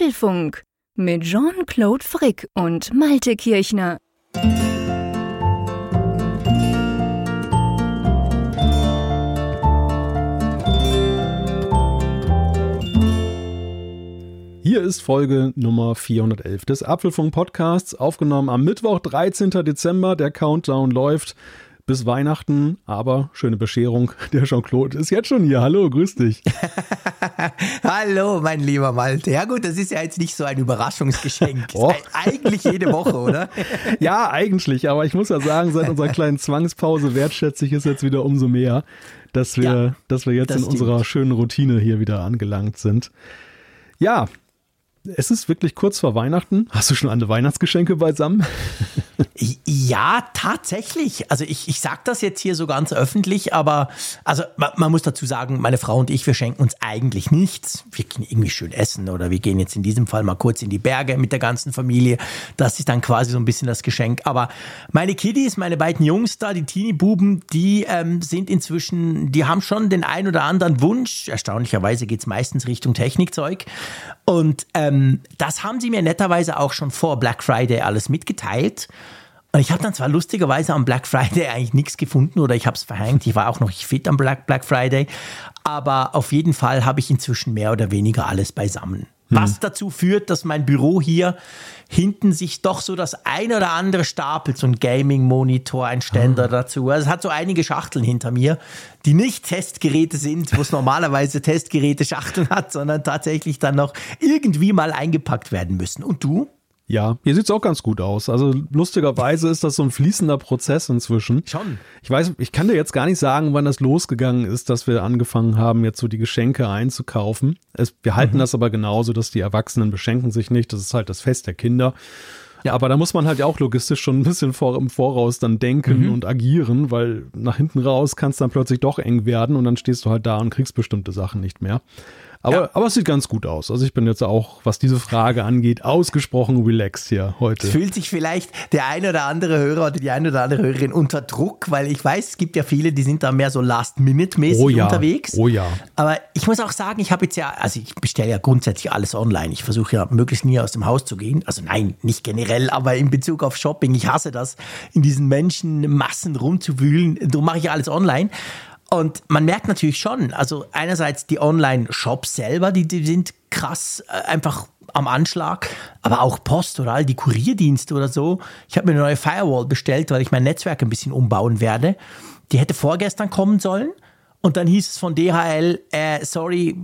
Apfelfunk mit Jean-Claude Frick und Malte Kirchner. Hier ist Folge Nummer 411 des Apfelfunk Podcasts, aufgenommen am Mittwoch, 13. Dezember. Der Countdown läuft bis Weihnachten, aber schöne Bescherung. Der Jean-Claude ist jetzt schon hier. Hallo, grüß dich. Hallo, mein lieber Malte. Ja gut, das ist ja jetzt nicht so ein Überraschungsgeschenk. oh. Eigentlich jede Woche, oder? ja, eigentlich. Aber ich muss ja sagen, seit unserer kleinen Zwangspause wertschätze ich es jetzt wieder umso mehr, dass wir, ja, dass wir jetzt in stimmt. unserer schönen Routine hier wieder angelangt sind. Ja, es ist wirklich kurz vor Weihnachten. Hast du schon alle Weihnachtsgeschenke beisammen? Ja, tatsächlich. Also ich, ich sage das jetzt hier so ganz öffentlich, aber also man, man, muss dazu sagen, meine Frau und ich, wir schenken uns eigentlich nichts. Wir gehen irgendwie schön essen oder wir gehen jetzt in diesem Fall mal kurz in die Berge mit der ganzen Familie. Das ist dann quasi so ein bisschen das Geschenk. Aber meine Kiddies, meine beiden Jungs da, die Teenie-Buben, die ähm, sind inzwischen, die haben schon den ein oder anderen Wunsch. Erstaunlicherweise geht es meistens Richtung Technikzeug. Und ähm, das haben sie mir netterweise auch schon vor Black Friday alles mitgeteilt. Und ich habe dann zwar lustigerweise am Black Friday eigentlich nichts gefunden oder ich habe es verhängt. Ich war auch noch nicht fit am Black, Black Friday. Aber auf jeden Fall habe ich inzwischen mehr oder weniger alles beisammen. Hm. Was dazu führt, dass mein Büro hier hinten sich doch so das ein oder andere stapelt. So ein Gaming-Monitor, ein Ständer hm. dazu. Also es hat so einige Schachteln hinter mir, die nicht Testgeräte sind, wo es normalerweise Testgeräte-Schachteln hat, sondern tatsächlich dann noch irgendwie mal eingepackt werden müssen. Und du? Ja, hier sieht es auch ganz gut aus. Also lustigerweise ist das so ein fließender Prozess inzwischen. Schon. Ich weiß, ich kann dir jetzt gar nicht sagen, wann das losgegangen ist, dass wir angefangen haben, jetzt so die Geschenke einzukaufen. Es, wir halten mhm. das aber genauso, dass die Erwachsenen beschenken sich nicht. Das ist halt das Fest der Kinder. Ja, aber da muss man halt ja auch logistisch schon ein bisschen vor, im Voraus dann denken mhm. und agieren, weil nach hinten raus kann es dann plötzlich doch eng werden und dann stehst du halt da und kriegst bestimmte Sachen nicht mehr. Aber, ja. aber es sieht ganz gut aus. Also ich bin jetzt auch, was diese Frage angeht, ausgesprochen relaxed hier heute. Es fühlt sich vielleicht der ein oder andere Hörer oder die eine oder andere Hörerin unter Druck, weil ich weiß, es gibt ja viele, die sind da mehr so Last-Minute-mäßig oh ja. unterwegs. Oh ja. Aber ich muss auch sagen, ich habe jetzt ja, also ich bestelle ja grundsätzlich alles online. Ich versuche ja möglichst nie aus dem Haus zu gehen. Also nein, nicht generell, aber in Bezug auf Shopping. Ich hasse das, in diesen Menschenmassen rumzuwühlen. Darum mache ich alles online. Und man merkt natürlich schon, also einerseits die Online-Shops selber, die, die sind krass äh, einfach am Anschlag, aber auch Post oder all die Kurierdienste oder so. Ich habe mir eine neue Firewall bestellt, weil ich mein Netzwerk ein bisschen umbauen werde. Die hätte vorgestern kommen sollen. Und dann hieß es von DHL, äh, sorry,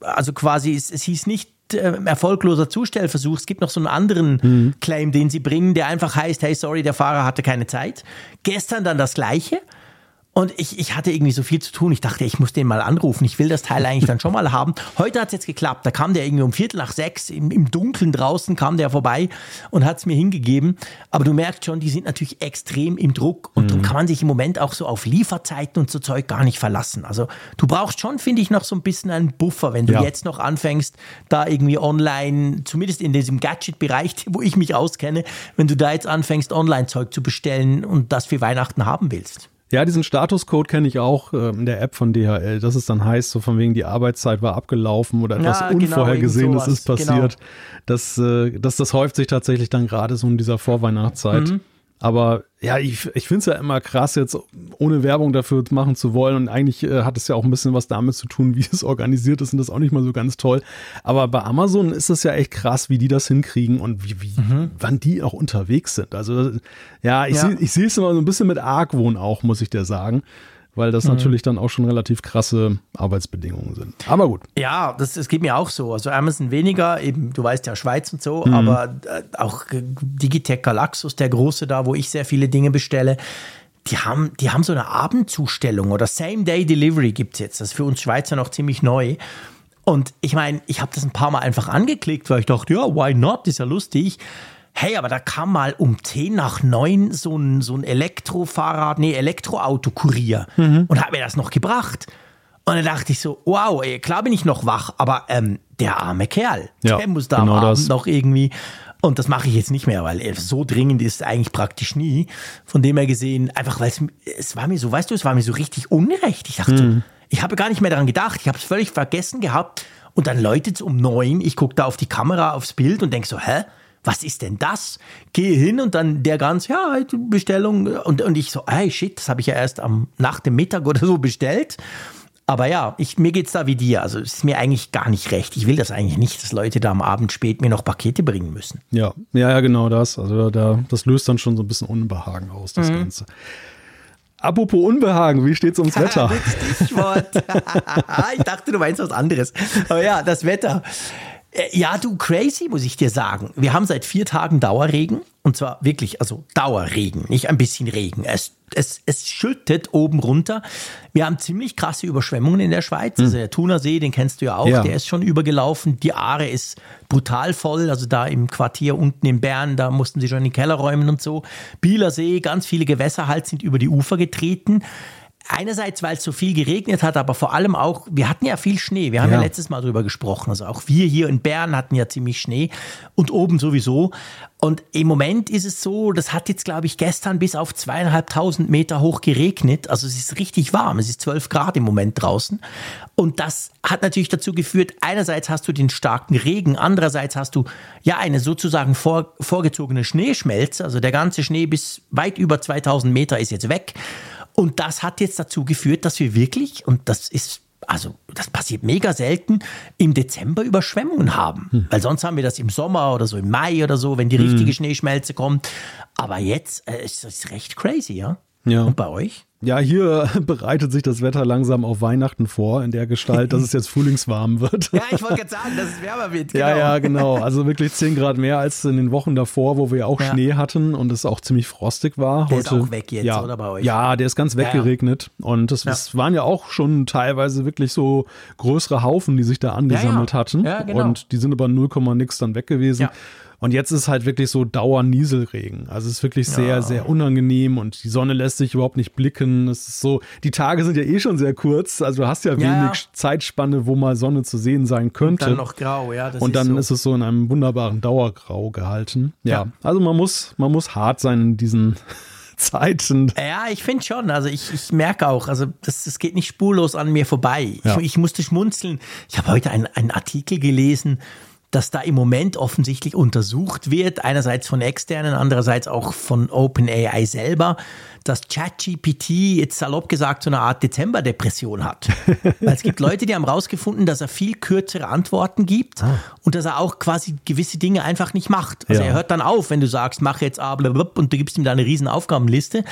also quasi, es, es hieß nicht äh, erfolgloser Zustellversuch. Es gibt noch so einen anderen mhm. Claim, den sie bringen, der einfach heißt, hey, sorry, der Fahrer hatte keine Zeit. Gestern dann das gleiche. Und ich, ich hatte irgendwie so viel zu tun. Ich dachte, ich muss den mal anrufen. Ich will das Teil eigentlich dann schon mal haben. Heute hat es jetzt geklappt. Da kam der irgendwie um Viertel nach sechs im, im Dunkeln draußen, kam der vorbei und hat es mir hingegeben. Aber du merkst schon, die sind natürlich extrem im Druck. Und mhm. darum kann man sich im Moment auch so auf Lieferzeiten und so Zeug gar nicht verlassen. Also du brauchst schon, finde ich, noch so ein bisschen einen Buffer, wenn du ja. jetzt noch anfängst, da irgendwie online, zumindest in diesem Gadget-Bereich, wo ich mich auskenne, wenn du da jetzt anfängst, Online-Zeug zu bestellen und das für Weihnachten haben willst. Ja, diesen Statuscode kenne ich auch äh, in der App von DHL, dass es dann heißt, so von wegen die Arbeitszeit war abgelaufen oder etwas ja, genau, Unvorhergesehenes ist passiert. Genau. Das, äh, das, das häuft sich tatsächlich dann gerade so in dieser Vorweihnachtszeit. Mhm. Aber ja, ich, ich finde es ja immer krass, jetzt ohne Werbung dafür machen zu wollen. Und eigentlich äh, hat es ja auch ein bisschen was damit zu tun, wie es organisiert ist und das auch nicht mal so ganz toll. Aber bei Amazon ist es ja echt krass, wie die das hinkriegen und wie, wie mhm. wann die auch unterwegs sind. Also ja, ich ja. sehe es immer so ein bisschen mit Argwohn auch, muss ich dir sagen weil das mhm. natürlich dann auch schon relativ krasse Arbeitsbedingungen sind. Aber gut. Ja, das, das geht mir auch so. Also Amazon weniger, eben, du weißt ja, Schweiz und so, mhm. aber äh, auch Digitech Galaxus, der große da, wo ich sehr viele Dinge bestelle, die haben, die haben so eine Abendzustellung oder Same-Day-Delivery gibt es jetzt. Das ist für uns Schweizer noch ziemlich neu. Und ich meine, ich habe das ein paar Mal einfach angeklickt, weil ich dachte, ja, why not? Ist ja lustig hey, aber da kam mal um 10 nach 9 so ein, so ein Elektrofahrrad, nee, Elektroauto-Kurier mhm. und hat mir das noch gebracht. Und dann dachte ich so, wow, ey, klar bin ich noch wach, aber ähm, der arme Kerl, ja, der muss da genau am Abend das. noch irgendwie. Und das mache ich jetzt nicht mehr, weil so dringend ist es eigentlich praktisch nie. Von dem her gesehen, einfach weil es, war mir so, weißt du, es war mir so richtig unrecht. Ich dachte mhm. so, Ich habe gar nicht mehr daran gedacht. Ich habe es völlig vergessen gehabt. Und dann läutet es um neun. Ich gucke da auf die Kamera, aufs Bild und denke so, hä? Was ist denn das? Gehe hin und dann der ganz, ja, Bestellung. Und, und ich so, hey, shit, das habe ich ja erst am, nach dem Mittag oder so bestellt. Aber ja, ich, mir es da wie dir. Also es ist mir eigentlich gar nicht recht. Ich will das eigentlich nicht, dass Leute da am Abend spät mir noch Pakete bringen müssen. Ja, ja, ja genau das. Also da, das löst dann schon so ein bisschen Unbehagen aus, das mhm. Ganze. Apropos Unbehagen, wie steht's ums Wetter? Stichwort. ich dachte, du meinst was anderes. Aber ja, das Wetter. Äh, ja, du crazy, muss ich dir sagen. Wir haben seit vier Tagen Dauerregen. Und zwar wirklich, also Dauerregen, nicht ein bisschen Regen. Es, es, es schüttet oben runter. Wir haben ziemlich krasse Überschwemmungen in der Schweiz. Hm. Also der Thunersee, den kennst du ja auch, ja. der ist schon übergelaufen. Die Aare ist brutal voll. Also da im Quartier unten in Bern, da mussten sie schon in den Keller räumen und so. Bieler See, ganz viele Gewässer halt sind über die Ufer getreten. Einerseits, weil es so viel geregnet hat, aber vor allem auch, wir hatten ja viel Schnee. Wir haben ja, ja letztes Mal darüber gesprochen. Also auch wir hier in Bern hatten ja ziemlich Schnee und oben sowieso. Und im Moment ist es so, das hat jetzt, glaube ich, gestern bis auf zweieinhalbtausend Meter hoch geregnet. Also es ist richtig warm. Es ist zwölf Grad im Moment draußen. Und das hat natürlich dazu geführt, einerseits hast du den starken Regen, andererseits hast du ja eine sozusagen vor, vorgezogene Schneeschmelze. Also der ganze Schnee bis weit über 2000 Meter ist jetzt weg. Und das hat jetzt dazu geführt, dass wir wirklich, und das ist also das passiert mega selten, im Dezember Überschwemmungen haben. Hm. Weil sonst haben wir das im Sommer oder so im Mai oder so, wenn die richtige hm. Schneeschmelze kommt. Aber jetzt äh, ist das recht crazy, ja? Ja. Und bei euch? Ja, hier bereitet sich das Wetter langsam auf Weihnachten vor, in der Gestalt, dass es jetzt frühlingswarm wird. ja, ich wollte gerade sagen, dass es wärmer wird. Genau. Ja, ja, genau. Also wirklich 10 Grad mehr als in den Wochen davor, wo wir auch ja. Schnee hatten und es auch ziemlich frostig war. Der Heute, ist auch weg jetzt, ja, oder bei euch? Ja, der ist ganz weggeregnet. Ja, und es, es, waren ja auch schon teilweise wirklich so größere Haufen, die sich da angesammelt hatten. Ja, genau. Und die sind aber 0, nix dann weg gewesen. Ja. Und jetzt ist halt wirklich so Dauernieselregen. Also es ist wirklich sehr, ja. sehr unangenehm und die Sonne lässt sich überhaupt nicht blicken. Es ist so, die Tage sind ja eh schon sehr kurz. Also du hast ja, ja. wenig Zeitspanne, wo mal Sonne zu sehen sein könnte. Und dann noch grau, ja. und dann ist, so. ist, es so in einem wunderbaren Dauergrau gehalten. Ja. ja. Also man muss, man muss hart sein in diesen Zeiten. Ja, ich finde schon. Also ich, ich merke auch, also das, das geht nicht spurlos an mir vorbei. Ja. Ich, ich musste schmunzeln. Ich habe heute einen, einen Artikel gelesen, dass da im Moment offensichtlich untersucht wird, einerseits von externen, andererseits auch von OpenAI selber, dass ChatGPT jetzt salopp gesagt so eine Art Dezemberdepression hat. Weil es gibt Leute, die haben rausgefunden, dass er viel kürzere Antworten gibt ah. und dass er auch quasi gewisse Dinge einfach nicht macht. Also ja. er hört dann auf, wenn du sagst, mach jetzt A und du gibst ihm da eine riesen Aufgabenliste.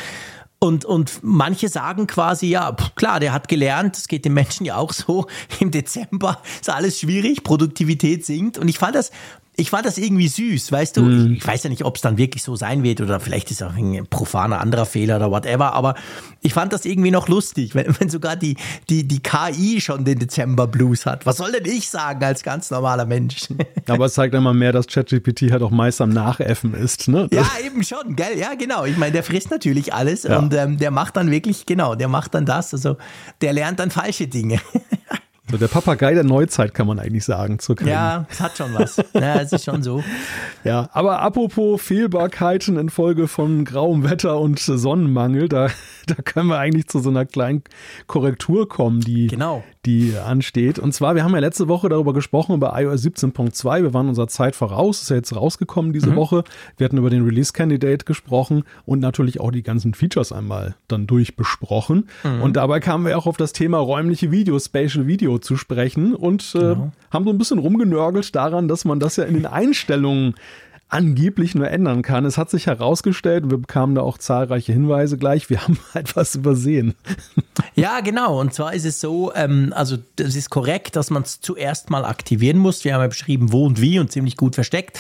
Und, und manche sagen quasi, ja, klar, der hat gelernt, das geht den Menschen ja auch so, im Dezember ist alles schwierig, Produktivität sinkt. Und ich fand das ich fand das irgendwie süß, weißt du? Mm. Ich, ich, weiß ja nicht, ob es dann wirklich so sein wird oder vielleicht ist es auch ein profaner anderer Fehler oder whatever, aber ich fand das irgendwie noch lustig, wenn, wenn sogar die, die, die KI schon den Dezember Blues hat. Was soll denn ich sagen als ganz normaler Mensch? Aber es zeigt einmal mehr, dass ChatGPT halt auch meist am Nachäffen ist, ne? Ja, eben schon, gell? Ja, genau. Ich meine, der frisst natürlich alles ja. und ähm, der macht dann wirklich, genau, der macht dann das. Also der lernt dann falsche Dinge. So der Papagei der Neuzeit kann man eigentlich sagen. Zur ja, es hat schon was. Ja, es ist schon so. ja, aber apropos Fehlbarkeiten in Folge von grauem Wetter und Sonnenmangel, da, da können wir eigentlich zu so einer kleinen Korrektur kommen, die, genau. die ansteht. Und zwar, wir haben ja letzte Woche darüber gesprochen, über iOS 17.2. Wir waren unserer Zeit voraus, ist ja jetzt rausgekommen diese mhm. Woche. Wir hatten über den Release Candidate gesprochen und natürlich auch die ganzen Features einmal dann durchbesprochen. Mhm. Und dabei kamen wir auch auf das Thema räumliche Video, Spatial Video zu sprechen und äh, genau. haben so ein bisschen rumgenörgelt daran, dass man das ja in den Einstellungen angeblich nur ändern kann. Es hat sich herausgestellt, wir bekamen da auch zahlreiche Hinweise gleich, wir haben etwas übersehen. Ja, genau. Und zwar ist es so, ähm, also das ist korrekt, dass man es zuerst mal aktivieren muss. Wir haben ja beschrieben, wo und wie und ziemlich gut versteckt.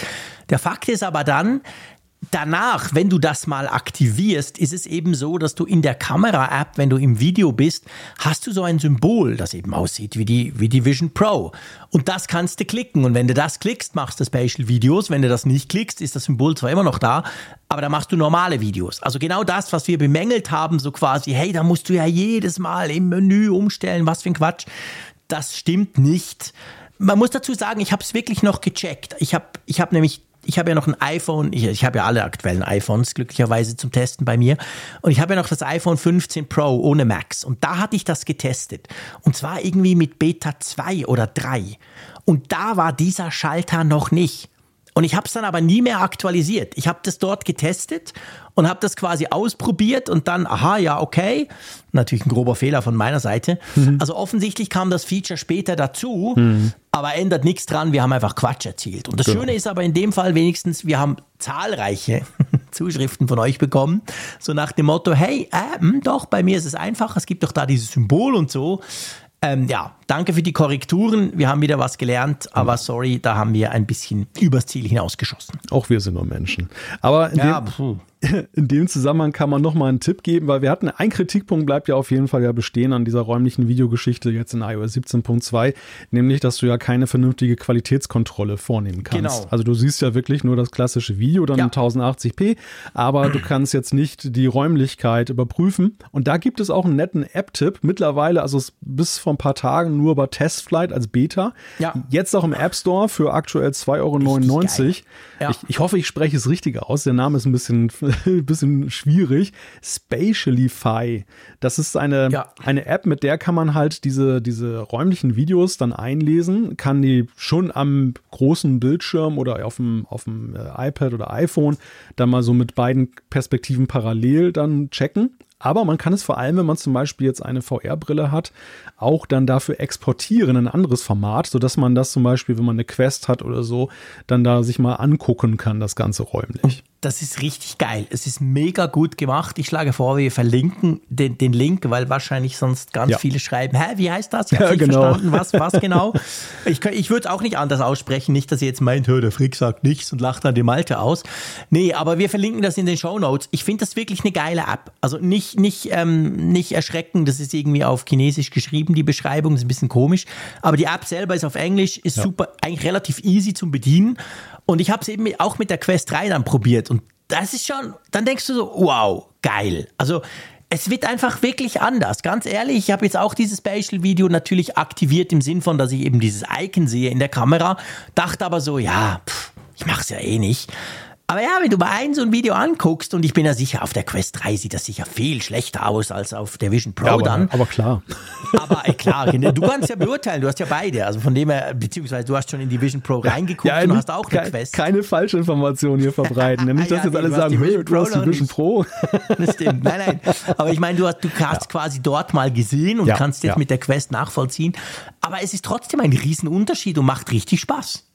Der Fakt ist aber dann, Danach, wenn du das mal aktivierst, ist es eben so, dass du in der Kamera-App, wenn du im Video bist, hast du so ein Symbol, das eben aussieht wie die, wie die Vision Pro. Und das kannst du klicken. Und wenn du das klickst, machst du Spatial Videos. Wenn du das nicht klickst, ist das Symbol zwar immer noch da, aber da machst du normale Videos. Also genau das, was wir bemängelt haben, so quasi, hey, da musst du ja jedes Mal im Menü umstellen, was für ein Quatsch. Das stimmt nicht. Man muss dazu sagen, ich habe es wirklich noch gecheckt. Ich habe ich hab nämlich ich habe ja noch ein iPhone, ich, ich habe ja alle aktuellen iPhones glücklicherweise zum Testen bei mir. Und ich habe ja noch das iPhone 15 Pro ohne Max. Und da hatte ich das getestet. Und zwar irgendwie mit Beta 2 oder 3. Und da war dieser Schalter noch nicht. Und ich habe es dann aber nie mehr aktualisiert. Ich habe das dort getestet und habe das quasi ausprobiert und dann, aha, ja, okay. Natürlich ein grober Fehler von meiner Seite. Mhm. Also offensichtlich kam das Feature später dazu, mhm. aber ändert nichts dran. Wir haben einfach Quatsch erzielt. Und das genau. Schöne ist aber in dem Fall wenigstens, wir haben zahlreiche Zuschriften von euch bekommen, so nach dem Motto, hey, äh, mh, hm, doch, bei mir ist es einfach, es gibt doch da dieses Symbol und so. Ähm, ja, danke für die Korrekturen. Wir haben wieder was gelernt, aber sorry, da haben wir ein bisschen übers Ziel hinausgeschossen. Auch wir sind nur Menschen. Aber in ja, dem, in dem Zusammenhang kann man noch mal einen Tipp geben, weil wir hatten, ein Kritikpunkt bleibt ja auf jeden Fall ja bestehen an dieser räumlichen Videogeschichte jetzt in iOS 17.2, nämlich, dass du ja keine vernünftige Qualitätskontrolle vornehmen kannst. Genau. Also du siehst ja wirklich nur das klassische Video dann ja. in 1080p, aber du kannst jetzt nicht die Räumlichkeit überprüfen. Und da gibt es auch einen netten App-Tipp mittlerweile, also bis vor ein paar Tagen nur bei Testflight als Beta. Ja. Jetzt auch im App Store für aktuell 2,99 Euro. Ja. Ich, ich hoffe, ich spreche es richtig aus. Der Name ist ein bisschen ein bisschen schwierig. Spatialify. Das ist eine, ja. eine App, mit der kann man halt diese, diese räumlichen Videos dann einlesen, kann die schon am großen Bildschirm oder auf dem, auf dem äh, iPad oder iPhone dann mal so mit beiden Perspektiven parallel dann checken. Aber man kann es vor allem, wenn man zum Beispiel jetzt eine VR-Brille hat, auch dann dafür exportieren in ein anderes Format, sodass man das zum Beispiel, wenn man eine Quest hat oder so, dann da sich mal angucken kann, das Ganze räumlich das ist richtig geil. Es ist mega gut gemacht. Ich schlage vor, wir verlinken den, den Link, weil wahrscheinlich sonst ganz ja. viele schreiben, hä, wie heißt das? Ich habe ja, nicht genau. verstanden, was, was genau. ich ich würde es auch nicht anders aussprechen. Nicht, dass ihr jetzt meint, der Frick sagt nichts und lacht dann die Malte aus. Nee, aber wir verlinken das in den Show Notes. Ich finde das wirklich eine geile App. Also nicht, nicht, ähm, nicht erschrecken, das ist irgendwie auf Chinesisch geschrieben, die Beschreibung, das ist ein bisschen komisch. Aber die App selber ist auf Englisch, ist ja. super, eigentlich relativ easy zum Bedienen. Und ich habe es eben auch mit der Quest 3 dann probiert. Und das ist schon, dann denkst du so, wow, geil. Also es wird einfach wirklich anders. Ganz ehrlich, ich habe jetzt auch dieses Spatial-Video natürlich aktiviert im Sinn von, dass ich eben dieses Icon sehe in der Kamera. Dachte aber so, ja, pff, ich mache es ja eh nicht. Aber ja, wenn du mal ein so ein Video anguckst, und ich bin ja sicher, auf der Quest 3 sieht das sicher viel schlechter aus als auf der Vision Pro ja, aber, dann. Aber klar. Aber äh, klar, du kannst ja beurteilen, du hast ja beide. Also von dem her, beziehungsweise du hast schon in die Vision Pro reingeguckt ja, und hast auch eine Quest. Keine falsche Information hier verbreiten. Nämlich, dass ja, jetzt alle sagen, hey, du hast die Vision Pro. Das stimmt. Nein, nein. Aber ich meine, du hast, du hast ja. quasi dort mal gesehen und kannst jetzt mit der Quest nachvollziehen. Aber es ist trotzdem ein Riesenunterschied und macht richtig Spaß.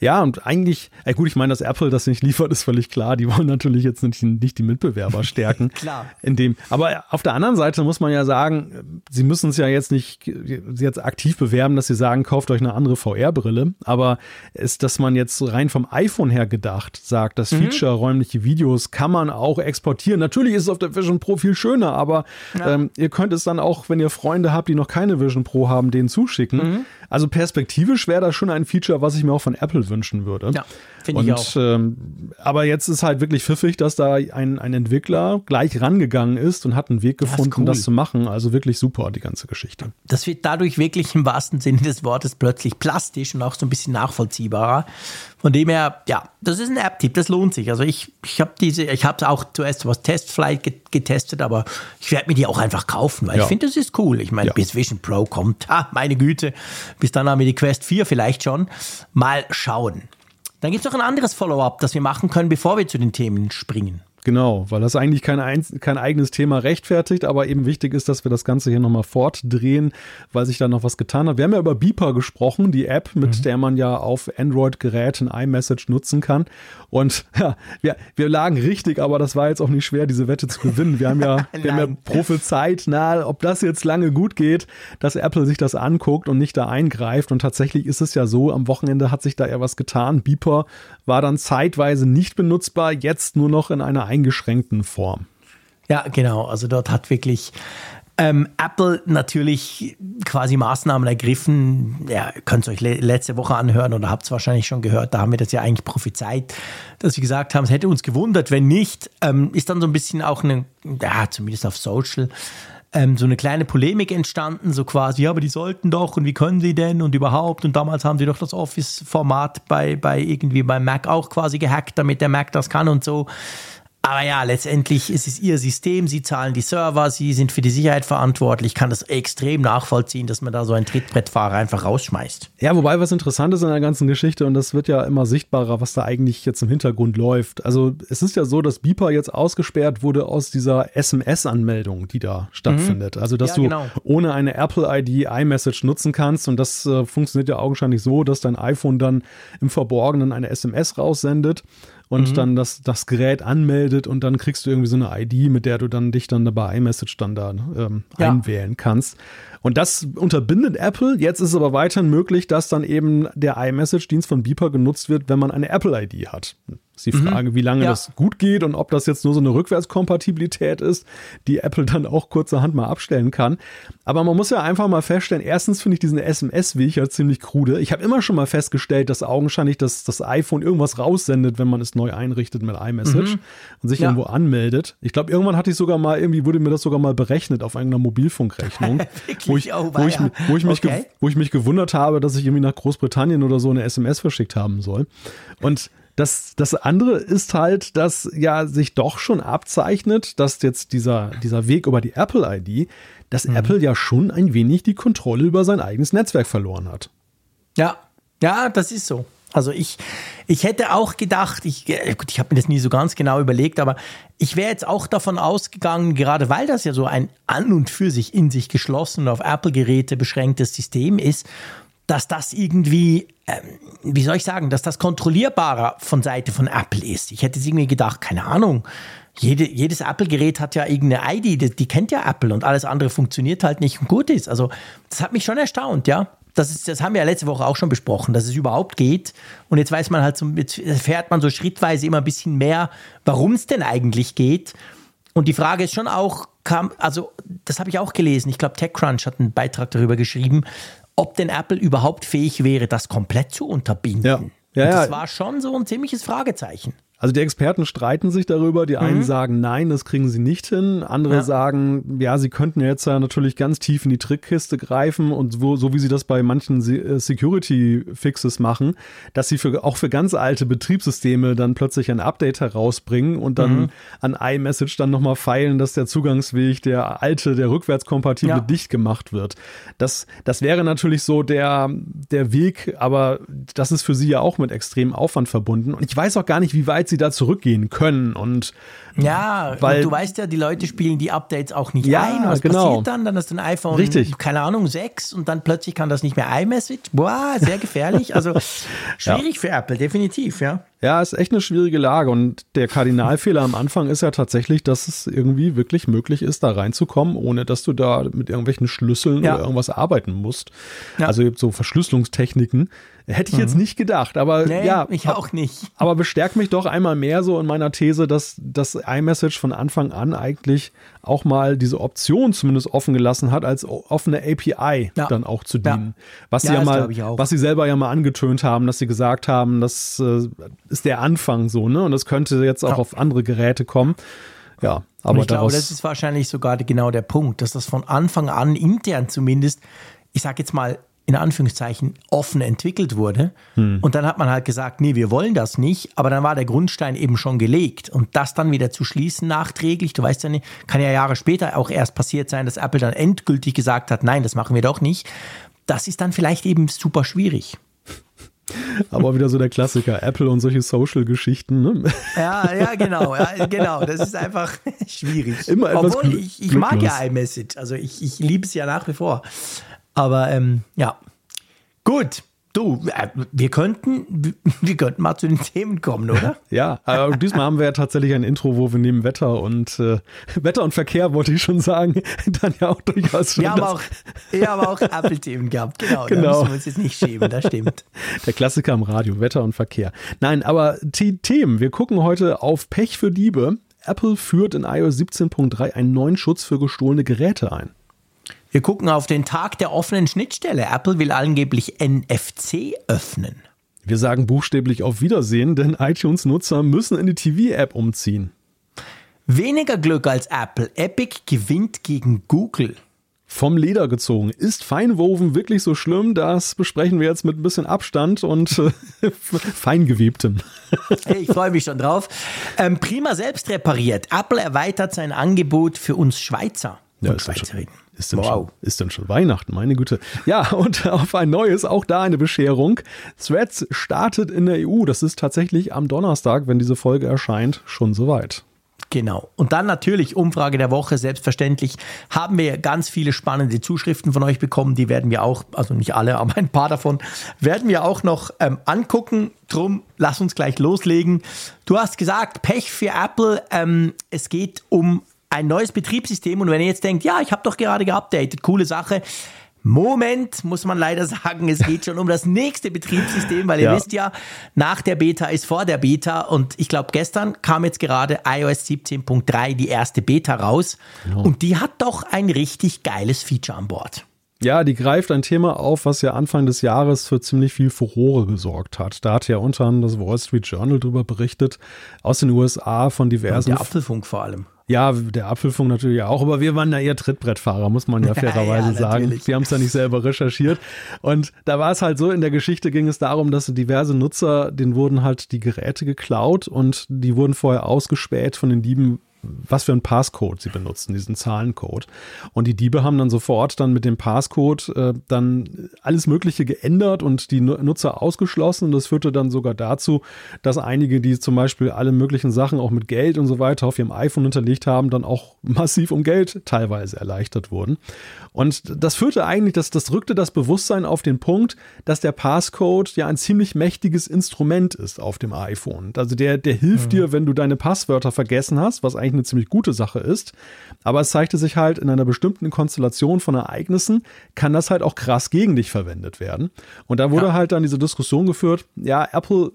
Ja, und eigentlich, äh gut, ich meine, dass Apple das nicht liefert, ist völlig klar. Die wollen natürlich jetzt nicht, nicht die Mitbewerber stärken. klar. In dem, aber auf der anderen Seite muss man ja sagen, sie müssen es ja jetzt nicht jetzt aktiv bewerben, dass sie sagen, kauft euch eine andere VR-Brille. Aber ist, dass man jetzt rein vom iPhone her gedacht sagt, das mhm. Feature räumliche Videos kann man auch exportieren. Natürlich ist es auf der Vision Pro viel schöner, aber ja. ähm, ihr könnt es dann auch, wenn ihr Freunde habt, die noch keine Vision Pro haben, denen zuschicken. Mhm. Also perspektivisch wäre das schon ein Feature, was ich mir auch von Apple wünschen würde. Ja, finde ich auch. Ähm, aber jetzt ist halt wirklich pfiffig, dass da ein, ein Entwickler gleich rangegangen ist und hat einen Weg gefunden, das, cool. das zu machen. Also wirklich super, die ganze Geschichte. Das wird dadurch wirklich im wahrsten Sinne des Wortes plötzlich plastisch und auch so ein bisschen nachvollziehbarer. Von dem her, ja, das ist ein App-Tipp, das lohnt sich. Also ich, ich habe diese, ich habe es auch zuerst was Testflight getestet, aber ich werde mir die auch einfach kaufen, weil ja. ich finde, das ist cool. Ich meine, ja. bis Vision Pro kommt, ha, meine Güte, bis dann haben wir die Quest 4 vielleicht schon. Mal schauen. Dann gibt es noch ein anderes Follow-up, das wir machen können, bevor wir zu den Themen springen. Genau, weil das eigentlich kein, ein, kein eigenes Thema rechtfertigt, aber eben wichtig ist, dass wir das Ganze hier nochmal fortdrehen, weil sich da noch was getan hat. Wir haben ja über Beeper gesprochen, die App, mit mhm. der man ja auf Android-Geräten iMessage nutzen kann. Und ja, wir, wir lagen richtig, aber das war jetzt auch nicht schwer, diese Wette zu gewinnen. Wir haben ja, wir haben ja prophezeit, na, ob das jetzt lange gut geht, dass Apple sich das anguckt und nicht da eingreift. Und tatsächlich ist es ja so, am Wochenende hat sich da eher was getan. Beeper war dann zeitweise nicht benutzbar, jetzt nur noch in einer eingeschränkten Form. Ja, genau. Also dort hat wirklich ähm, Apple natürlich quasi Maßnahmen ergriffen. Ja, könnt es euch le letzte Woche anhören oder habt es wahrscheinlich schon gehört. Da haben wir das ja eigentlich prophezeit, dass sie gesagt haben, es hätte uns gewundert, wenn nicht. Ähm, ist dann so ein bisschen auch eine, ja, zumindest auf Social, ähm, so eine kleine Polemik entstanden, so quasi, ja, aber die sollten doch und wie können sie denn und überhaupt und damals haben sie doch das Office-Format bei, bei irgendwie beim Mac auch quasi gehackt, damit der Mac das kann und so. Aber ja, letztendlich ist es ihr System, sie zahlen die Server, sie sind für die Sicherheit verantwortlich. Ich kann das extrem nachvollziehen, dass man da so einen Trittbrettfahrer einfach rausschmeißt. Ja, wobei was interessant ist in der ganzen Geschichte und das wird ja immer sichtbarer, was da eigentlich jetzt im Hintergrund läuft. Also es ist ja so, dass Beeper jetzt ausgesperrt wurde aus dieser SMS-Anmeldung, die da stattfindet. Mhm. Also dass ja, genau. du ohne eine Apple-ID iMessage nutzen kannst und das äh, funktioniert ja augenscheinlich so, dass dein iPhone dann im Verborgenen eine SMS raussendet und mhm. dann das, das Gerät anmeldet und dann kriegst du irgendwie so eine ID, mit der du dann dich dann bei iMessage dann da ähm, ja. einwählen kannst. Und das unterbindet Apple. Jetzt ist es aber weiterhin möglich, dass dann eben der iMessage-Dienst von Beeper genutzt wird, wenn man eine Apple-ID hat. Ist die. Frage, mhm. wie lange ja. das gut geht und ob das jetzt nur so eine Rückwärtskompatibilität ist, die Apple dann auch kurzerhand mal abstellen kann. Aber man muss ja einfach mal feststellen, erstens finde ich diesen SMS-Weg ja ziemlich krude. Ich habe immer schon mal festgestellt, dass augenscheinlich das, das iPhone irgendwas raussendet, wenn man es neu einrichtet mit iMessage mhm. und sich ja. irgendwo anmeldet. Ich glaube, irgendwann hatte ich sogar mal, irgendwie wurde mir das sogar mal berechnet auf irgendeiner Mobilfunkrechnung, wo, ich, oh, wo, ich, wo, ich mich okay. wo ich mich gewundert habe, dass ich irgendwie nach Großbritannien oder so eine SMS verschickt haben soll. Und das, das andere ist halt, dass ja sich doch schon abzeichnet, dass jetzt dieser, dieser Weg über die Apple-ID, dass mhm. Apple ja schon ein wenig die Kontrolle über sein eigenes Netzwerk verloren hat. Ja, ja, das ist so. Also ich, ich hätte auch gedacht, ich, äh, ich habe mir das nie so ganz genau überlegt, aber ich wäre jetzt auch davon ausgegangen, gerade weil das ja so ein an und für sich in sich geschlossen und auf Apple-Geräte beschränktes System ist, dass das irgendwie, ähm, wie soll ich sagen, dass das kontrollierbarer von Seite von Apple ist. Ich hätte irgendwie gedacht, keine Ahnung, jede, jedes Apple-Gerät hat ja irgendeine ID, die, die, kennt ja Apple und alles andere funktioniert halt nicht und gut ist. Also das hat mich schon erstaunt, ja. Das, ist, das haben wir ja letzte Woche auch schon besprochen, dass es überhaupt geht. Und jetzt weiß man halt so, jetzt erfährt man so schrittweise immer ein bisschen mehr, warum es denn eigentlich geht. Und die Frage ist schon auch, kam, also das habe ich auch gelesen. Ich glaube, TechCrunch hat einen Beitrag darüber geschrieben, ob denn Apple überhaupt fähig wäre, das komplett zu unterbinden. Ja. Ja, das ja. war schon so ein ziemliches Fragezeichen. Also die Experten streiten sich darüber. Die einen mhm. sagen, nein, das kriegen sie nicht hin. Andere ja. sagen, ja, sie könnten jetzt ja natürlich ganz tief in die Trickkiste greifen und wo, so wie sie das bei manchen äh, Security-Fixes machen, dass sie für, auch für ganz alte Betriebssysteme dann plötzlich ein Update herausbringen und dann mhm. an iMessage dann nochmal feilen, dass der Zugangsweg, der alte, der rückwärtskompatible ja. dicht gemacht wird. Das, das wäre natürlich so der, der Weg, aber das ist für sie ja auch mit extremem Aufwand verbunden. Und ich weiß auch gar nicht, wie weit sie da zurückgehen können. Und ja, weil, du weißt ja, die Leute spielen die Updates auch nicht ja, ein. Was genau. passiert dann? Dann hast du ein iPhone, Richtig. keine Ahnung, 6 und dann plötzlich kann das nicht mehr iMessage. Boah, sehr gefährlich. Also schwierig ja. für Apple, definitiv, ja. Ja, ist echt eine schwierige Lage. Und der Kardinalfehler am Anfang ist ja tatsächlich, dass es irgendwie wirklich möglich ist, da reinzukommen, ohne dass du da mit irgendwelchen Schlüsseln ja. oder irgendwas arbeiten musst. Ja. Also so Verschlüsselungstechniken. Hätte ich mhm. jetzt nicht gedacht, aber nee, ja. Ich auch nicht. Aber bestärkt mich doch einmal mehr so in meiner These, dass das iMessage von Anfang an eigentlich auch mal diese Option zumindest offen gelassen hat, als offene API ja. dann auch zu dienen. Ja. Was sie ja, mal, was sie selber ja mal angetönt haben, dass sie gesagt haben, das äh, ist der Anfang so, ne? Und das könnte jetzt auch auf andere Geräte kommen. Ja, aber ich glaube, das ist wahrscheinlich sogar genau der Punkt, dass das von Anfang an intern zumindest, ich sage jetzt mal, in Anführungszeichen offen entwickelt wurde. Hm. Und dann hat man halt gesagt, nee, wir wollen das nicht, aber dann war der Grundstein eben schon gelegt. Und das dann wieder zu schließen nachträglich, du weißt ja nicht, kann ja Jahre später auch erst passiert sein, dass Apple dann endgültig gesagt hat, nein, das machen wir doch nicht. Das ist dann vielleicht eben super schwierig. Aber wieder so der Klassiker, Apple und solche Social-Geschichten. Ne? Ja, ja, genau, ja, genau. Das ist einfach schwierig. Immer etwas Obwohl ich, ich mag ja iMessage, also ich, ich liebe es ja nach wie vor. Aber ähm, ja, gut. Du, äh, wir könnten, wir könnten mal zu den Themen kommen, oder? ja, aber diesmal haben wir ja tatsächlich ein Intro, wo wir neben Wetter und äh, Wetter und Verkehr, wollte ich schon sagen, dann ja auch durchaus schon. Wir haben auch, wir haben auch Apple-Themen gehabt, genau. genau. Da müssen wir uns jetzt nicht schämen, das stimmt. Der Klassiker im Radio, Wetter und Verkehr. Nein, aber die Themen, wir gucken heute auf Pech für Diebe. Apple führt in iOS 17.3 einen neuen Schutz für gestohlene Geräte ein. Wir gucken auf den Tag der offenen Schnittstelle. Apple will angeblich NFC öffnen. Wir sagen buchstäblich auf Wiedersehen, denn iTunes-Nutzer müssen in die TV-App umziehen. Weniger Glück als Apple. Epic gewinnt gegen Google. Vom Leder gezogen. Ist Feinwoven wirklich so schlimm? Das besprechen wir jetzt mit ein bisschen Abstand und äh, feingewebtem. Hey, ich freue mich schon drauf. Ähm, prima selbst repariert. Apple erweitert sein Angebot für uns Schweizer ja, und Schweizerinnen. Ist denn, wow. schon, ist denn schon Weihnachten, meine Güte. Ja, und auf ein neues, auch da eine Bescherung. Threads startet in der EU. Das ist tatsächlich am Donnerstag, wenn diese Folge erscheint, schon soweit. Genau. Und dann natürlich Umfrage der Woche, selbstverständlich haben wir ganz viele spannende Zuschriften von euch bekommen. Die werden wir auch, also nicht alle, aber ein paar davon werden wir auch noch ähm, angucken. Drum, lass uns gleich loslegen. Du hast gesagt, Pech für Apple. Ähm, es geht um ein neues Betriebssystem. Und wenn ihr jetzt denkt, ja, ich habe doch gerade geupdatet, coole Sache. Moment, muss man leider sagen, es geht schon um das nächste Betriebssystem, weil ihr ja. wisst ja, nach der Beta ist vor der Beta und ich glaube, gestern kam jetzt gerade iOS 17.3 die erste Beta raus genau. und die hat doch ein richtig geiles Feature an Bord. Ja, die greift ein Thema auf, was ja Anfang des Jahres für ziemlich viel Furore gesorgt hat. Da hat ja unter anderem das Wall Street Journal darüber berichtet, aus den USA von diversen. Und der Apfelfunk vor allem. Ja, der Apfelfunk natürlich auch, aber wir waren da eher Trittbrettfahrer, muss man ja fairerweise ja, sagen. Wir haben es ja nicht selber recherchiert. Und da war es halt so, in der Geschichte ging es darum, dass diverse Nutzer, denen wurden halt die Geräte geklaut und die wurden vorher ausgespäht von den Dieben was für ein Passcode sie benutzen, diesen Zahlencode. Und die Diebe haben dann sofort dann mit dem Passcode äh, dann alles Mögliche geändert und die Nutzer ausgeschlossen. Und das führte dann sogar dazu, dass einige, die zum Beispiel alle möglichen Sachen auch mit Geld und so weiter auf ihrem iPhone hinterlegt haben, dann auch massiv um Geld teilweise erleichtert wurden. Und das führte eigentlich, das, das rückte das Bewusstsein auf den Punkt, dass der Passcode ja ein ziemlich mächtiges Instrument ist auf dem iPhone. Also der, der hilft mhm. dir, wenn du deine Passwörter vergessen hast, was eigentlich eine ziemlich gute Sache ist. Aber es zeigte sich halt, in einer bestimmten Konstellation von Ereignissen kann das halt auch krass gegen dich verwendet werden. Und da wurde ja. halt dann diese Diskussion geführt, ja, Apple,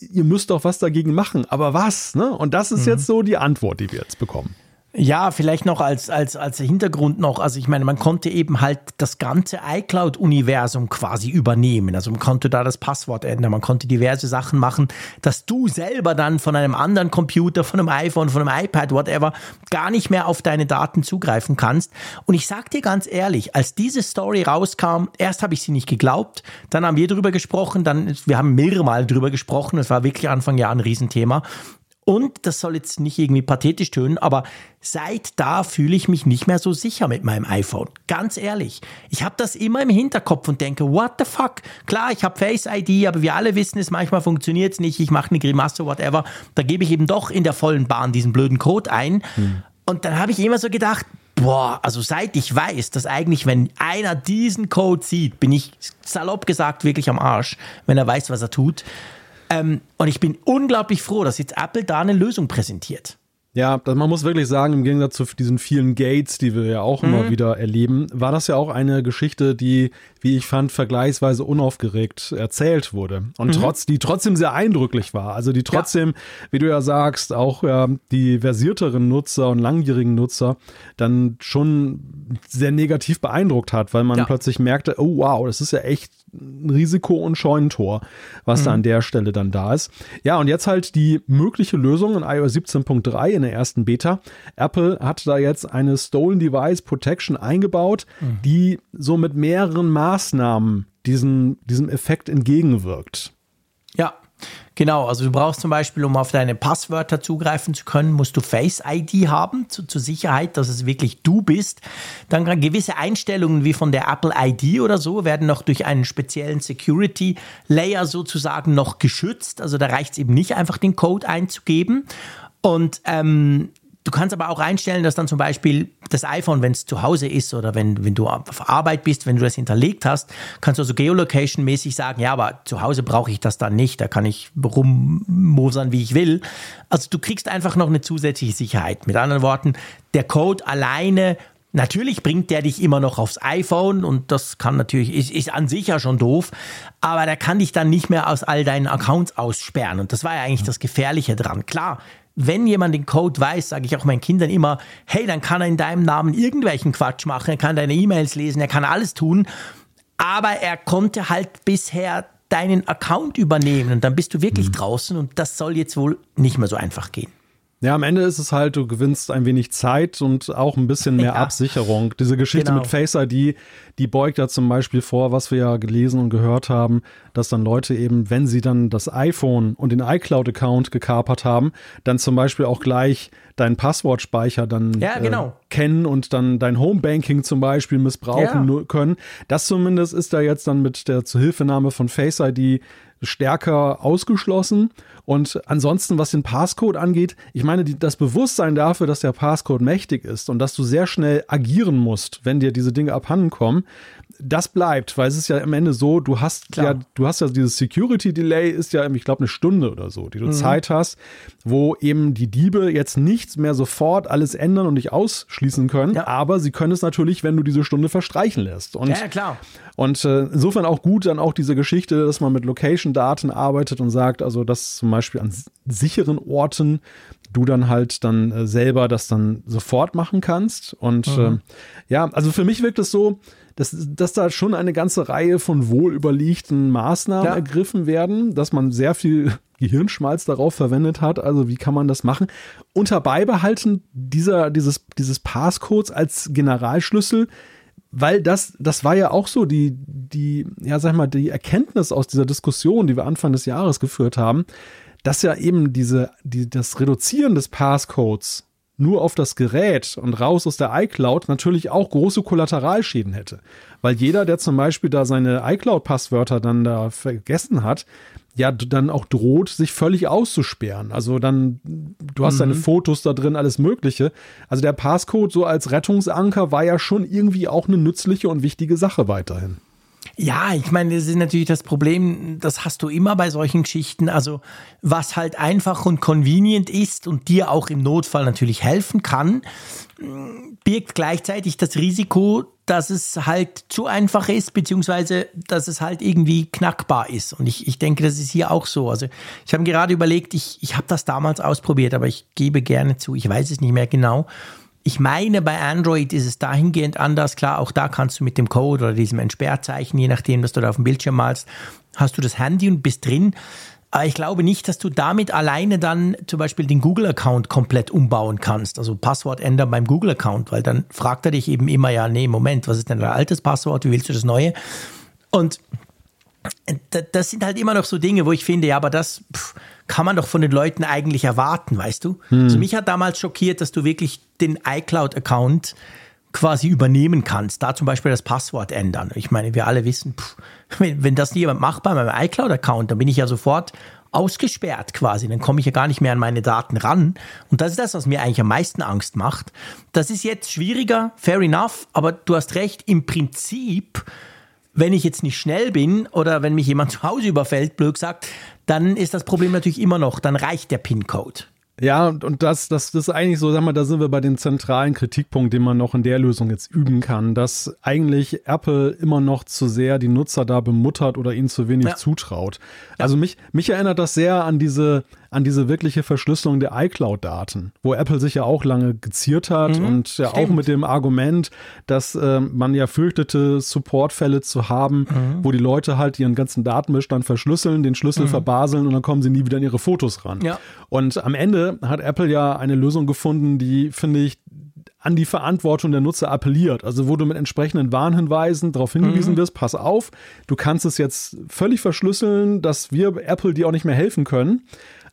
ihr müsst doch was dagegen machen, aber was? Ne? Und das ist mhm. jetzt so die Antwort, die wir jetzt bekommen. Ja, vielleicht noch als, als, als Hintergrund noch. Also ich meine, man konnte eben halt das ganze iCloud-Universum quasi übernehmen. Also man konnte da das Passwort ändern, man konnte diverse Sachen machen, dass du selber dann von einem anderen Computer, von einem iPhone, von einem iPad, whatever, gar nicht mehr auf deine Daten zugreifen kannst. Und ich sag dir ganz ehrlich, als diese Story rauskam, erst habe ich sie nicht geglaubt, dann haben wir drüber gesprochen, dann, wir haben mehrere Mal drüber gesprochen, es war wirklich Anfang Jahr ein Riesenthema. Und das soll jetzt nicht irgendwie pathetisch tönen, aber seit da fühle ich mich nicht mehr so sicher mit meinem iPhone. Ganz ehrlich. Ich habe das immer im Hinterkopf und denke, what the fuck? Klar, ich habe Face ID, aber wir alle wissen es, manchmal funktioniert es nicht. Ich mache eine Grimasse, whatever. Da gebe ich eben doch in der vollen Bahn diesen blöden Code ein. Hm. Und dann habe ich immer so gedacht, boah, also seit ich weiß, dass eigentlich, wenn einer diesen Code sieht, bin ich salopp gesagt wirklich am Arsch, wenn er weiß, was er tut. Ähm, und ich bin unglaublich froh, dass jetzt Apple da eine Lösung präsentiert. Ja, man muss wirklich sagen, im Gegensatz zu diesen vielen Gates, die wir ja auch mhm. immer wieder erleben, war das ja auch eine Geschichte, die, wie ich fand, vergleichsweise unaufgeregt erzählt wurde. Und mhm. trotz, die trotzdem sehr eindrücklich war. Also die trotzdem, ja. wie du ja sagst, auch ja, die versierteren Nutzer und langjährigen Nutzer dann schon sehr negativ beeindruckt hat, weil man ja. plötzlich merkte, oh wow, das ist ja echt ein Risiko- und Scheunentor, was mhm. da an der Stelle dann da ist. Ja, und jetzt halt die mögliche Lösung in iOS 17.3 in der ersten Beta. Apple hat da jetzt eine Stolen Device Protection eingebaut, mhm. die so mit mehreren Maßnahmen diesen, diesem Effekt entgegenwirkt. Ja, Genau, also du brauchst zum Beispiel, um auf deine Passwörter zugreifen zu können, musst du Face ID haben, zu, zur Sicherheit, dass es wirklich du bist. Dann gewisse Einstellungen wie von der Apple ID oder so werden noch durch einen speziellen Security Layer sozusagen noch geschützt. Also da reicht es eben nicht einfach den Code einzugeben. Und ähm, Du kannst aber auch einstellen, dass dann zum Beispiel das iPhone, wenn es zu Hause ist oder wenn, wenn du auf Arbeit bist, wenn du das hinterlegt hast, kannst du also Geolocation-mäßig sagen, ja, aber zu Hause brauche ich das dann nicht, da kann ich rummosern, wie ich will. Also du kriegst einfach noch eine zusätzliche Sicherheit. Mit anderen Worten, der Code alleine Natürlich bringt der dich immer noch aufs iPhone und das kann natürlich, ist, ist an sich ja schon doof, aber der kann dich dann nicht mehr aus all deinen Accounts aussperren und das war ja eigentlich das Gefährliche dran. Klar, wenn jemand den Code weiß, sage ich auch meinen Kindern immer, hey, dann kann er in deinem Namen irgendwelchen Quatsch machen, er kann deine E-Mails lesen, er kann alles tun, aber er konnte halt bisher deinen Account übernehmen und dann bist du wirklich mhm. draußen und das soll jetzt wohl nicht mehr so einfach gehen. Ja, am Ende ist es halt, du gewinnst ein wenig Zeit und auch ein bisschen mehr ja. Absicherung. Diese Geschichte genau. mit Face ID, die beugt ja zum Beispiel vor, was wir ja gelesen und gehört haben, dass dann Leute eben, wenn sie dann das iPhone und den iCloud-Account gekapert haben, dann zum Beispiel auch gleich deinen Passwortspeicher dann ja, genau. äh, kennen und dann dein Homebanking zum Beispiel missbrauchen ja. können. Das zumindest ist da jetzt dann mit der Zuhilfenahme von Face ID stärker ausgeschlossen. Und ansonsten, was den Passcode angeht, ich meine, die, das Bewusstsein dafür, dass der Passcode mächtig ist und dass du sehr schnell agieren musst, wenn dir diese Dinge abhanden kommen, das bleibt, weil es ist ja am Ende so, du hast Klar. ja, du hast ja dieses Security Delay ist ja, ich glaube, eine Stunde oder so, die du mhm. Zeit hast, wo eben die Diebe jetzt nichts mehr sofort alles ändern und dich ausschließen können, ja. aber sie können es natürlich, wenn du diese Stunde verstreichen lässt. Und, ja, klar. Und äh, insofern auch gut dann auch diese Geschichte, dass man mit Location-Daten arbeitet und sagt, also dass zum Beispiel an sicheren Orten du dann halt dann äh, selber das dann sofort machen kannst. Und mhm. äh, ja, also für mich wirkt es so, dass, dass da schon eine ganze Reihe von wohlüberlegten Maßnahmen ja. ergriffen werden, dass man sehr viel Gehirnschmalz darauf verwendet hat. Also wie kann man das machen? Unter Beibehalten dieser, dieses, dieses Passcodes als Generalschlüssel, weil das, das war ja auch so die, die, ja, sag mal, die Erkenntnis aus dieser Diskussion, die wir Anfang des Jahres geführt haben, dass ja eben diese, die, das Reduzieren des Passcodes nur auf das Gerät und raus aus der iCloud natürlich auch große Kollateralschäden hätte. Weil jeder, der zum Beispiel da seine iCloud-Passwörter dann da vergessen hat, ja dann auch droht, sich völlig auszusperren. Also dann, du hast mhm. deine Fotos da drin, alles Mögliche. Also der Passcode so als Rettungsanker war ja schon irgendwie auch eine nützliche und wichtige Sache weiterhin. Ja, ich meine, das ist natürlich das Problem, das hast du immer bei solchen Geschichten. Also, was halt einfach und convenient ist und dir auch im Notfall natürlich helfen kann, birgt gleichzeitig das Risiko, dass es halt zu einfach ist, beziehungsweise dass es halt irgendwie knackbar ist. Und ich, ich denke, das ist hier auch so. Also ich habe gerade überlegt, ich, ich habe das damals ausprobiert, aber ich gebe gerne zu, ich weiß es nicht mehr genau. Ich meine, bei Android ist es dahingehend anders. Klar, auch da kannst du mit dem Code oder diesem Entsperrzeichen, je nachdem, was du da auf dem Bildschirm malst, hast du das Handy und bist drin. Aber ich glaube nicht, dass du damit alleine dann zum Beispiel den Google-Account komplett umbauen kannst. Also Passwort ändern beim Google-Account, weil dann fragt er dich eben immer, ja, nee, Moment, was ist denn dein altes Passwort? Wie willst du das neue? Und das sind halt immer noch so Dinge, wo ich finde, ja, aber das pff, kann man doch von den Leuten eigentlich erwarten, weißt du? Hm. Also mich hat damals schockiert, dass du wirklich den iCloud-Account quasi übernehmen kannst. Da zum Beispiel das Passwort ändern. Ich meine, wir alle wissen, pff, wenn, wenn das jemand macht bei meinem iCloud-Account, dann bin ich ja sofort ausgesperrt quasi. Dann komme ich ja gar nicht mehr an meine Daten ran. Und das ist das, was mir eigentlich am meisten Angst macht. Das ist jetzt schwieriger, fair enough, aber du hast recht, im Prinzip wenn ich jetzt nicht schnell bin oder wenn mich jemand zu Hause überfällt, blöd sagt, dann ist das Problem natürlich immer noch, dann reicht der PIN-Code. Ja, und, das, das, das ist eigentlich so, sag mal, da sind wir bei den zentralen Kritikpunkt, den man noch in der Lösung jetzt üben kann, dass eigentlich Apple immer noch zu sehr die Nutzer da bemuttert oder ihnen zu wenig ja. zutraut. Ja. Also mich, mich erinnert das sehr an diese, an diese wirkliche Verschlüsselung der iCloud-Daten, wo Apple sich ja auch lange geziert hat mhm, und ja stimmt. auch mit dem Argument, dass äh, man ja fürchtete, Supportfälle zu haben, mhm. wo die Leute halt ihren ganzen Datenbestand verschlüsseln, den Schlüssel mhm. verbaseln und dann kommen sie nie wieder an ihre Fotos ran. Ja. Und am Ende hat Apple ja eine Lösung gefunden, die, finde ich, an die Verantwortung der Nutzer appelliert. Also wo du mit entsprechenden Warnhinweisen darauf hingewiesen mhm. wirst, pass auf, du kannst es jetzt völlig verschlüsseln, dass wir Apple dir auch nicht mehr helfen können.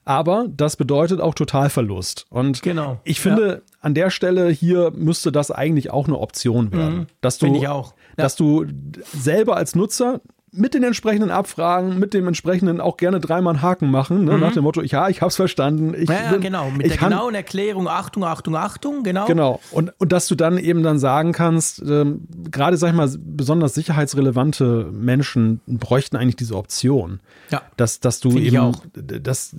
Aber das bedeutet auch Totalverlust. Und genau. ich finde, ja. an der Stelle hier müsste das eigentlich auch eine Option werden. Mhm. Dass du, ich auch. Ja. Dass du selber als Nutzer mit den entsprechenden Abfragen, mit dem entsprechenden auch gerne dreimal einen Haken machen, ne? mhm. nach dem Motto, ja, ich hab's verstanden. Ich ja, bin, genau, mit der genauen Erklärung, Achtung, Achtung, Achtung, genau. Genau, und, und dass du dann eben dann sagen kannst, ähm, gerade, sag ich mal, besonders sicherheitsrelevante Menschen bräuchten eigentlich diese Option. Ja. Dass, dass du Find eben, auch. dass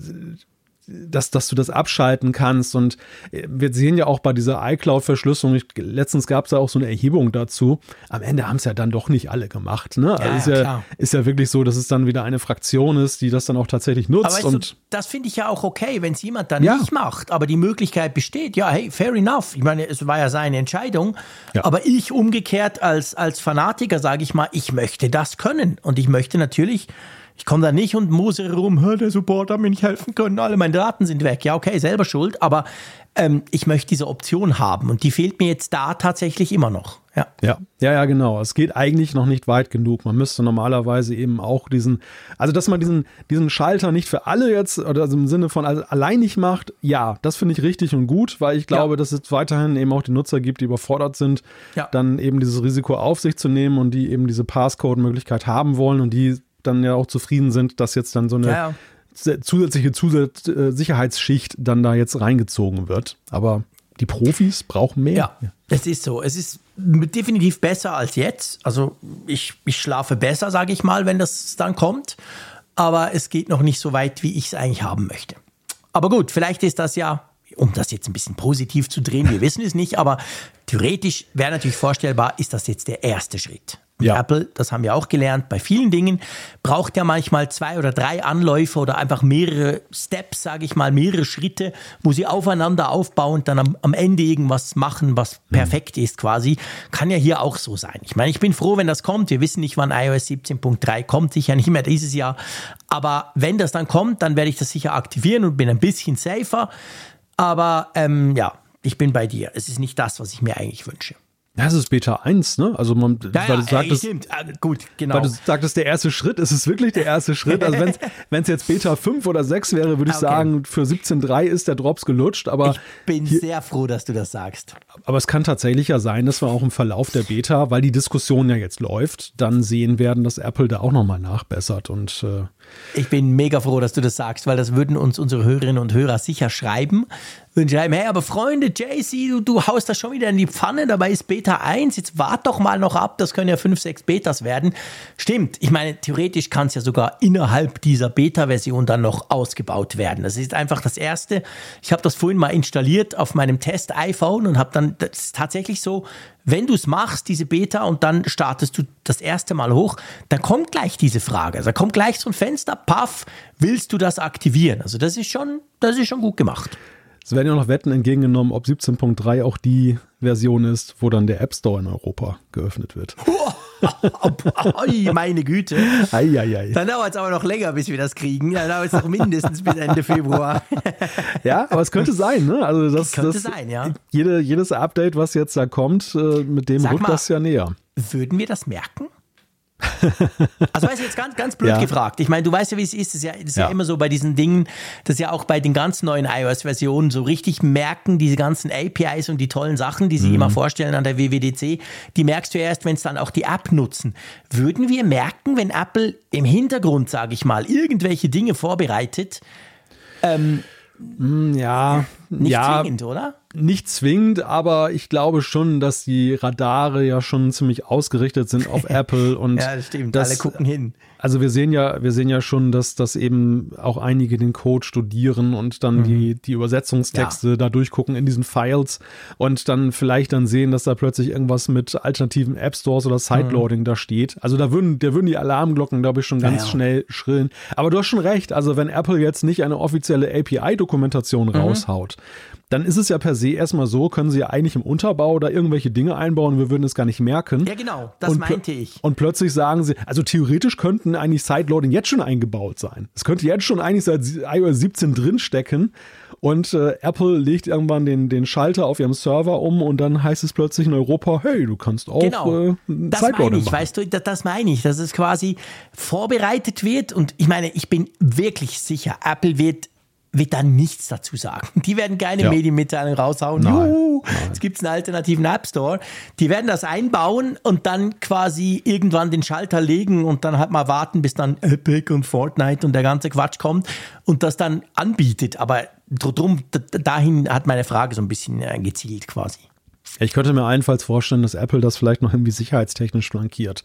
dass, dass du das abschalten kannst. Und äh, wir sehen ja auch bei dieser iCloud-Verschlüsselung, letztens gab es ja auch so eine Erhebung dazu. Am Ende haben es ja dann doch nicht alle gemacht. Ne? Also ja, ist, ja, ja ist ja wirklich so, dass es dann wieder eine Fraktion ist, die das dann auch tatsächlich nutzt. Und du, das finde ich ja auch okay, wenn es jemand dann ja. nicht macht, aber die Möglichkeit besteht. Ja, hey, fair enough. Ich meine, es war ja seine Entscheidung. Aber ich umgekehrt als, als Fanatiker sage ich mal, ich möchte das können. Und ich möchte natürlich Ich komme da nicht und mosere rum, der Support hat mir nicht helfen können, alle meine Daten sind weg. Ja, okay, selber schuld, aber ähm, ich möchte diese Option haben und die fehlt mir jetzt da tatsächlich immer noch. Ja. ja, ja, ja, genau. Es geht eigentlich noch nicht weit genug. Man müsste normalerweise eben auch diesen, also dass man diesen, diesen Schalter nicht für alle jetzt, oder also im Sinne von allein nicht macht, ja, das finde ich richtig und gut, weil ich glaube, ja. dass es weiterhin eben auch die Nutzer gibt, die überfordert sind, ja. dann eben dieses Risiko auf sich zu nehmen und die eben diese Passcode-Möglichkeit haben wollen und die dann ja auch zufrieden sind, dass jetzt dann so eine ja, zusätzliche Zusatz äh, Sicherheitsschicht dann da jetzt reingezogen wird. Aber die Profis brauchen mehr. Ja, es ist so. Es ist definitiv besser als jetzt. Also ich, ich schlafe besser, sage ich mal, wenn das dann kommt. Aber es geht noch nicht so weit, wie ich es eigentlich haben möchte. Aber gut, vielleicht ist das ja, um das jetzt ein bisschen positiv zu drehen, wir wissen es nicht, aber theoretisch wäre natürlich vorstellbar, ist das jetzt der erste Schritt. Ja. Apple, das haben wir auch gelernt, bei vielen Dingen braucht ja manchmal zwei oder drei Anläufe oder einfach mehrere Steps, sage ich mal, mehrere Schritte, wo sie aufeinander aufbauen, dann am, am Ende irgendwas machen, was mhm. perfekt ist quasi. Kann ja hier auch so sein. Ich meine, ich bin froh, wenn das kommt. Wir wissen nicht, wann iOS 17.3 kommt, sicher nicht mehr dieses Jahr. Aber wenn das dann kommt, dann werde ich das sicher aktivieren und bin ein bisschen safer. Aber ähm, ja, ich bin bei dir. Es ist nicht das, was ich mir eigentlich wünsche. Ja, es ist Beta 1, ne? Also man, ja, weil du sagtest, stimmt. Ah, gut, genau. Weil du sagtest, der erste Schritt, ist es wirklich der erste Schritt? Also wenn es jetzt Beta 5 oder 6 wäre, würde ich okay. sagen, für 17.3 ist der Drops gelutscht. Aber ich bin hier, sehr froh, dass du das sagst. Aber es kann tatsächlich ja sein, dass wir auch im Verlauf der Beta, weil die Diskussion ja jetzt läuft, dann sehen werden, dass Apple da auch nochmal nachbessert. Und äh, ich bin mega froh, dass du das sagst, weil das würden uns unsere Hörerinnen und Hörer sicher schreiben. Würden schreiben, hey, aber Freunde, JC, du, du haust das schon wieder in die Pfanne, dabei ist Beta 1, jetzt wart doch mal noch ab, das können ja 5, 6 Betas werden. Stimmt, ich meine, theoretisch kann es ja sogar innerhalb dieser Beta-Version dann noch ausgebaut werden. Das ist einfach das Erste. Ich habe das vorhin mal installiert auf meinem Test-iPhone und habe dann, das ist tatsächlich so, wenn du es machst, diese Beta, und dann startest du das erste Mal hoch, dann kommt gleich diese Frage. Also da kommt gleich so ein Fenster, paff, willst du das aktivieren? Also das ist schon, das ist schon gut gemacht. Es werden ja noch Wetten entgegengenommen, ob 17.3 auch die Version ist, wo dann der App Store in Europa geöffnet wird. Meine Güte. Ei, ei, ei. Dann dauert es aber noch länger, bis wir das kriegen. Dann dauert es noch mindestens bis Ende Februar. ja, aber es könnte sein, ne? Also das, könnte das, sein, ja. Jede, jedes Update, was jetzt da kommt, äh, mit dem Sag rückt mal, das ja näher. Würden wir das merken? Also weißt du, jetzt ganz, ganz blöd ja. gefragt. Ich meine, du weißt ja, wie es ist. Es ist ja, das ist ja. ja immer so bei diesen Dingen, dass ja auch bei den ganz neuen iOS-Versionen so richtig merken, diese ganzen APIs und die tollen Sachen, die sie mhm. immer vorstellen an der WWDC, die merkst du erst, wenn es dann auch die App nutzen. Würden wir merken, wenn Apple im Hintergrund, sage ich mal, irgendwelche Dinge vorbereitet? Ähm, hm, ja, nicht ja, zwingend, oder? Nicht zwingend, aber ich glaube schon, dass die Radare ja schon ziemlich ausgerichtet sind auf Apple und ja, das stimmt. Das, Alle gucken hin. Also wir sehen ja, wir sehen ja schon, dass, dass eben auch einige den Code studieren und dann mhm. die, die Übersetzungstexte ja. da durchgucken in diesen Files und dann vielleicht dann sehen, dass da plötzlich irgendwas mit alternativen App Stores oder Sideloading mhm. da steht. Also da würden, da würden die Alarmglocken, glaube ich, schon ganz ja, ja. schnell schrillen. Aber du hast schon recht. Also wenn Apple jetzt nicht eine offizielle API-Dokumentation mhm. raushaut, dann ist es ja per se erstmal so, können sie ja eigentlich im Unterbau da irgendwelche Dinge einbauen, wir würden es gar nicht merken. Ja, genau, das und meinte ich. Und plötzlich sagen sie, also theoretisch könnten eigentlich Sideloading jetzt schon eingebaut sein. Es könnte jetzt schon eigentlich seit iOS 17 drinstecken und äh, Apple legt irgendwann den, den Schalter auf ihrem Server um und dann heißt es plötzlich in Europa, hey, du kannst auch genau. äh, das meine ich, machen. weißt du, das, das meine ich, dass es quasi vorbereitet wird und ich meine, ich bin wirklich sicher, Apple wird wird dann nichts dazu sagen. Die werden keine ja. Medienmitteilung raushauen. Nein, Juhu, nein. jetzt gibt es einen alternativen App Store. Die werden das einbauen und dann quasi irgendwann den Schalter legen und dann halt mal warten, bis dann Epic und Fortnite und der ganze Quatsch kommt und das dann anbietet. Aber drum, dahin hat meine Frage so ein bisschen äh, gezielt quasi. Ich könnte mir allenfalls vorstellen, dass Apple das vielleicht noch irgendwie sicherheitstechnisch flankiert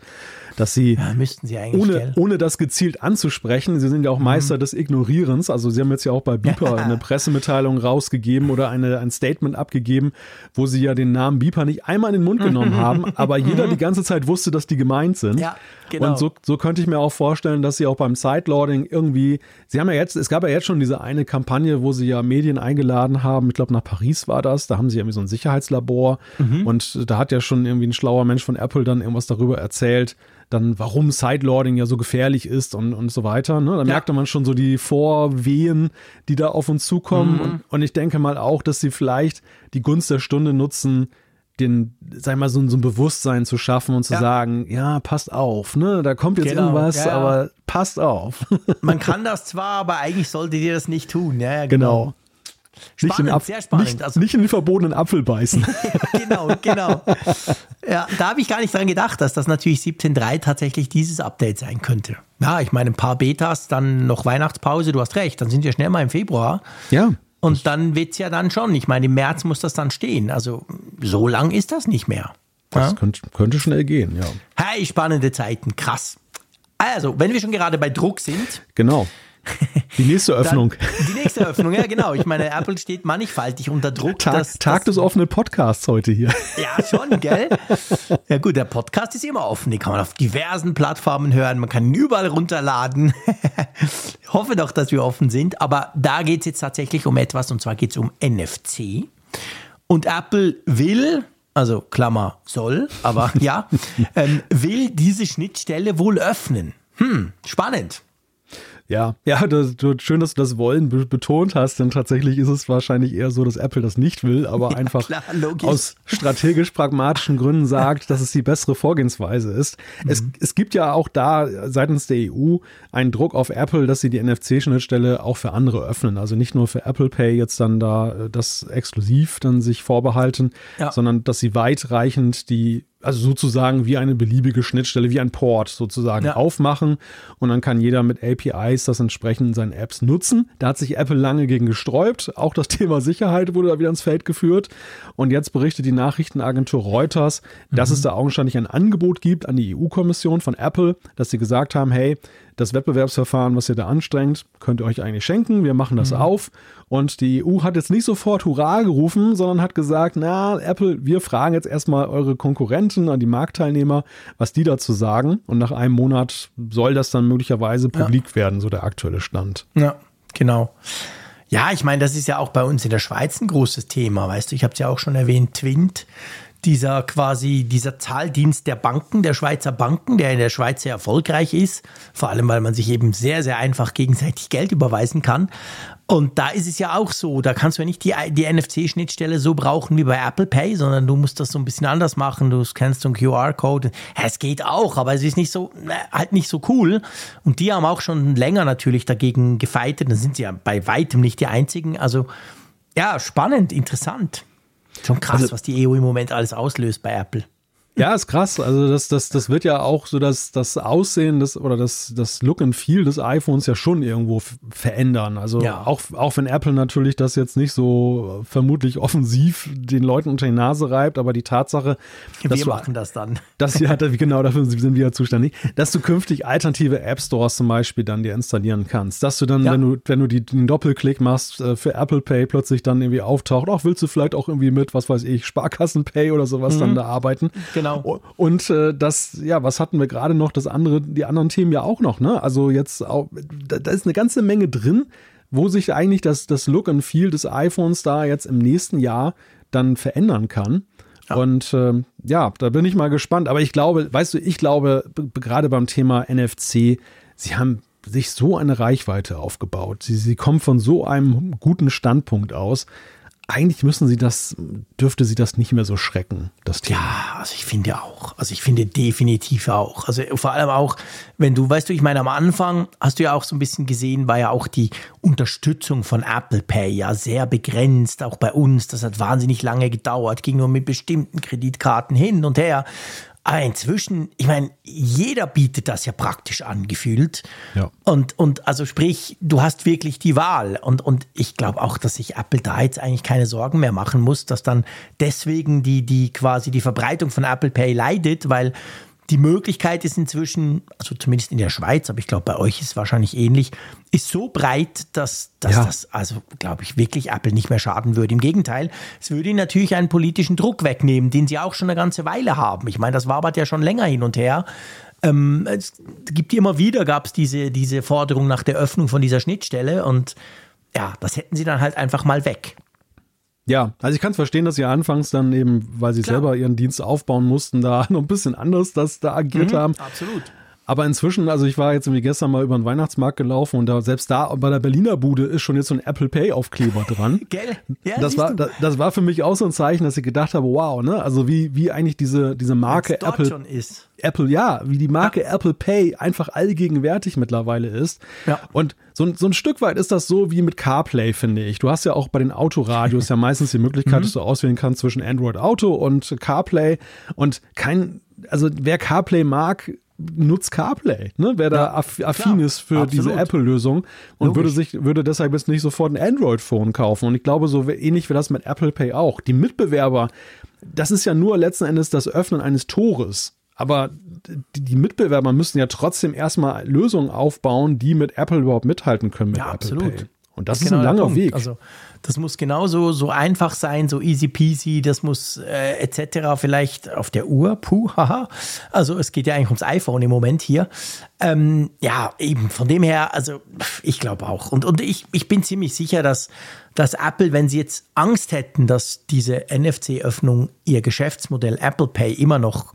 dass sie, ja, müssten sie ohne, ohne das gezielt anzusprechen, sie sind ja auch Meister mhm. des Ignorierens, also sie haben jetzt ja auch bei Beeper eine Pressemitteilung rausgegeben oder eine, ein Statement abgegeben, wo sie ja den Namen Beeper nicht einmal in den Mund genommen haben, aber jeder die ganze Zeit wusste, dass die gemeint sind. Ja, genau. Und so, so könnte ich mir auch vorstellen, dass sie auch beim Sideloading irgendwie, sie haben ja jetzt, es gab ja jetzt schon diese eine Kampagne, wo sie ja Medien eingeladen haben, ich glaube nach Paris war das, da haben sie irgendwie so ein Sicherheitslabor mhm. und da hat ja schon irgendwie ein schlauer Mensch von Apple dann irgendwas darüber erzählt, dann warum Sideloading ja so gefährlich ist und, und so weiter. Ne? Da ja. merkte man schon so die Vorwehen, die da auf uns zukommen. Mhm. Und, und ich denke mal auch, dass sie vielleicht die Gunst der Stunde nutzen, den, sag mal, so, so ein Bewusstsein zu schaffen und zu ja. sagen, ja, passt auf, ne? Da kommt jetzt genau. irgendwas, ja, aber passt auf. Man kann das zwar, aber eigentlich solltet ihr das nicht tun, ja, genau. genau. Spannend, nicht in sehr spannend. Nicht, also, nicht in den verbotenen Apfel beißen. genau, genau. Ja, da habe ich gar nicht dran gedacht, dass das natürlich 17.3 tatsächlich dieses Update sein könnte. Ja, ich meine, ein paar Betas, dann noch Weihnachtspause, du hast recht, dann sind wir schnell mal im Februar. Ja. Und dann wird es ja dann schon. Ich meine, im März muss das dann stehen. Also so lang ist das nicht mehr. Das ja? könnte, könnte schnell gehen, ja. Hey, spannende Zeiten, krass. Also, wenn wir schon gerade bei Druck sind. Genau. Die nächste Öffnung. Dann, die nächste Öffnung, ja genau. Ich meine, Apple steht mannigfaltig unter Druck. Tag, dass, Tag des offenen Podcasts heute hier. Ja, schon, gell? Ja gut, der Podcast ist immer offen. Den kann man auf diversen Plattformen hören. Man kann ihn überall runterladen. Ich hoffe doch, dass wir offen sind. Aber da geht es jetzt tatsächlich um etwas und zwar geht es um NFC. Und Apple will, also Klammer soll, aber ja, ähm, will diese Schnittstelle wohl öffnen. Hm, spannend. Ja, ja, das, schön, dass du das Wollen betont hast, denn tatsächlich ist es wahrscheinlich eher so, dass Apple das nicht will, aber ja, einfach klar, aus strategisch-pragmatischen Gründen sagt, dass es die bessere Vorgehensweise ist. Mhm. Es, es gibt ja auch da seitens der EU einen Druck auf Apple, dass sie die NFC-Schnittstelle auch für andere öffnen. Also nicht nur für Apple Pay jetzt dann da äh, das exklusiv dann sich vorbehalten, ja. sondern dass sie weitreichend die also sozusagen wie eine beliebige Schnittstelle, wie ein Port sozusagen ja. aufmachen und dann kann jeder mit APIs das entsprechend in seinen Apps nutzen. Da hat sich Apple lange gegen gesträubt. Auch das Thema Sicherheit wurde da wieder ins Feld geführt. Und jetzt berichtet die Nachrichtenagentur Reuters, dass mhm. es da augenscheinlich ein Angebot gibt an die EU-Kommission von Apple, dass sie gesagt haben, hey, das Wettbewerbsverfahren, was ihr da anstrengt, könnt ihr euch eigentlich schenken. Wir machen das mhm. auf. Und die EU hat jetzt nicht sofort Hurra gerufen, sondern hat gesagt, na, Apple, wir fragen jetzt erstmal eure Konkurrenten, an die Marktteilnehmer, was die dazu sagen. Und nach einem Monat soll das dann möglicherweise publik ja. werden, so der aktuelle Stand. Ja, genau. Ja, ich meine, das ist ja auch bei uns in der Schweiz ein großes Thema, weißt du, ich habe es ja auch schon erwähnt, Twint dieser quasi dieser Zahldienst der Banken, der Schweizer Banken, der in der Schweiz sehr erfolgreich ist, vor allem weil man sich eben sehr, sehr einfach gegenseitig Geld überweisen kann. Und da ist es ja auch so, da kannst du ja nicht die, die NFC-Schnittstelle so brauchen wie bei Apple Pay, sondern du musst das so ein bisschen anders machen. Du scannst so einen QR-Code. Es geht auch, aber es ist nicht so, halt nicht so cool. Und die haben auch schon länger natürlich dagegen gefeitet. Dann sind sie ja bei weitem nicht die einzigen. Also ja, spannend, interessant. Schon krass, also, was die EU im Moment alles auslöst bei Apple. Ja, ist krass. Also das, das, das wird ja auch so, dass das Aussehen des oder das, das Look and Feel des iPhones ja schon irgendwo verändern. Also ja. auch, auch wenn Apple natürlich das jetzt nicht so vermutlich offensiv den Leuten unter die Nase reibt, aber die Tatsache, dass wir du, machen das dann. Dass ja, genau dafür sind wir ja zuständig, dass du künftig alternative App Stores zum Beispiel dann dir installieren kannst. Dass du dann, ja. wenn du, wenn du die, den Doppelklick machst äh, für Apple Pay plötzlich dann irgendwie auftaucht, auch willst du vielleicht auch irgendwie mit, was weiß ich, Sparkassen Pay oder sowas mhm. dann da arbeiten. Genau. Genau. Und äh, das, ja, was hatten wir gerade noch? Das andere, die anderen Themen ja auch noch, ne? Also jetzt auch, da, da ist eine ganze Menge drin, wo sich eigentlich das, das Look and Feel des iPhones da jetzt im nächsten Jahr dann verändern kann. Ja. Und äh, ja, da bin ich mal gespannt. Aber ich glaube, weißt du, ich glaube, gerade beim Thema NFC, sie haben sich so eine Reichweite aufgebaut. Sie, sie kommen von so einem guten Standpunkt aus eigentlich müssen sie das, dürfte sie das nicht mehr so schrecken, das Thema. Ja, also ich finde auch. Also ich finde definitiv auch. Also vor allem auch, wenn du, weißt du, ich meine, am Anfang hast du ja auch so ein bisschen gesehen, war ja auch die Unterstützung von Apple Pay ja sehr begrenzt, auch bei uns. Das hat wahnsinnig lange gedauert, ging nur mit bestimmten Kreditkarten hin und her. Aber inzwischen, ich meine, jeder bietet das ja praktisch angefühlt. Ja. Und, und also sprich, du hast wirklich die Wahl. Und, und ich glaube auch, dass sich Apple da jetzt eigentlich keine Sorgen mehr machen muss, dass dann deswegen die, die quasi die Verbreitung von Apple Pay leidet, weil die Möglichkeit ist inzwischen, also zumindest in der Schweiz, aber ich glaube, bei euch ist es wahrscheinlich ähnlich, ist so breit, dass, dass ja. das, also glaube ich, wirklich Apple nicht mehr schaden würde. Im Gegenteil, es würde ihnen natürlich einen politischen Druck wegnehmen, den sie auch schon eine ganze Weile haben. Ich meine, das wabert ja schon länger hin und her. Ähm, es gibt immer wieder, gab es diese, diese Forderung nach der Öffnung von dieser Schnittstelle und ja, das hätten sie dann halt einfach mal weg. Ja, also ich kann es verstehen, dass sie anfangs dann eben, weil sie Klar. selber ihren Dienst aufbauen mussten, da noch ein bisschen anders das da agiert mhm, haben. Absolut. Aber inzwischen, also ich war jetzt irgendwie gestern mal über den Weihnachtsmarkt gelaufen und da selbst da bei der Berliner Bude ist schon jetzt so ein Apple Pay Aufkleber dran. Gell? Ja, das war das, das, war für mich auch so ein Zeichen, dass ich gedacht habe, wow, ne? Also wie wie eigentlich diese diese Marke Apple schon ist. Apple ja, wie die Marke ja. Apple Pay einfach allgegenwärtig mittlerweile ist. Ja. Und so, so ein Stück weit ist das so wie mit CarPlay, finde ich. Du hast ja auch bei den Autoradios ja meistens die Möglichkeit, mhm. dass du auswählen kannst zwischen Android Auto und CarPlay und kein also wer CarPlay mag, nutzt CarPlay, ne? Wer da aff affin klar, ist für absolut. diese Apple-Lösung und Logisch. würde sich, würde deshalb jetzt nicht sofort ein Android-Phone kaufen. Und ich glaube, so ähnlich wie das mit Apple Pay auch. Die Mitbewerber, das ist ja nur letzten Endes das Öffnen eines Tores. Aber die, Mitbewerber müssen ja trotzdem erstmal Lösungen aufbauen, die mit Apple überhaupt mithalten können mit ja, Apple absolut. Pay. Und das, das ist genau ein langer Weg. Also das muss genauso so einfach sein, so easy peasy, das muss äh, etc. vielleicht auf der Uhr, puh, haha. Also es geht ja eigentlich ums iPhone im Moment hier. Ähm, ja, eben von dem her, also ich glaube auch. Und, und ich, ich bin ziemlich sicher, dass, dass Apple, wenn sie jetzt Angst hätten, dass diese NFC-Öffnung ihr Geschäftsmodell Apple Pay immer noch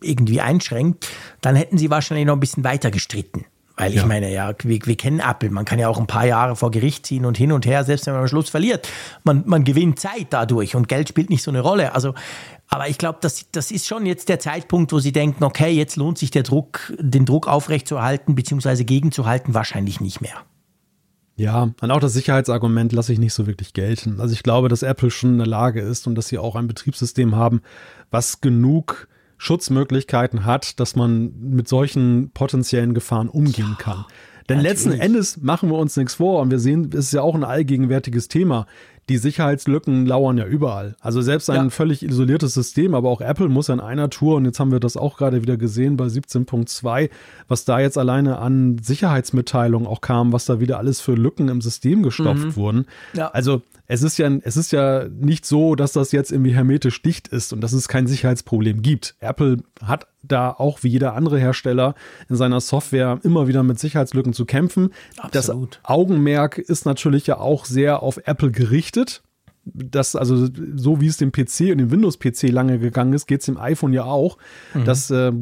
irgendwie einschränkt, dann hätten sie wahrscheinlich noch ein bisschen weiter gestritten. Weil ich ja. meine, ja, wir, wir kennen Apple, man kann ja auch ein paar Jahre vor Gericht ziehen und hin und her, selbst wenn man am Schluss verliert. Man, man gewinnt Zeit dadurch und Geld spielt nicht so eine Rolle. Also, aber ich glaube, das, das ist schon jetzt der Zeitpunkt, wo sie denken, okay, jetzt lohnt sich der Druck, den Druck aufrechtzuerhalten bzw. gegenzuhalten, wahrscheinlich nicht mehr. Ja, und auch das Sicherheitsargument lasse ich nicht so wirklich gelten. Also ich glaube, dass Apple schon in der Lage ist und dass sie auch ein Betriebssystem haben, was genug Schutzmöglichkeiten hat, dass man mit solchen potenziellen Gefahren umgehen kann. Denn Natürlich. letzten Endes machen wir uns nichts vor und wir sehen, es ist ja auch ein allgegenwärtiges Thema die Sicherheitslücken lauern ja überall. Also selbst ein ja. völlig isoliertes System, aber auch Apple muss in einer Tour, und jetzt haben wir das auch gerade wieder gesehen bei 17.2, was da jetzt alleine an Sicherheitsmitteilungen auch kam, was da wieder alles für Lücken im System gestopft mhm. wurden. Ja. Also es ist ja, es ist ja nicht so, dass das jetzt irgendwie hermetisch dicht ist und dass es kein Sicherheitsproblem gibt. Apple hat da auch wie jeder andere Hersteller in seiner Software immer wieder mit Sicherheitslücken zu kämpfen. Absolut. Das Augenmerk ist natürlich ja auch sehr auf Apple gerichtet. Das, also so wie es dem PC und dem Windows-PC lange gegangen ist, geht es dem iPhone ja auch. Mhm. Dass, äh,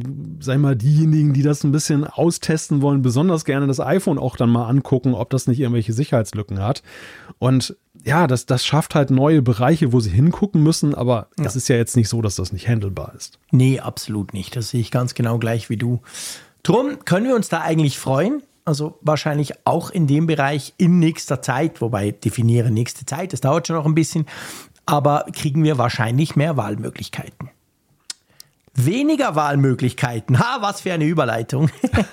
sag mal, diejenigen, die das ein bisschen austesten wollen, besonders gerne das iPhone auch dann mal angucken, ob das nicht irgendwelche Sicherheitslücken hat. Und ja, das, das schafft halt neue Bereiche, wo sie hingucken müssen, aber ja. es ist ja jetzt nicht so, dass das nicht handelbar ist. Nee, absolut nicht. Das sehe ich ganz genau gleich wie du. Drum können wir uns da eigentlich freuen. Also wahrscheinlich auch in dem Bereich in nächster Zeit, wobei definiere nächste Zeit, das dauert schon noch ein bisschen, aber kriegen wir wahrscheinlich mehr Wahlmöglichkeiten weniger Wahlmöglichkeiten, ha, was für eine Überleitung,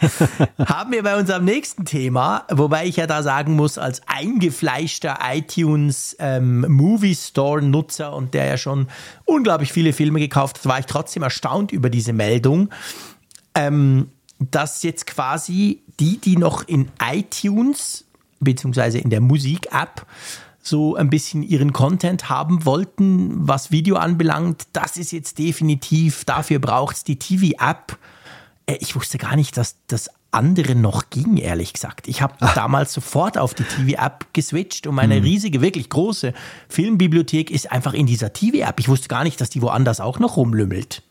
haben wir bei unserem nächsten Thema, wobei ich ja da sagen muss, als eingefleischter iTunes ähm, Movie Store Nutzer und der ja schon unglaublich viele Filme gekauft hat, war ich trotzdem erstaunt über diese Meldung, ähm, dass jetzt quasi die, die noch in iTunes beziehungsweise in der Musik-App so ein bisschen ihren Content haben wollten, was Video anbelangt. Das ist jetzt definitiv, dafür braucht es die TV-App. Äh, ich wusste gar nicht, dass das andere noch ging, ehrlich gesagt. Ich habe damals sofort auf die TV-App geswitcht und meine mhm. riesige, wirklich große Filmbibliothek ist einfach in dieser TV-App. Ich wusste gar nicht, dass die woanders auch noch rumlümmelt.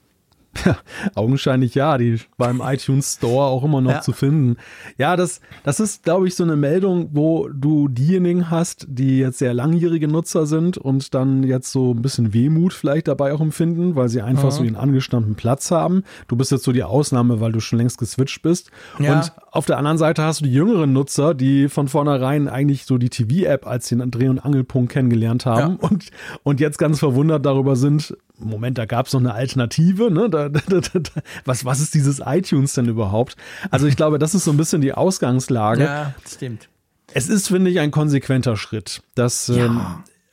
Ja, augenscheinlich ja, die beim iTunes Store auch immer noch ja. zu finden. Ja, das, das ist, glaube ich, so eine Meldung, wo du diejenigen hast, die jetzt sehr langjährige Nutzer sind und dann jetzt so ein bisschen Wehmut vielleicht dabei auch empfinden, weil sie einfach mhm. so den angestammten Platz haben. Du bist jetzt so die Ausnahme, weil du schon längst geswitcht bist. Ja. Und auf der anderen Seite hast du die jüngeren Nutzer, die von vornherein eigentlich so die TV-App als den Dreh- und Angelpunkt kennengelernt haben ja. und, und jetzt ganz verwundert darüber sind, Moment, da gab es noch eine Alternative, ne? Da, da, da, was, was ist dieses iTunes denn überhaupt? Also ich glaube, das ist so ein bisschen die Ausgangslage. Ja, stimmt. Es ist, finde ich, ein konsequenter Schritt. Dass, ja. ähm,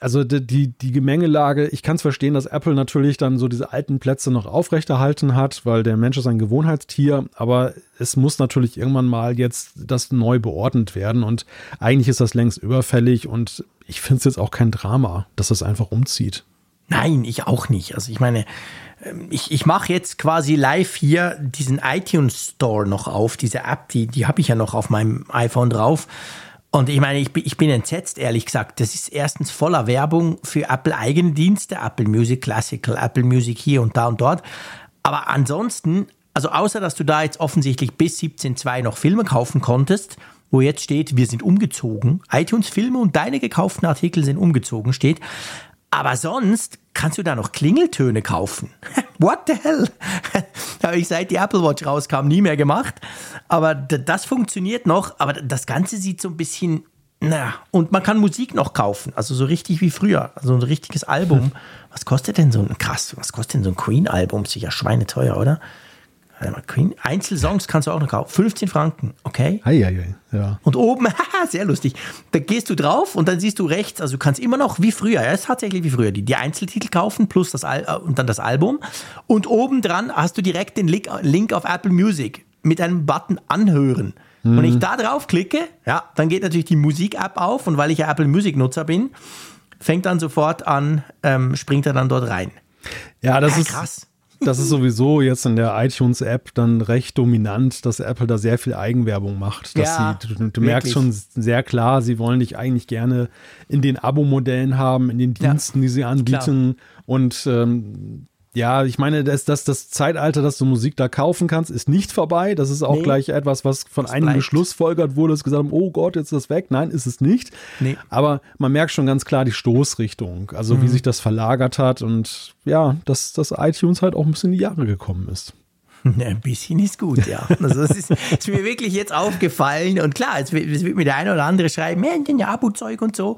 also die, die Gemengelage, ich kann es verstehen, dass Apple natürlich dann so diese alten Plätze noch aufrechterhalten hat, weil der Mensch ist ein Gewohnheitstier, aber es muss natürlich irgendwann mal jetzt das neu beordnet werden und eigentlich ist das längst überfällig und ich finde es jetzt auch kein Drama, dass es einfach umzieht. Nein, ich auch nicht. Also ich meine, ähm, ich, ich mache jetzt quasi live hier diesen iTunes Store noch auf, diese App, die, die habe ich ja noch auf meinem iPhone drauf. Und ich meine, ich bin, ich bin entsetzt, ehrlich gesagt. Das ist erstens voller Werbung für Apple eigene Dienste, Apple Music Classical, Apple Music hier und da und dort. Aber ansonsten, also außer dass du da jetzt offensichtlich bis 17.2 noch Filme kaufen konntest, wo jetzt steht, wir sind umgezogen, iTunes-Filme und deine gekauften Artikel sind umgezogen, steht. Aber sonst kannst du da noch Klingeltöne kaufen. What the hell? Habe ich seit die Apple Watch rauskam nie mehr gemacht. Aber das funktioniert noch. Aber das Ganze sieht so ein bisschen, na, und man kann Musik noch kaufen. Also so richtig wie früher. Also ein richtiges Album. Was kostet denn so ein, krass, was kostet denn so ein Queen-Album? Sicher schweineteuer, oder? Queen, Einzelsongs kannst du auch noch kaufen. 15 Franken, okay? Ei, ei, ei, ja. Und oben, haha, sehr lustig. Da gehst du drauf und dann siehst du rechts, also du kannst immer noch wie früher, ja, ist tatsächlich wie früher, die, die Einzeltitel kaufen plus das Al äh, und dann das Album. Und oben dran hast du direkt den Link, Link auf Apple Music mit einem Button anhören. Mhm. Wenn ich da drauf klicke, ja, dann geht natürlich die Musik-App auf und weil ich ja Apple Music-Nutzer bin, fängt dann sofort an, ähm, springt er dann dort rein. Ja, das ja, ist krass das ist sowieso jetzt in der iTunes-App dann recht dominant, dass Apple da sehr viel Eigenwerbung macht. Dass ja, sie, du, du merkst schon sehr klar, sie wollen dich eigentlich gerne in den Abo-Modellen haben, in den Diensten, ja, die sie anbieten. Klar. Und ähm, ja, ich meine, das, das, das Zeitalter, dass du Musik da kaufen kannst, ist nicht vorbei. Das ist auch nee, gleich etwas, was von einigen geschlussfolgert wurde, dass gesagt haben, oh Gott, jetzt ist das weg. Nein, ist es nicht. Nee. Aber man merkt schon ganz klar die Stoßrichtung, also mhm. wie sich das verlagert hat und ja, dass das iTunes halt auch ein bisschen in die Jahre gekommen ist. Ein bisschen ist gut, ja. Also das ist, ist mir wirklich jetzt aufgefallen. Und klar, es wird, es wird mir der eine oder andere schreiben, ja, Abo-Zeug und so.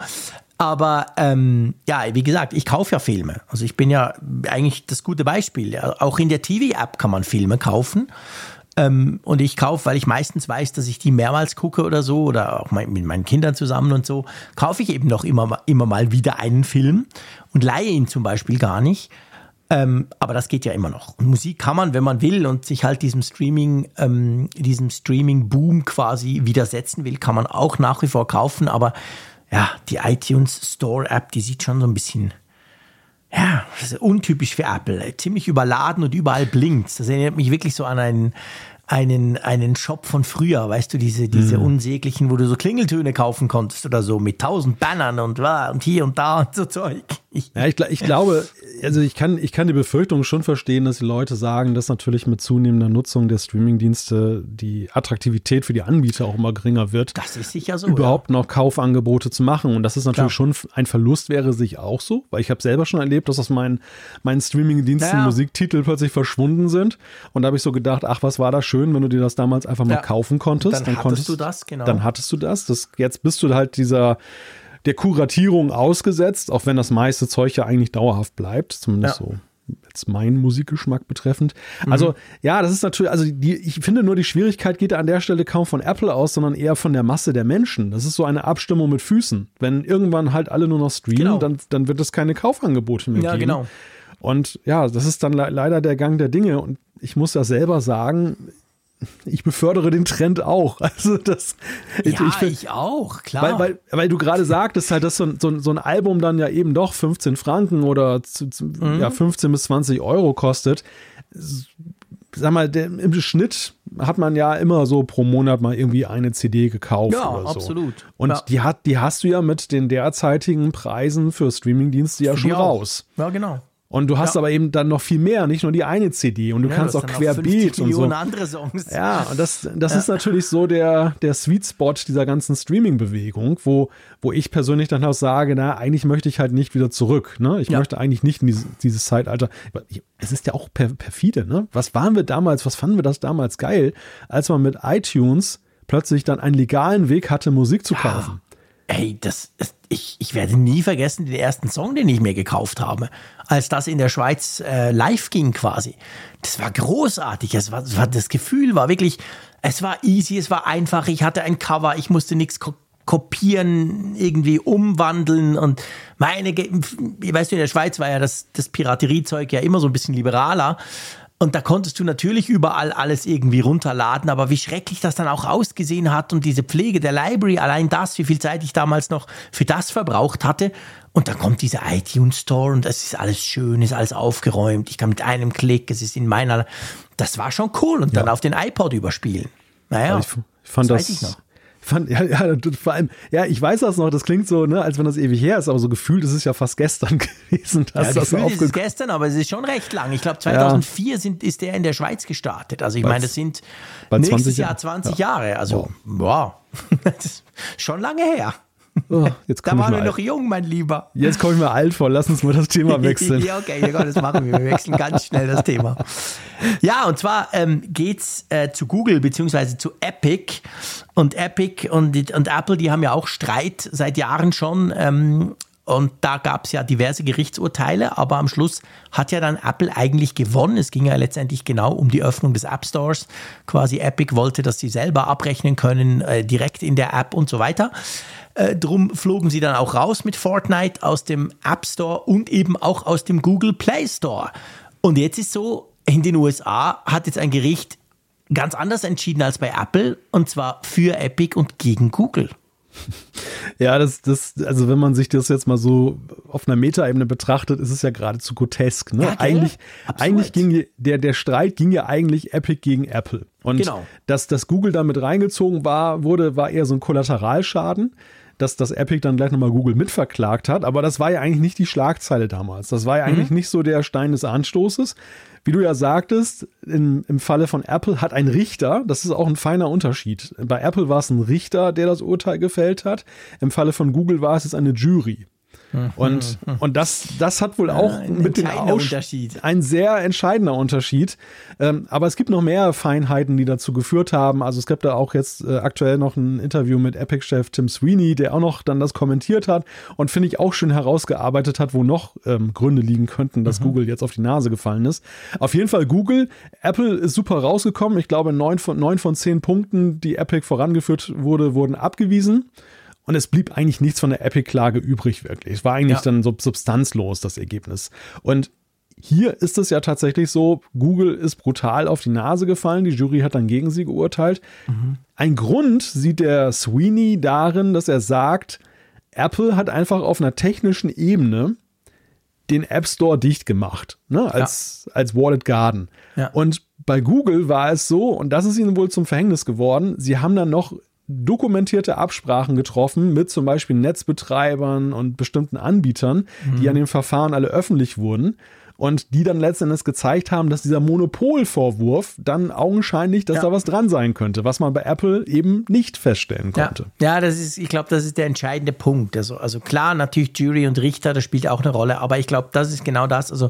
Aber ähm, ja, wie gesagt, ich kaufe ja Filme. Also ich bin ja eigentlich das gute Beispiel. Auch in der TV-App kann man Filme kaufen. Ähm, und ich kaufe, weil ich meistens weiß, dass ich die mehrmals gucke oder so, oder auch mit meinen Kindern zusammen und so, kaufe ich eben noch immer, immer mal wieder einen Film und leihe ihn zum Beispiel gar nicht. Ähm, aber das geht ja immer noch. Und Musik kann man, wenn man will und sich halt diesem Streaming, ähm, diesem Streaming-Boom quasi widersetzen will, kann man auch nach wie vor kaufen. Aber ja, die iTunes Store App, die sieht schon so ein bisschen, ja, untypisch für Apple. Ziemlich überladen und überall blinkt. Das erinnert mich wirklich so an einen, einen, einen Shop von früher, weißt du, diese, diese mhm. unsäglichen, wo du so Klingeltöne kaufen konntest oder so, mit tausend Bannern und, und hier und da und so Zeug. Ich, ja, ich, ich glaube, also ich kann, ich kann die Befürchtung schon verstehen, dass die Leute sagen, dass natürlich mit zunehmender Nutzung der Streamingdienste die Attraktivität für die Anbieter auch immer geringer wird. Das ist sicher so. Überhaupt ja. noch Kaufangebote zu machen. Und das ist natürlich Klar. schon ein Verlust, wäre sich auch so, weil ich habe selber schon erlebt, dass aus meinen, meinen Streamingdiensten ja. Musiktitel plötzlich verschwunden sind. Und da habe ich so gedacht, ach, was war das schön, wenn du dir das damals einfach mal ja. kaufen konntest. Dann, dann hattest konntest, du das, genau. Dann hattest du das. das. Jetzt bist du halt dieser der Kuratierung ausgesetzt, auch wenn das meiste Zeug ja eigentlich dauerhaft bleibt, zumindest ja. so jetzt meinen Musikgeschmack betreffend. Mhm. Also ja, das ist natürlich, also die, ich finde nur, die Schwierigkeit geht an der Stelle kaum von Apple aus, sondern eher von der Masse der Menschen. Das ist so eine Abstimmung mit Füßen. Wenn irgendwann halt alle nur noch streamen, genau. dann, dann wird es keine Kaufangebote mehr ja, geben. Genau. Und ja, das ist dann le leider der Gang der Dinge. Und ich muss ja selber sagen, ich befördere den Trend auch. Also das, ja, ich, find, ich, auch, klar. Weil, weil, weil du gerade sagtest, halt, dass so, so, so, ein Album dann ja eben doch 15 Franken oder zu, zu, mhm. ja, 15 bis 20 Euro kostet. Sag mal, der, im Schnitt hat man ja immer so pro Monat mal irgendwie eine CD gekauft ja, oder so. absolut. Und ja. die, hat, die hast du ja mit den derzeitigen Preisen für Streamingdienste ja schon raus. Ja, genau. Und du hast ja. aber eben dann noch viel mehr, nicht nur die eine CD und du ja, kannst auch querbeet und so. andere Songs. Ja, und das, das ja. ist natürlich so der, der Sweet Spot dieser ganzen Streaming-Bewegung, wo, wo ich persönlich dann auch sage, na, eigentlich möchte ich halt nicht wieder zurück. Ne? Ich möchte eigentlich nicht in dieses, dieses Zeitalter. Es ist ja auch per, perfide, ne? Was waren wir damals, was fanden wir das damals geil, als man mit iTunes plötzlich dann einen legalen Weg hatte, Musik zu kaufen. Ey, das, ich, ich werde nie vergessen den ersten Song, den ich mir gekauft habe, als das in der Schweiz äh, live ging quasi. Das war großartig. Es war, es war, das Gefühl war wirklich, es war easy, es war einfach. Ich hatte ein Cover, ich musste nichts ko kopieren, irgendwie umwandeln und meine, weißt du, in der Schweiz war ja das, das Pirateriezeug ja immer so ein bisschen liberaler. Und da konntest du natürlich überall alles irgendwie runterladen, aber wie schrecklich das dann auch ausgesehen hat und diese Pflege der Library, allein das, wie viel Zeit ich damals noch für das verbraucht hatte. Und dann kommt dieser iTunes Store und es ist alles schön, ist alles aufgeräumt. Ich kann mit einem Klick, es ist in meiner, das war schon cool und dann auf den iPod überspielen. Naja, ich, fand das, das fand, ja, ja, vor allem, ja, ich weiß das noch, das klingt so, ne, als wenn das ewig her ist, aber so gefühlt ist es ja fast gestern gewesen. Dass ja, das ist es gestern, aber es ist schon recht lang. Ich glaube, 2004 ja. sind, ist der in der Schweiz gestartet. Also ich meine, das sind nächstes Jahr 20 ja. Jahre. Also, wow. wow. schon lange her. Oh, da waren wir noch jung, mein Lieber. Jetzt komme ich mir alt vor. Lass uns mal das Thema wechseln. ja, okay, ja, das machen wir. Wir wechseln ganz schnell das Thema. Ja, und zwar ähm, geht es äh, zu Google beziehungsweise zu Epic. Und Epic und, und Apple, die haben ja auch Streit seit Jahren schon. Ähm, und da gab es ja diverse Gerichtsurteile, aber am Schluss hat ja dann Apple eigentlich gewonnen. Es ging ja letztendlich genau um die Öffnung des App Stores. Quasi Epic wollte, dass sie selber abrechnen können, äh, direkt in der App und so weiter. Äh, drum flogen sie dann auch raus mit Fortnite aus dem App Store und eben auch aus dem Google Play Store. Und jetzt ist so, in den USA hat jetzt ein Gericht ganz anders entschieden als bei Apple und zwar für Epic und gegen Google. Ja, das, das, also wenn man sich das jetzt mal so auf einer Metaebene betrachtet, ist es ja geradezu grotesk. Ne? Ja, eigentlich, eigentlich ging der, der Streit ging ja eigentlich Epic gegen Apple. Und genau. dass, dass Google damit reingezogen war, wurde, war eher so ein Kollateralschaden dass das Epic dann gleich nochmal Google mitverklagt hat. Aber das war ja eigentlich nicht die Schlagzeile damals. Das war ja eigentlich mhm. nicht so der Stein des Anstoßes. Wie du ja sagtest, im, im Falle von Apple hat ein Richter, das ist auch ein feiner Unterschied. Bei Apple war es ein Richter, der das Urteil gefällt hat. Im Falle von Google war es jetzt eine Jury. Und, und das, das hat wohl auch ein mit dem Unterschied. ein sehr entscheidender Unterschied. Ähm, aber es gibt noch mehr Feinheiten, die dazu geführt haben. Also es gibt da auch jetzt äh, aktuell noch ein Interview mit Epic-Chef Tim Sweeney, der auch noch dann das kommentiert hat und finde ich auch schön herausgearbeitet hat, wo noch ähm, Gründe liegen könnten, dass mhm. Google jetzt auf die Nase gefallen ist. Auf jeden Fall Google. Apple ist super rausgekommen. Ich glaube, neun von, neun von zehn Punkten, die Epic vorangeführt wurde, wurden abgewiesen. Und es blieb eigentlich nichts von der Epic-Klage übrig, wirklich. Es war eigentlich ja. dann so substanzlos, das Ergebnis. Und hier ist es ja tatsächlich so, Google ist brutal auf die Nase gefallen, die Jury hat dann gegen sie geurteilt. Mhm. Ein Grund sieht der Sweeney darin, dass er sagt, Apple hat einfach auf einer technischen Ebene den App Store dicht gemacht, ne, als, ja. als Wallet Garden. Ja. Und bei Google war es so, und das ist ihnen wohl zum Verhängnis geworden, sie haben dann noch dokumentierte Absprachen getroffen mit zum Beispiel Netzbetreibern und bestimmten Anbietern, mhm. die an dem Verfahren alle öffentlich wurden und die dann letztendlich gezeigt haben, dass dieser Monopolvorwurf dann augenscheinlich, dass ja. da was dran sein könnte, was man bei Apple eben nicht feststellen konnte. Ja, ja das ist, ich glaube, das ist der entscheidende Punkt. Also, also klar, natürlich Jury und Richter, das spielt auch eine Rolle, aber ich glaube, das ist genau das. Also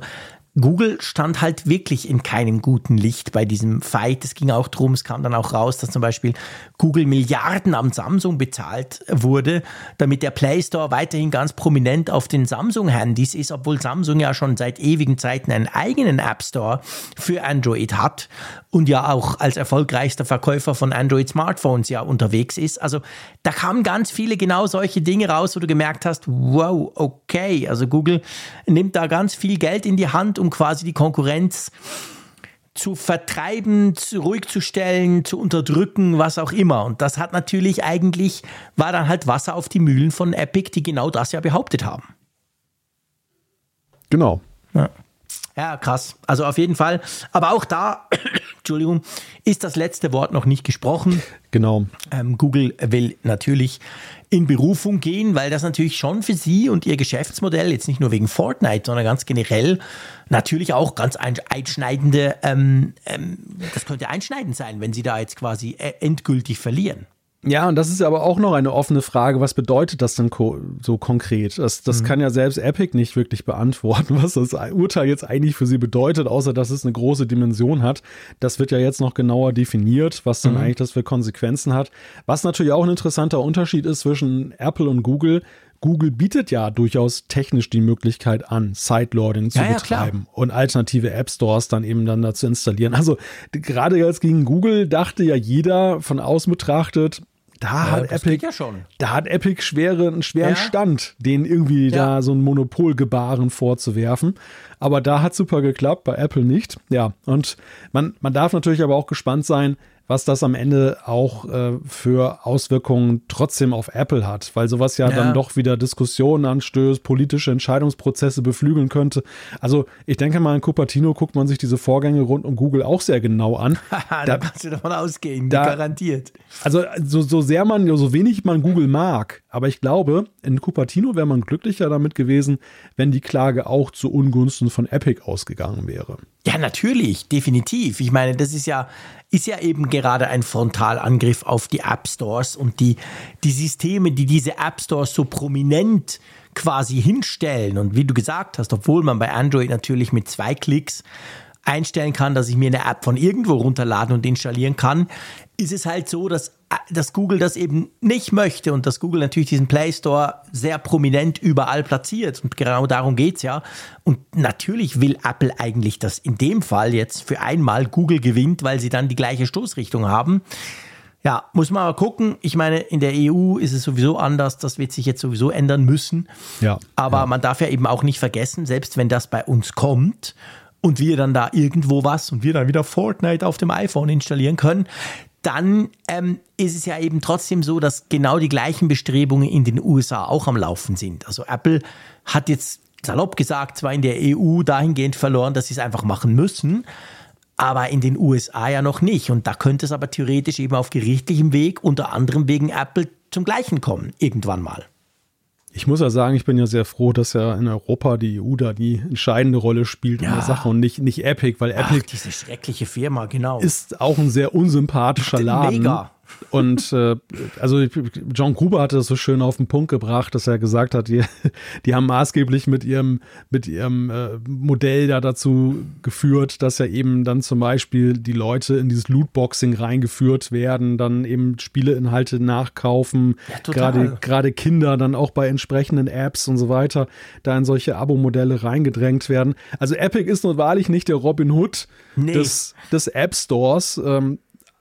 Google stand halt wirklich in keinem guten Licht bei diesem Fight. Es ging auch darum, es kam dann auch raus, dass zum Beispiel Google Milliarden am Samsung bezahlt wurde, damit der Play Store weiterhin ganz prominent auf den Samsung-Handys ist, obwohl Samsung ja schon seit ewigen Zeiten einen eigenen App Store für Android hat und ja auch als erfolgreichster Verkäufer von Android-Smartphones ja unterwegs ist. Also da kamen ganz viele genau solche Dinge raus, wo du gemerkt hast, wow, okay, also Google nimmt da ganz viel Geld in die Hand, um um quasi die Konkurrenz zu vertreiben, zu, ruhig zu stellen, zu unterdrücken, was auch immer. Und das hat natürlich eigentlich, war dann halt Wasser auf die Mühlen von Epic, die genau das ja behauptet haben. Genau. Ja. Ja, krass. Also auf jeden Fall. Aber auch da, Entschuldigung, ist das letzte Wort noch nicht gesprochen. Genau. Ähm, Google will natürlich in Berufung gehen, weil das natürlich schon für sie und ihr Geschäftsmodell, jetzt nicht nur wegen Fortnite, sondern ganz generell, natürlich auch ganz einschneidende, ähm, ähm, das könnte einschneidend sein, wenn sie da jetzt quasi äh, endgültig verlieren. Ja, und das ist aber auch noch eine offene Frage. Was bedeutet das denn ko so konkret? Das, das mhm. kann ja selbst Epic nicht wirklich beantworten, was das Urteil jetzt eigentlich für sie bedeutet, außer dass es eine große Dimension hat. Das wird ja jetzt noch genauer definiert, was dann mhm. eigentlich das für Konsequenzen hat. Was natürlich auch ein interessanter Unterschied ist zwischen Apple und Google. Google bietet ja durchaus technisch die Möglichkeit an, Sideloading zu ja, betreiben ja, und alternative App Stores dann eben dann dazu installieren. Also gerade jetzt gegen Google dachte ja jeder von außen betrachtet, da ja, hat Epic ja da hat Epic schwere, einen schweren ja. Stand, den irgendwie da so ein Monopolgebaren vorzuwerfen. Aber da hat super geklappt, bei Apple nicht. Ja, und man, man darf natürlich aber auch gespannt sein, was das am Ende auch äh, für Auswirkungen trotzdem auf Apple hat, weil sowas ja, ja, dann doch wieder Diskussionen anstößt, politische Entscheidungsprozesse beflügeln könnte. Also ich denke mal, in Cupertino guckt man sich diese Vorgänge rund um Google auch sehr genau an. da, da kannst du davon ausgehen, da, garantiert. Also so, so sehr man, so wenig man Google mag, aber ich glaube, in Cupertino wäre man glücklicher damit gewesen, wenn die Klage auch zu Ungunsten von Epic ausgegangen wäre. Ja, natürlich, definitiv. Ich meine, das ist ja, ist ja eben gerade ein Frontalangriff auf die App Stores und die, die Systeme, die diese App Stores so prominent quasi hinstellen. Und wie du gesagt hast, obwohl man bei Android natürlich mit zwei Klicks einstellen kann, dass ich mir eine App von irgendwo runterladen und installieren kann, ist es halt so, dass, dass Google das eben nicht möchte und dass Google natürlich diesen Play Store sehr prominent überall platziert. Und genau darum geht es ja. Und natürlich will Apple eigentlich, dass in dem Fall jetzt für einmal Google gewinnt, weil sie dann die gleiche Stoßrichtung haben. Ja, muss man aber gucken. Ich meine, in der EU ist es sowieso anders. Das wird sich jetzt sowieso ändern müssen. Ja. Aber ja. man darf ja eben auch nicht vergessen, selbst wenn das bei uns kommt und wir dann da irgendwo was und wir dann wieder Fortnite auf dem iPhone installieren können, dann ähm, ist es ja eben trotzdem so, dass genau die gleichen Bestrebungen in den USA auch am Laufen sind. Also Apple hat jetzt salopp gesagt, zwar in der EU dahingehend verloren, dass sie es einfach machen müssen, aber in den USA ja noch nicht. Und da könnte es aber theoretisch eben auf gerichtlichem Weg, unter anderem wegen Apple, zum Gleichen kommen, irgendwann mal. Ich muss ja sagen, ich bin ja sehr froh, dass ja in Europa die EU da die entscheidende Rolle spielt ja. in der Sache und nicht, nicht Epic, weil Epic. Ach, diese schreckliche Firma, genau. Ist auch ein sehr unsympathischer Laden. Mega. Und äh, also John Gruber hatte das so schön auf den Punkt gebracht, dass er gesagt hat, die, die haben maßgeblich mit ihrem, mit ihrem äh, Modell da dazu geführt, dass ja eben dann zum Beispiel die Leute in dieses Lootboxing reingeführt werden, dann eben Spieleinhalte nachkaufen, ja, gerade, gerade Kinder dann auch bei entsprechenden Apps und so weiter, da in solche Abo-Modelle reingedrängt werden. Also Epic ist nun wahrlich nicht der Robin Hood nee. des, des App Stores. Ähm,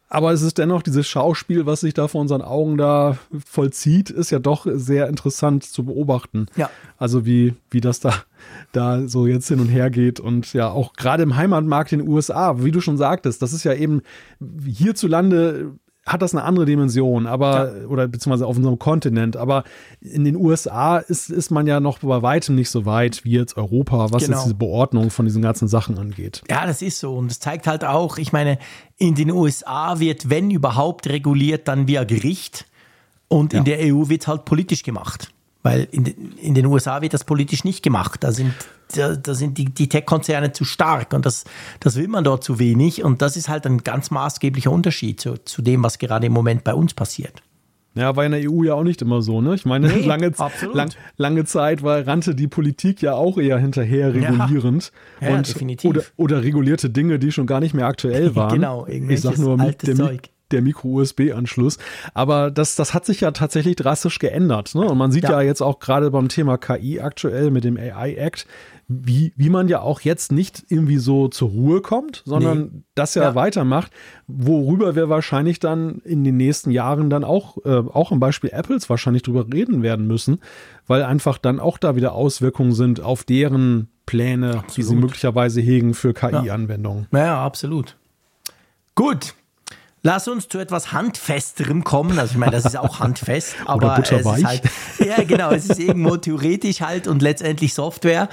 aber es ist dennoch dieses Schauspiel, was sich da vor unseren Augen da vollzieht, ist ja doch sehr interessant zu beobachten. Ja. Also wie, wie das da, da so jetzt hin und her geht und ja auch gerade im Heimatmarkt in den USA, wie du schon sagtest, das ist ja eben hierzulande hat das eine andere Dimension, aber, ja. oder beziehungsweise auf unserem Kontinent. Aber in den USA ist, ist man ja noch bei weitem nicht so weit wie jetzt Europa, was genau. jetzt diese Beordnung von diesen ganzen Sachen angeht. Ja, das ist so. Und es zeigt halt auch, ich meine, in den USA wird, wenn überhaupt reguliert, dann via Gericht. Und in ja. der EU wird halt politisch gemacht. Weil in, in den USA wird das politisch nicht gemacht. Da sind da, da sind die, die Tech-Konzerne zu stark und das, das will man dort zu wenig. Und das ist halt ein ganz maßgeblicher Unterschied zu, zu dem, was gerade im Moment bei uns passiert. Ja, war in der EU ja auch nicht immer so, ne? Ich meine, nee, lange, lang, lange Zeit war, rannte die Politik ja auch eher hinterher regulierend. Ja, ja, definitiv. Oder, oder regulierte Dinge, die schon gar nicht mehr aktuell waren. genau, ich sag nur mit dem, Zeug der Micro-USB-Anschluss. Aber das, das hat sich ja tatsächlich drastisch geändert. Ne? Und man sieht ja. ja jetzt auch gerade beim Thema KI aktuell mit dem AI-Act, wie, wie man ja auch jetzt nicht irgendwie so zur Ruhe kommt, sondern nee. das ja, ja, weitermacht, worüber wir wahrscheinlich dann in den nächsten Jahren dann auch, äh, auch im Beispiel Apples wahrscheinlich drüber reden werden müssen, weil einfach dann auch da wieder Auswirkungen sind auf deren Pläne, absolut. die sie möglicherweise hegen für KI-Anwendungen. Ja. ja, absolut. Gut, Lass uns zu etwas Handfesterem kommen. Also ich meine, das ist auch handfest, aber es ist halt, ja genau, es ist irgendwo theoretisch halt und letztendlich Software.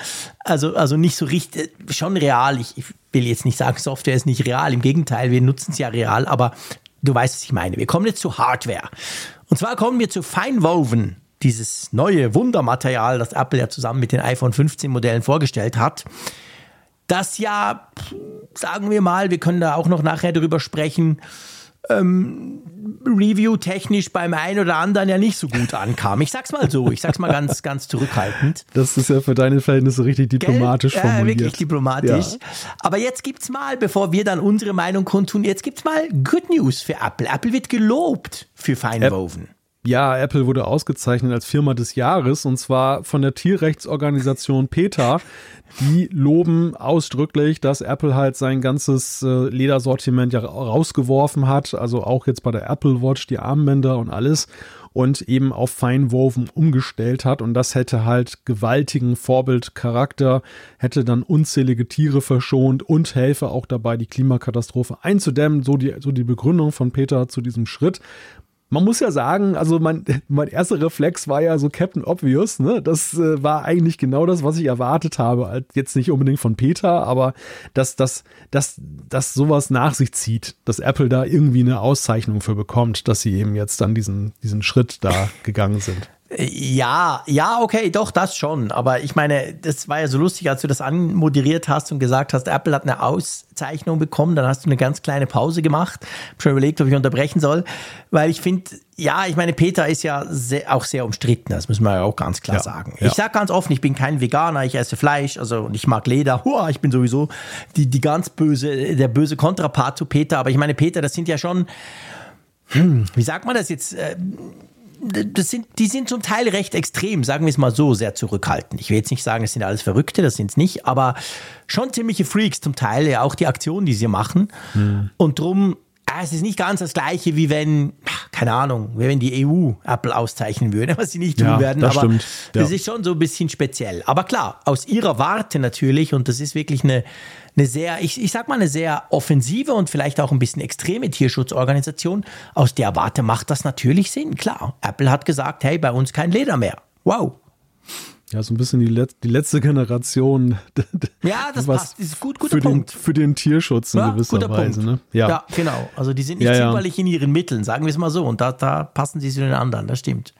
Also, also nicht so richtig, schon real. Ich, ich will jetzt nicht sagen, Software ist nicht real. Im Gegenteil, wir nutzen es ja real, aber du weißt, was ich meine. Wir kommen jetzt zu Hardware. Und zwar kommen wir zu Feinwoven, dieses neue Wundermaterial, das Apple ja zusammen mit den iPhone 15 Modellen vorgestellt hat. Das ja, sagen wir mal, wir können da auch noch nachher drüber sprechen, ähm, Review-technisch beim einen oder anderen ja nicht so gut ankam. Ich sag's mal so, ich sag's mal ganz, ganz zurückhaltend. Das ist ja für deine Verhältnisse richtig diplomatisch Gell? formuliert. Ja, wirklich diplomatisch. Ja. Aber jetzt gibt's mal, bevor wir dann unsere Meinung kundtun, jetzt gibt's mal Good News für Apple. Apple wird gelobt für Feinwoven. App ja, Apple wurde ausgezeichnet als Firma des Jahres und zwar von der Tierrechtsorganisation PETA. Die loben ausdrücklich, dass Apple halt sein ganzes äh, Ledersortiment ja rausgeworfen hat, also auch jetzt bei der Apple Watch die Armbänder und alles und eben auf Feinwoven umgestellt hat. Und das hätte halt gewaltigen Vorbildcharakter, hätte dann unzählige Tiere verschont und helfe auch dabei, die Klimakatastrophe einzudämmen. So die, so die Begründung von Peter zu diesem Schritt man muss ja sagen, also mein, mein erster Reflex war ja so Captain Obvious, ne? Das äh, war eigentlich genau das, was ich erwartet habe. Halt jetzt nicht unbedingt von Peter, aber dass, dass, dass, dass sowas nach sich zieht, dass Apple da irgendwie eine Auszeichnung für bekommt, dass sie eben jetzt dann diesen, diesen Schritt da gegangen sind. Ja, ja, okay, doch, das schon. Aber ich meine, das war ja so lustig, als du das anmoderiert hast und gesagt hast, Apple hat eine Auszeichnung bekommen, dann hast du eine ganz kleine Pause gemacht. Hab schon überlegt, ob ich unterbrechen soll, weil ich finde, ja, ich meine, Peter ist ja sehr, auch sehr umstritten, das müssen wir ja auch ganz klar ja, sagen. Ja. Ich sage ganz offen, ich bin kein Veganer, ich esse Fleisch, also und ich mag Leder. Hua, ich bin sowieso die, die ganz böse, der böse Kontrapart zu Peter. Aber ich meine, Peter, das sind ja schon, hm, wie sagt man das jetzt? Das sind, die sind zum Teil recht extrem, sagen wir es mal so, sehr zurückhaltend. Ich will jetzt nicht sagen, das sind alles Verrückte, das sind es nicht, aber schon ziemliche Freaks zum Teil, ja auch die Aktionen, die sie machen. Hm. Und drum, ja, es ist nicht ganz das Gleiche, wie wenn, keine Ahnung, wie wenn die EU Apple auszeichnen würde, was sie nicht tun ja, werden. Das aber stimmt. Ja. das ist schon so ein bisschen speziell. Aber klar, aus ihrer Warte natürlich, und das ist wirklich eine, eine sehr, ich, ich sag mal, eine sehr offensive und vielleicht auch ein bisschen extreme Tierschutzorganisation. Aus der Warte macht das natürlich Sinn. Klar, Apple hat gesagt, hey, bei uns kein Leder mehr. Wow. Ja, so ein bisschen die, Let die letzte Generation. Ja, das passt. Das ist gut, guter für Punkt. Den, für den Tierschutz in ja, gewisser Weise. Ne? Ja. ja. genau. Also die sind nicht ja, zimperlich in ihren Mitteln, sagen wir es mal so. Und da, da passen sie zu den anderen, das stimmt.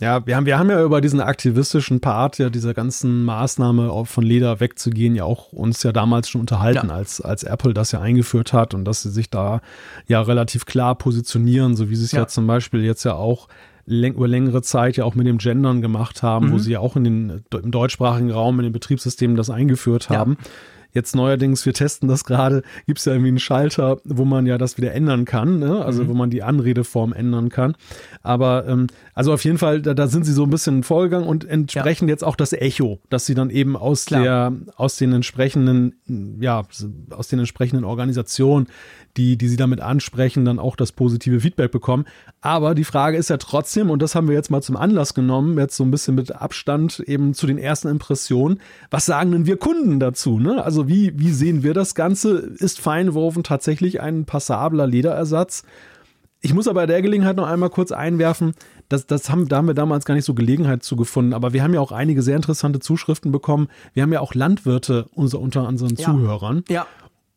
Ja, wir haben, wir haben ja über diesen aktivistischen Part ja dieser ganzen Maßnahme von Leder wegzugehen ja auch uns ja damals schon unterhalten, ja. als, als Apple das ja eingeführt hat und dass sie sich da ja relativ klar positionieren, so wie sie es ja. ja zum Beispiel jetzt ja auch über längere Zeit ja auch mit dem Gendern gemacht haben, mhm. wo sie ja auch in den, im deutschsprachigen Raum, in den Betriebssystemen das eingeführt haben. Ja. Jetzt neuerdings, wir testen das gerade, gibt es ja irgendwie einen Schalter, wo man ja das wieder ändern kann, ne? also mhm. wo man die Anredeform ändern kann. Aber ähm, also auf jeden Fall, da, da sind sie so ein bisschen vorgegangen und entsprechend ja. jetzt auch das Echo, dass sie dann eben aus Klar. der, aus den entsprechenden, ja, aus den entsprechenden Organisationen die, die sie damit ansprechen, dann auch das positive Feedback bekommen. Aber die Frage ist ja trotzdem, und das haben wir jetzt mal zum Anlass genommen, jetzt so ein bisschen mit Abstand eben zu den ersten Impressionen, was sagen denn wir Kunden dazu? Ne? Also wie, wie sehen wir das Ganze? Ist Feinwoven tatsächlich ein passabler Lederersatz? Ich muss aber bei der Gelegenheit noch einmal kurz einwerfen, das, das haben, da haben wir damals gar nicht so Gelegenheit zugefunden, aber wir haben ja auch einige sehr interessante Zuschriften bekommen. Wir haben ja auch Landwirte unser, unter unseren ja. Zuhörern. Ja.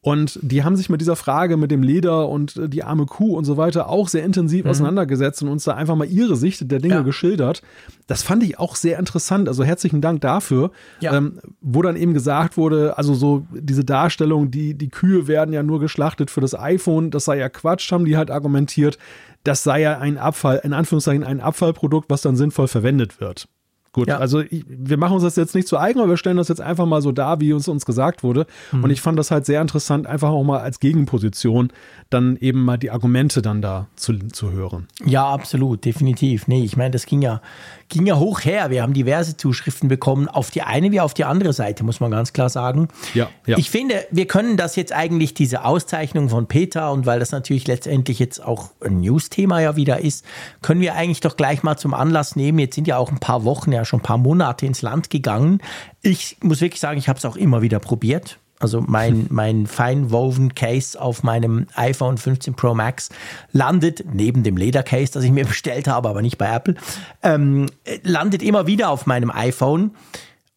Und die haben sich mit dieser Frage mit dem Leder und äh, die arme Kuh und so weiter auch sehr intensiv mhm. auseinandergesetzt und uns da einfach mal ihre Sicht der Dinge ja. geschildert. Das fand ich auch sehr interessant. Also herzlichen Dank dafür, ja. ähm, wo dann eben gesagt wurde, also so diese Darstellung, die, die Kühe werden ja nur geschlachtet für das iPhone, das sei ja Quatsch, haben die halt argumentiert. Das sei ja ein Abfall, in Anführungszeichen ein Abfallprodukt, was dann sinnvoll verwendet wird. Gut, ja. also ich, wir machen uns das jetzt nicht zu eigen, aber wir stellen das jetzt einfach mal so dar, wie uns uns gesagt wurde. Mhm. Und ich fand das halt sehr interessant, einfach auch mal als Gegenposition dann eben mal die Argumente dann da zu, zu hören. Ja, absolut, definitiv. Nee, ich meine, das ging ja, ging ja hoch her. Wir haben diverse Zuschriften bekommen, auf die eine wie auf die andere Seite, muss man ganz klar sagen. Ja, ja. Ich finde, wir können das jetzt eigentlich, diese Auszeichnung von Peter, und weil das natürlich letztendlich jetzt auch ein News-Thema ja wieder ist, können wir eigentlich doch gleich mal zum Anlass nehmen. Jetzt sind ja auch ein paar Wochen, ja schon ein paar Monate ins Land gegangen. Ich muss wirklich sagen, ich habe es auch immer wieder probiert. Also mein, mein feinwoven Case auf meinem iPhone 15 Pro Max landet neben dem Ledercase, das ich mir bestellt habe, aber nicht bei Apple, ähm, landet immer wieder auf meinem iPhone.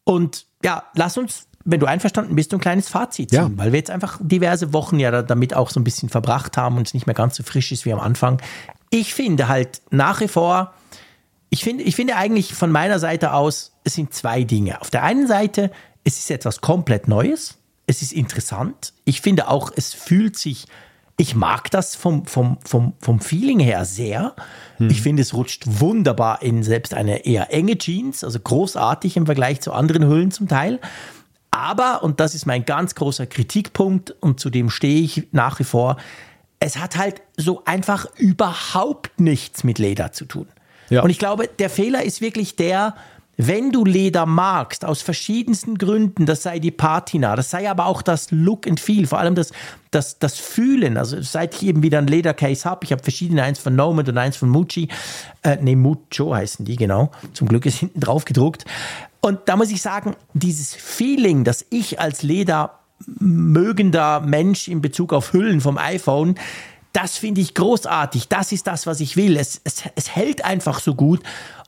Und ja, lass uns, wenn du einverstanden bist, ein kleines Fazit ziehen, ja. weil wir jetzt einfach diverse Wochen ja damit auch so ein bisschen verbracht haben und es nicht mehr ganz so frisch ist wie am Anfang. Ich finde halt nach wie vor, ich finde, ich finde eigentlich von meiner Seite aus, es sind zwei Dinge. Auf der einen Seite, es ist etwas komplett Neues es ist interessant. Ich finde auch, es fühlt sich, ich mag das vom, vom, vom, vom Feeling her sehr. Hm. Ich finde, es rutscht wunderbar in selbst eine eher enge Jeans, also großartig im Vergleich zu anderen Hüllen zum Teil. Aber, und das ist mein ganz großer Kritikpunkt und zu dem stehe ich nach wie vor, es hat halt so einfach überhaupt nichts mit Leder zu tun. Ja. Und ich glaube, der Fehler ist wirklich der, wenn du Leder magst, aus verschiedensten Gründen, das sei die Patina, das sei aber auch das Look and Feel, vor allem das, das, das Fühlen. Also seit ich eben wieder ein Ledercase habe, ich habe verschiedene, eins von Nomad und eins von Mucci, äh, ne, Mucho heißen die, genau. Zum Glück ist hinten drauf gedruckt. Und da muss ich sagen, dieses Feeling, das ich als Leder mögender Mensch in Bezug auf Hüllen vom iPhone, das finde ich großartig. Das ist das, was ich will. Es, es, es hält einfach so gut.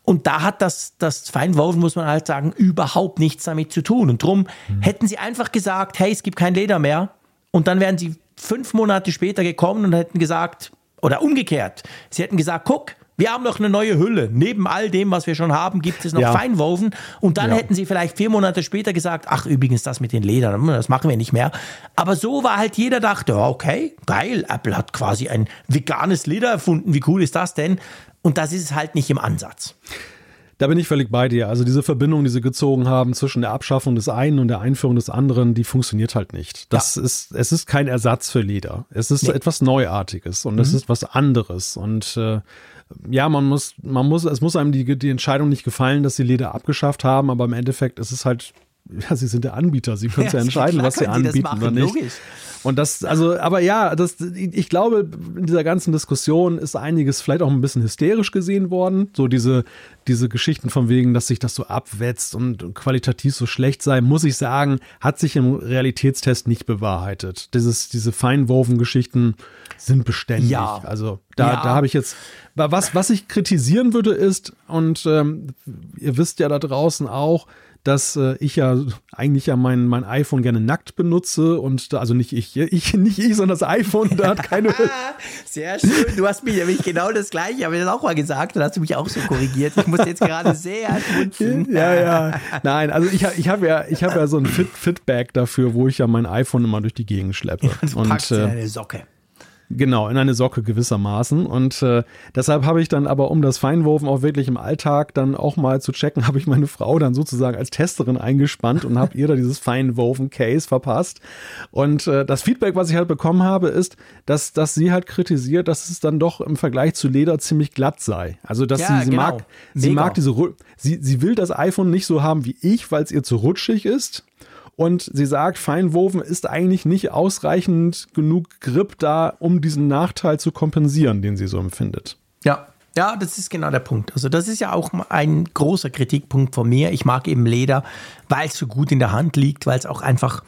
Und da hat das, das Feinwoven, muss man halt sagen, überhaupt nichts damit zu tun. Und drum mhm. hätten sie einfach gesagt, hey, es gibt kein Leder mehr. Und dann wären sie fünf Monate später gekommen und hätten gesagt, oder umgekehrt, sie hätten gesagt, guck, wir haben noch eine neue Hülle. Neben all dem, was wir schon haben, gibt es noch ja. Feinwoven. Und dann ja. hätten sie vielleicht vier Monate später gesagt, ach übrigens, das mit den Ledern, das machen wir nicht mehr. Aber so war halt jeder dachte, okay, geil, Apple hat quasi ein veganes Leder erfunden. Wie cool ist das denn? Und das ist es halt nicht im Ansatz. Da bin ich völlig bei dir. Also diese Verbindung, die sie gezogen haben zwischen der Abschaffung des einen und der Einführung des anderen, die funktioniert halt nicht. Das ja. ist, es ist kein Ersatz für Leder. Es ist nee. etwas Neuartiges und mhm. es ist was anderes. Und äh, ja, man muss, man muss, es muss einem die, die Entscheidung nicht gefallen, dass sie Leder abgeschafft haben, aber im Endeffekt ist es halt ja, sie sind der Anbieter, sie können ja, ja entscheiden, was sie anbieten oder nicht. Logisch. Und das, also, aber ja, das, ich glaube, in dieser ganzen Diskussion ist einiges vielleicht auch ein bisschen hysterisch gesehen worden. So diese, diese Geschichten von wegen, dass sich das so abwetzt und qualitativ so schlecht sei, muss ich sagen, hat sich im Realitätstest nicht bewahrheitet. Dieses, diese feinwoven Geschichten sind beständig. Ja. Also da, ja. da habe ich jetzt, was, was ich kritisieren würde ist, und ähm, ihr wisst ja da draußen auch, dass äh, ich ja eigentlich ja mein, mein iPhone gerne nackt benutze und da, also nicht ich, ich, nicht ich, sondern das iPhone, da hat keine. sehr schön. Du hast mir nämlich genau das gleiche, habe ich das auch mal gesagt und hast du mich auch so korrigiert. Ich muss jetzt gerade sehr schmunzeln. ja, ja. Nein, also ich, ich habe ja, ich habe ja so ein Fit, Fitbag dafür, wo ich ja mein iPhone immer durch die Gegend schleppe. Du und, packst äh, eine Socke. Genau, in eine Socke gewissermaßen. Und äh, deshalb habe ich dann aber, um das Feinwurfen auch wirklich im Alltag dann auch mal zu checken, habe ich meine Frau dann sozusagen als Testerin eingespannt und habe ihr da dieses Feinwoven-Case verpasst. Und äh, das Feedback, was ich halt bekommen habe, ist, dass, dass sie halt kritisiert, dass es dann doch im Vergleich zu Leder ziemlich glatt sei. Also, dass ja, sie, sie genau. mag, sie mag diese, sie, sie will das iPhone nicht so haben wie ich, weil es ihr zu rutschig ist. Und sie sagt, Feinwoven ist eigentlich nicht ausreichend genug Grip da, um diesen Nachteil zu kompensieren, den sie so empfindet. Ja, ja, das ist genau der Punkt. Also das ist ja auch ein großer Kritikpunkt von mir. Ich mag eben Leder, weil es so gut in der Hand liegt, weil es auch einfach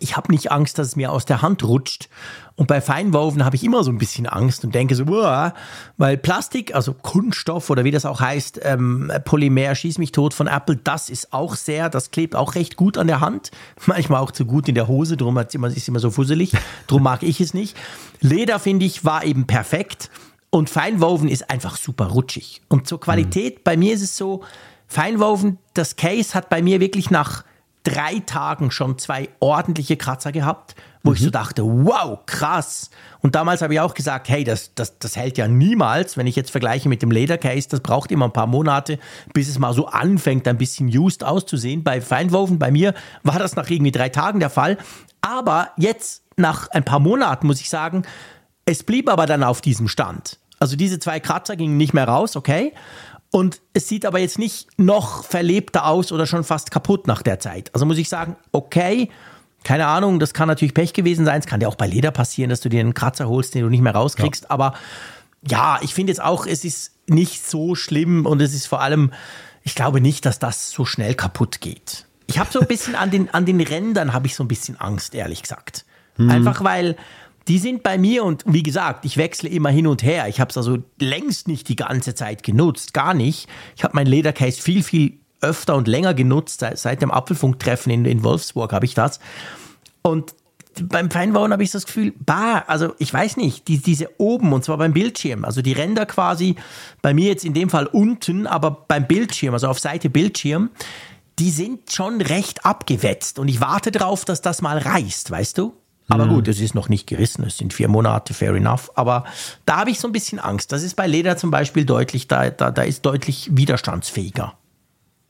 ich habe nicht Angst, dass es mir aus der Hand rutscht. Und bei Feinwoven habe ich immer so ein bisschen Angst und denke so, Uah, weil Plastik, also Kunststoff oder wie das auch heißt, ähm, Polymer, schieß mich tot von Apple, das ist auch sehr, das klebt auch recht gut an der Hand. Manchmal auch zu gut in der Hose, darum ist es immer so fusselig. Darum mag ich es nicht. Leder, finde ich, war eben perfekt. Und Feinwoven ist einfach super rutschig. Und zur Qualität, mhm. bei mir ist es so, Feinwoven, das Case hat bei mir wirklich nach drei Tagen schon zwei ordentliche Kratzer gehabt, wo mhm. ich so dachte, wow, krass. Und damals habe ich auch gesagt, hey, das, das, das hält ja niemals, wenn ich jetzt vergleiche mit dem Ledercase, das braucht immer ein paar Monate, bis es mal so anfängt, ein bisschen used auszusehen. Bei Feinwoven, bei mir war das nach irgendwie drei Tagen der Fall. Aber jetzt, nach ein paar Monaten, muss ich sagen, es blieb aber dann auf diesem Stand. Also diese zwei Kratzer gingen nicht mehr raus, okay. Und es sieht aber jetzt nicht noch verlebter aus oder schon fast kaputt nach der Zeit. Also muss ich sagen, okay, keine Ahnung, das kann natürlich Pech gewesen sein. Es kann dir auch bei Leder passieren, dass du dir einen Kratzer holst, den du nicht mehr rauskriegst. Ja. Aber ja, ich finde jetzt auch, es ist nicht so schlimm und es ist vor allem, ich glaube nicht, dass das so schnell kaputt geht. Ich habe so ein bisschen an den, an den Rändern habe ich so ein bisschen Angst, ehrlich gesagt. Mhm. Einfach weil die sind bei mir und wie gesagt, ich wechsle immer hin und her. Ich habe es also längst nicht die ganze Zeit genutzt, gar nicht. Ich habe mein Ledercase viel, viel öfter und länger genutzt. Seit dem Apfelfunktreffen in, in Wolfsburg habe ich das. Und beim Feinbauen habe ich das Gefühl, bah, also ich weiß nicht, die, diese oben und zwar beim Bildschirm, also die Ränder quasi bei mir jetzt in dem Fall unten, aber beim Bildschirm, also auf Seite Bildschirm, die sind schon recht abgewetzt und ich warte darauf, dass das mal reißt, weißt du? Aber mhm. gut, es ist noch nicht gerissen, es sind vier Monate, fair enough. Aber da habe ich so ein bisschen Angst. Das ist bei Leder zum Beispiel deutlich, da, da, da ist deutlich widerstandsfähiger.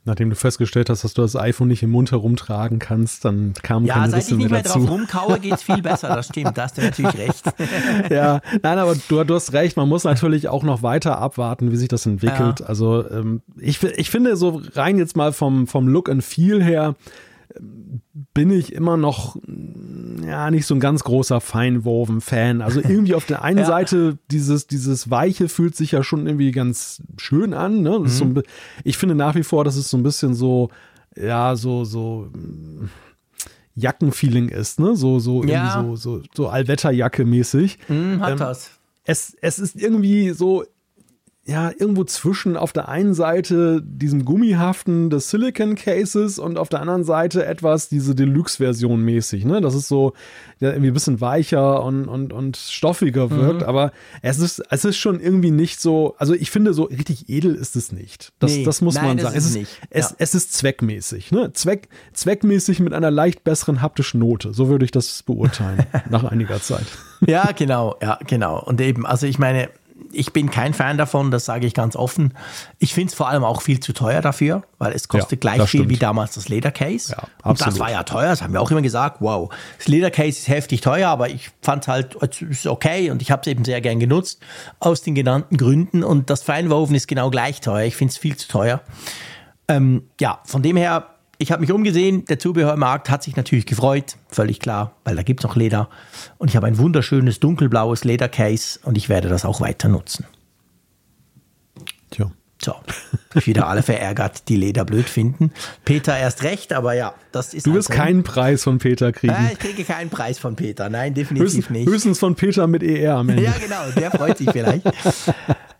Nachdem du festgestellt hast, dass du das iPhone nicht im Mund herumtragen kannst, dann kam ja, keine Risse mehr dazu. Ja, seit ich nicht mehr drauf rumkaue, geht es viel besser. Das stimmt, da hast du natürlich recht. ja, nein, aber du, du, hast recht. Man muss natürlich auch noch weiter abwarten, wie sich das entwickelt. Ja. Also ähm, ich, ich finde so rein jetzt mal vom, vom Look and Feel her, bin ich immer noch ja nicht so ein ganz großer Feinwoven-Fan. Also irgendwie auf der einen ja. Seite dieses, dieses Weiche fühlt sich ja schon irgendwie ganz schön an. Ne? Mhm. So ich finde nach wie vor, dass es so ein bisschen so, ja, so, so mm, Jackenfeeling ist, ne? So, so, ja. so, so, so Allwetterjacke mäßig. Mhm, hat ähm, das. Es, es ist irgendwie so ja, irgendwo zwischen auf der einen Seite diesem Gummihaften des Silicon Cases und auf der anderen Seite etwas diese Deluxe-Version mäßig, ne? Das ist so, ja, irgendwie ein bisschen weicher und, und, und stoffiger wirkt, mhm. aber es ist, es ist schon irgendwie nicht so, also ich finde so richtig edel ist es nicht. Das, nee, das muss nein, man sagen. Es ist, nicht. Es, ja. es ist zweckmäßig, ne? Zweck, zweckmäßig mit einer leicht besseren haptischen Note. So würde ich das beurteilen, nach einiger Zeit. Ja, genau, ja, genau. Und eben, also ich meine, ich bin kein Fan davon, das sage ich ganz offen. Ich finde es vor allem auch viel zu teuer dafür, weil es kostet ja, gleich viel stimmt. wie damals das Ledercase. Ja, und das war ja teuer, das haben wir auch immer gesagt. Wow, das Ledercase ist heftig teuer, aber ich fand es halt es ist okay und ich habe es eben sehr gern genutzt aus den genannten Gründen. Und das Feinwoven ist genau gleich teuer. Ich finde es viel zu teuer. Ähm, ja, von dem her ich habe mich umgesehen, der Zubehörmarkt hat sich natürlich gefreut, völlig klar, weil da gibt es noch Leder. Und ich habe ein wunderschönes dunkelblaues Ledercase und ich werde das auch weiter nutzen. Tja. So, ich wieder alle verärgert, die Leder blöd finden. Peter erst recht, aber ja, das ist. Du wirst keinen Preis von Peter kriegen. Äh, ich kriege keinen Preis von Peter, nein, definitiv höchstens, nicht. Höchstens von Peter mit ER am Ende. Ja, genau, der freut sich vielleicht.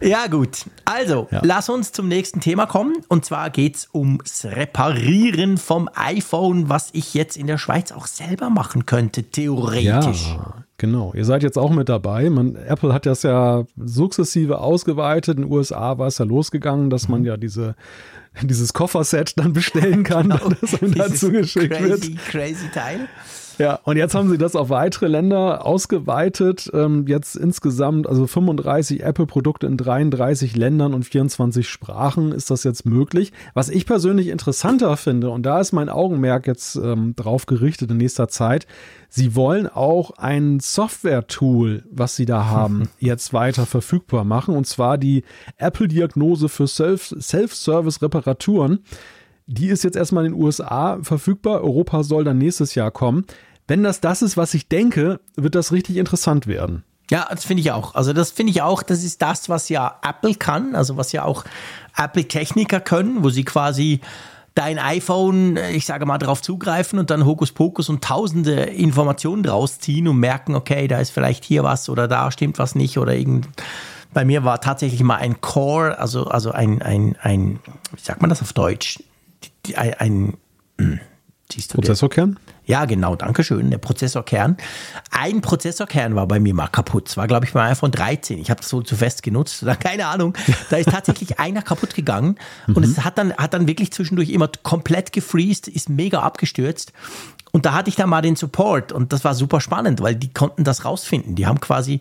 Ja, gut. Also, ja. lass uns zum nächsten Thema kommen. Und zwar geht es ums Reparieren vom iPhone, was ich jetzt in der Schweiz auch selber machen könnte, theoretisch. Ja, genau. Ihr seid jetzt auch mit dabei. Man, Apple hat das ja sukzessive ausgeweitet. In den USA war es ja losgegangen, dass man mhm. ja diese dieses Kofferset dann bestellen kann, genau. das einem dazu geschickt crazy, wird. Crazy Teil. Ja, und jetzt haben sie das auf weitere Länder ausgeweitet. Ähm, jetzt insgesamt, also 35 Apple-Produkte in 33 Ländern und 24 Sprachen ist das jetzt möglich. Was ich persönlich interessanter finde, und da ist mein Augenmerk jetzt ähm, drauf gerichtet in nächster Zeit, sie wollen auch ein Software-Tool, was sie da haben, jetzt weiter verfügbar machen. Und zwar die Apple-Diagnose für Self-Service-Reparaturen. Die ist jetzt erstmal in den USA verfügbar. Europa soll dann nächstes Jahr kommen wenn das das ist, was ich denke, wird das richtig interessant werden. Ja, das finde ich auch. Also das finde ich auch, das ist das, was ja Apple kann, also was ja auch Apple-Techniker können, wo sie quasi dein iPhone, ich sage mal, darauf zugreifen und dann Hokuspokus und tausende Informationen draus ziehen und merken, okay, da ist vielleicht hier was oder da stimmt was nicht oder irgend. Bei mir war tatsächlich mal ein Core, also, also ein, ein, ein, wie sagt man das auf Deutsch? Ein, ein hm, Prozessorkern? Ja, genau, danke schön. Der Prozessorkern. Ein Prozessorkern war bei mir mal kaputt. Das war, glaube ich, bei iPhone 13. Ich habe das so zu fest genutzt. Keine Ahnung. Da ist tatsächlich einer kaputt gegangen. Und mhm. es hat dann, hat dann wirklich zwischendurch immer komplett gefreezed, ist mega abgestürzt. Und da hatte ich dann mal den Support und das war super spannend, weil die konnten das rausfinden. Die haben quasi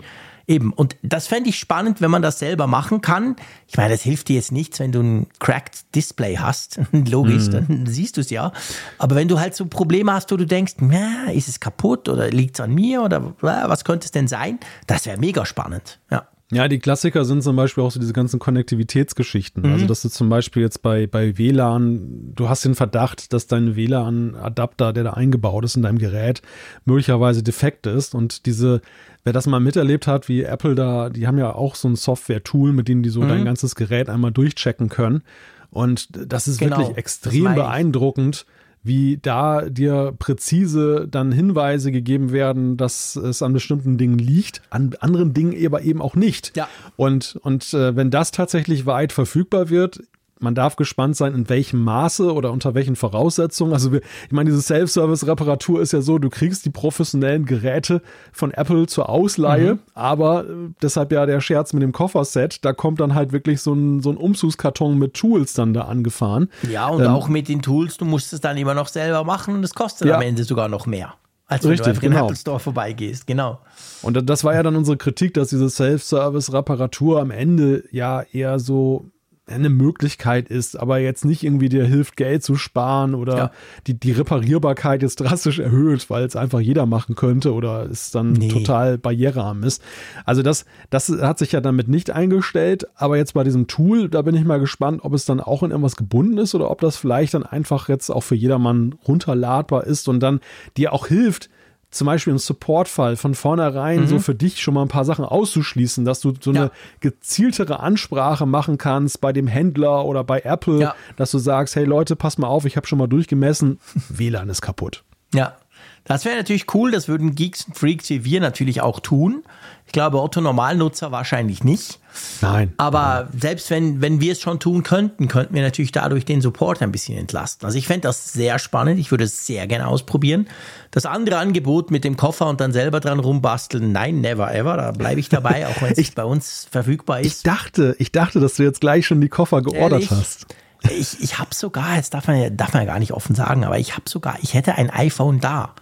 Eben, und das fände ich spannend, wenn man das selber machen kann. Ich meine, das hilft dir jetzt nichts, wenn du ein cracked Display hast. Logisch, mhm. dann siehst du es ja. Aber wenn du halt so Probleme hast, wo du denkst, na, ist es kaputt oder liegt es an mir oder was könnte es denn sein? Das wäre mega spannend, ja. Ja, die Klassiker sind zum Beispiel auch so diese ganzen Konnektivitätsgeschichten. Also, mhm. Also, dass du zum Beispiel jetzt bei, bei WLAN, du hast den Verdacht, dass dein WLAN-Adapter, der da eingebaut ist in deinem Gerät, möglicherweise defekt ist und diese wer das mal miterlebt hat, wie Apple da, die haben ja auch so ein Software-Tool, mit dem die so mhm. dein ganzes Gerät einmal durchchecken können. Und das ist genau, wirklich extrem beeindruckend, wie da dir präzise dann Hinweise gegeben werden, dass es an bestimmten Dingen liegt, an anderen Dingen aber eben auch nicht. Ja. Und, und äh, wenn das tatsächlich weit verfügbar wird, man darf gespannt sein, in welchem Maße oder unter welchen Voraussetzungen. Also wir, ich meine, diese Self-Service-Reparatur ist ja so, du kriegst die professionellen Geräte von Apple zur Ausleihe, mhm. aber äh, deshalb ja der Scherz mit dem Kofferset, da kommt dann halt wirklich so ein, so ein Umzugskarton mit Tools dann da angefahren. Ja, und ähm, auch mit den Tools, du musst es dann immer noch selber machen und es kostet ja. am Ende sogar noch mehr. Als wenn Richtig, du genau. Apple Store vorbeigehst, genau. Und das war ja dann unsere Kritik, dass diese Self-Service-Reparatur am Ende ja eher so eine Möglichkeit ist, aber jetzt nicht irgendwie dir hilft, Geld zu sparen oder ja. die, die Reparierbarkeit jetzt drastisch erhöht, weil es einfach jeder machen könnte oder es dann nee. total barrierearm ist. Also das, das hat sich ja damit nicht eingestellt, aber jetzt bei diesem Tool, da bin ich mal gespannt, ob es dann auch in irgendwas gebunden ist oder ob das vielleicht dann einfach jetzt auch für jedermann runterladbar ist und dann dir auch hilft, zum Beispiel im Support-Fall von vornherein mhm. so für dich schon mal ein paar Sachen auszuschließen, dass du so ja. eine gezieltere Ansprache machen kannst bei dem Händler oder bei Apple, ja. dass du sagst, hey Leute, pass mal auf, ich habe schon mal durchgemessen, WLAN ist kaputt. Ja, das wäre natürlich cool, das würden Geeks und Freaks wie wir natürlich auch tun. Ich glaube, Otto Normalnutzer wahrscheinlich nicht. Nein. Aber nein. selbst wenn, wenn wir es schon tun könnten, könnten wir natürlich dadurch den Support ein bisschen entlasten. Also ich fände das sehr spannend. Ich würde es sehr gerne ausprobieren. Das andere Angebot mit dem Koffer und dann selber dran rumbasteln, nein, never ever. Da bleibe ich dabei, auch wenn es bei uns verfügbar ist. Ich dachte, ich dachte, dass du jetzt gleich schon die Koffer geordert Ehrlich? hast. Ich, ich habe sogar, jetzt darf man, ja, darf man ja gar nicht offen sagen, aber ich habe sogar, ich hätte ein iPhone da.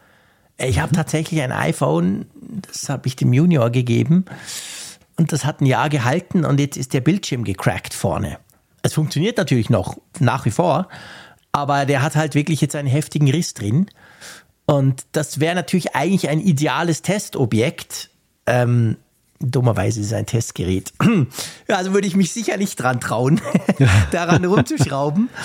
Ich habe tatsächlich ein iPhone, das habe ich dem Junior gegeben und das hat ein Jahr gehalten und jetzt ist der Bildschirm gecrackt vorne. Es funktioniert natürlich noch nach wie vor, aber der hat halt wirklich jetzt einen heftigen Riss drin. Und das wäre natürlich eigentlich ein ideales Testobjekt. Ähm, dummerweise ist es ein Testgerät. also würde ich mich sicher nicht dran trauen, daran rumzuschrauben.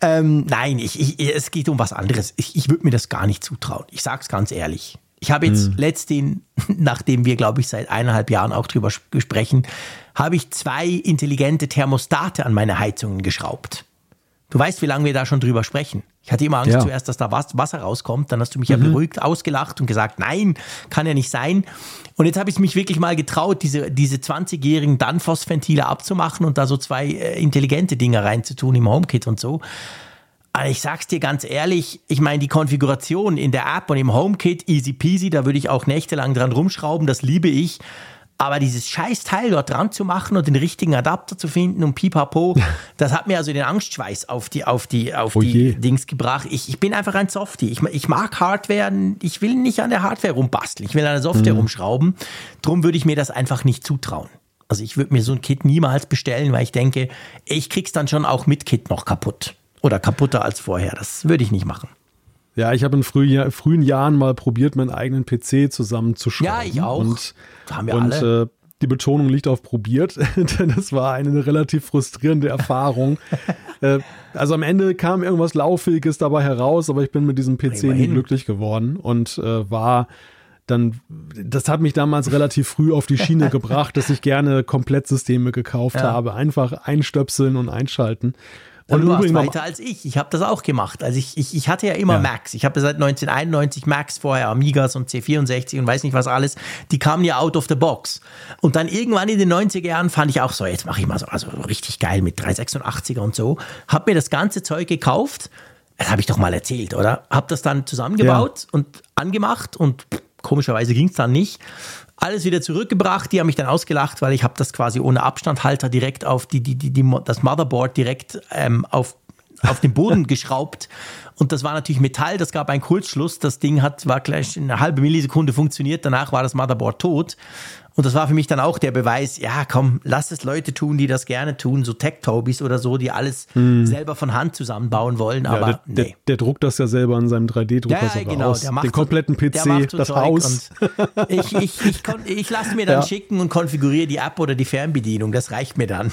Ähm, nein, ich, ich, es geht um was anderes. Ich, ich würde mir das gar nicht zutrauen. Ich sage es ganz ehrlich. Ich habe jetzt hm. letztens, nachdem wir, glaube ich, seit eineinhalb Jahren auch drüber sprechen, habe ich zwei intelligente Thermostate an meine Heizungen geschraubt. Du weißt, wie lange wir da schon drüber sprechen. Ich hatte immer Angst ja. zuerst, dass da Wasser rauskommt. Dann hast du mich mhm. ja beruhigt, ausgelacht und gesagt, nein, kann ja nicht sein. Und jetzt habe ich mich wirklich mal getraut, diese, diese 20-jährigen Danfoss-Ventile abzumachen und da so zwei äh, intelligente Dinge reinzutun im HomeKit und so. Aber ich sag's dir ganz ehrlich, ich meine, die Konfiguration in der App und im HomeKit, easy peasy, da würde ich auch nächtelang dran rumschrauben, das liebe ich. Aber dieses scheiß Teil dort dran zu machen und den richtigen Adapter zu finden und pipapo, das hat mir also den Angstschweiß auf die, auf die, auf oh die Dings gebracht. Ich, ich bin einfach ein Softie. Ich, ich mag Hardware, ich will nicht an der Hardware rumbasteln, ich will an der Software mhm. rumschrauben. Drum würde ich mir das einfach nicht zutrauen. Also ich würde mir so ein Kit niemals bestellen, weil ich denke, ich krieg's dann schon auch mit Kit noch kaputt. Oder kaputter als vorher. Das würde ich nicht machen. Ja, ich habe in frühen, frühen Jahren mal probiert, meinen eigenen PC zusammenzuschrauben. Ja, ich auch. Und, haben wir und alle. Äh, die Betonung liegt auf probiert, denn das war eine relativ frustrierende Erfahrung. äh, also am Ende kam irgendwas Lauffähiges dabei heraus, aber ich bin mit diesem PC nie glücklich geworden und äh, war dann, das hat mich damals relativ früh auf die Schiene gebracht, dass ich gerne Komplettsysteme gekauft ja. habe. Einfach einstöpseln und einschalten. Und du warst weiter als ich. Ich habe das auch gemacht. Also ich, ich, ich hatte ja immer ja. Macs. Ich habe seit 1991 Macs, vorher Amigas und C64 und weiß nicht was alles. Die kamen ja out of the box. Und dann irgendwann in den 90er Jahren fand ich auch so, jetzt mache ich mal so also richtig geil mit 386er und so. Habe mir das ganze Zeug gekauft. Das habe ich doch mal erzählt, oder? Habe das dann zusammengebaut ja. und angemacht und komischerweise ging es dann nicht alles wieder zurückgebracht. Die haben mich dann ausgelacht, weil ich habe das quasi ohne Abstandhalter direkt auf die, die, die, die das Motherboard direkt ähm, auf, auf den Boden geschraubt. Und das war natürlich Metall, das gab einen Kurzschluss. Das Ding hat, war gleich eine halbe Millisekunde funktioniert, danach war das Motherboard tot. Und das war für mich dann auch der Beweis, ja, komm, lass es Leute tun, die das gerne tun, so Tech-Tobis oder so, die alles hm. selber von Hand zusammenbauen wollen. Ja, aber der, nee. der, der, druckt das ja selber in seinem 3D-Drucker ja, ja, genau, aus. Den kompletten PC, das Haus. ich ich, ich, ich lasse mir dann ja. schicken und konfiguriere die App oder die Fernbedienung. Das reicht mir dann.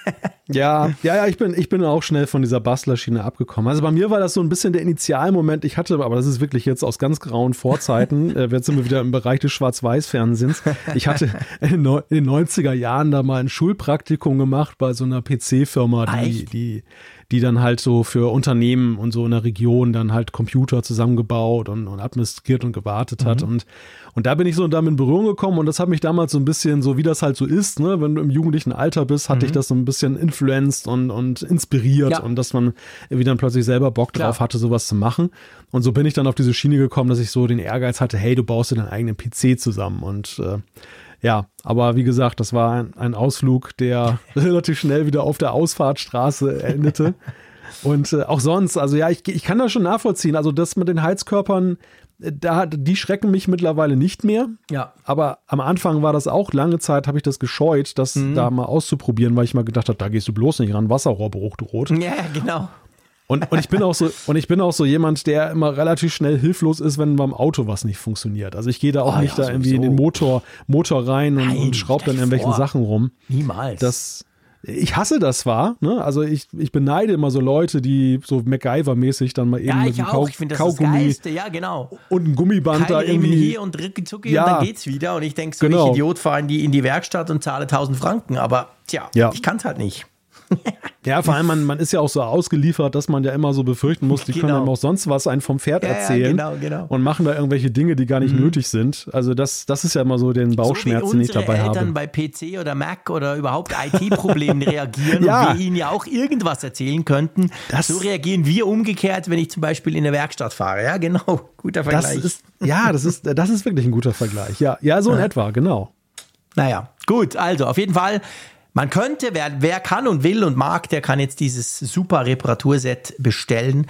Ja, ja, ja, ich bin, ich bin auch schnell von dieser Bastlerschiene abgekommen. Also bei mir war das so ein bisschen der Initialmoment. Ich hatte, aber das ist wirklich jetzt aus ganz grauen Vorzeiten. äh, jetzt sind wir wieder im Bereich des Schwarz-Weiß-Fernsehens. Ich hatte in den 90er Jahren da mal ein Schulpraktikum gemacht bei so einer PC-Firma, die, die, die dann halt so für Unternehmen und so in der Region dann halt Computer zusammengebaut und, und administriert und gewartet hat. Mhm. Und, und da bin ich so damit in Berührung gekommen und das hat mich damals so ein bisschen, so wie das halt so ist, ne, wenn du im jugendlichen Alter bist, hatte mhm. ich das so ein bisschen influenced und, und inspiriert ja. und dass man irgendwie dann plötzlich selber Bock Klar. drauf hatte, sowas zu machen. Und so bin ich dann auf diese Schiene gekommen, dass ich so den Ehrgeiz hatte, hey, du baust dir deinen eigenen PC zusammen und äh, ja, aber wie gesagt, das war ein, ein Ausflug, der relativ schnell wieder auf der Ausfahrtstraße endete. Und äh, auch sonst, also ja, ich, ich kann das schon nachvollziehen. Also das mit den Heizkörpern, äh, da, die schrecken mich mittlerweile nicht mehr. Ja. Aber am Anfang war das auch lange Zeit, habe ich das gescheut, das mhm. da mal auszuprobieren, weil ich mal gedacht habe, da gehst du bloß nicht ran, Wasserrohrbruch droht. Ja, genau. Und, und ich bin auch so, und ich bin auch so jemand, der immer relativ schnell hilflos ist, wenn beim Auto was nicht funktioniert. Also ich gehe da auch oh, nicht ja, da irgendwie in den Motor, Motor rein und, und schraube dann irgendwelchen vor. Sachen rum. Niemals. Das, ich hasse das zwar, ne? Also ich, ich beneide immer so Leute, die so MacGyver-mäßig dann mal eben ja, mit einem Kau das Kaugummi ja, genau. und ein Gummiband Kein da irgendwie hier und zucki ja, und dann geht's wieder und ich denke so, genau. ich Idiot fahre in die, in die Werkstatt und zahle 1000 Franken, aber tja, ja. ich kann es halt nicht. Ja, vor allem, man, man ist ja auch so ausgeliefert, dass man ja immer so befürchten muss, die genau. können einem auch sonst was einen vom Pferd ja, erzählen ja, genau, genau. und machen da irgendwelche Dinge, die gar nicht mhm. nötig sind. Also das, das ist ja immer so den Bauchschmerz, so den ich dabei Eltern habe. bei PC oder Mac oder überhaupt IT-Problemen reagieren ja. und wir ihnen ja auch irgendwas erzählen könnten. Das, so reagieren wir umgekehrt, wenn ich zum Beispiel in der Werkstatt fahre. Ja, genau. Guter Vergleich. Das ist, ja, das ist, das ist wirklich ein guter Vergleich. Ja, ja so in etwa, genau. Naja, gut, also auf jeden Fall man könnte, wer, wer kann und will und mag, der kann jetzt dieses super Reparaturset bestellen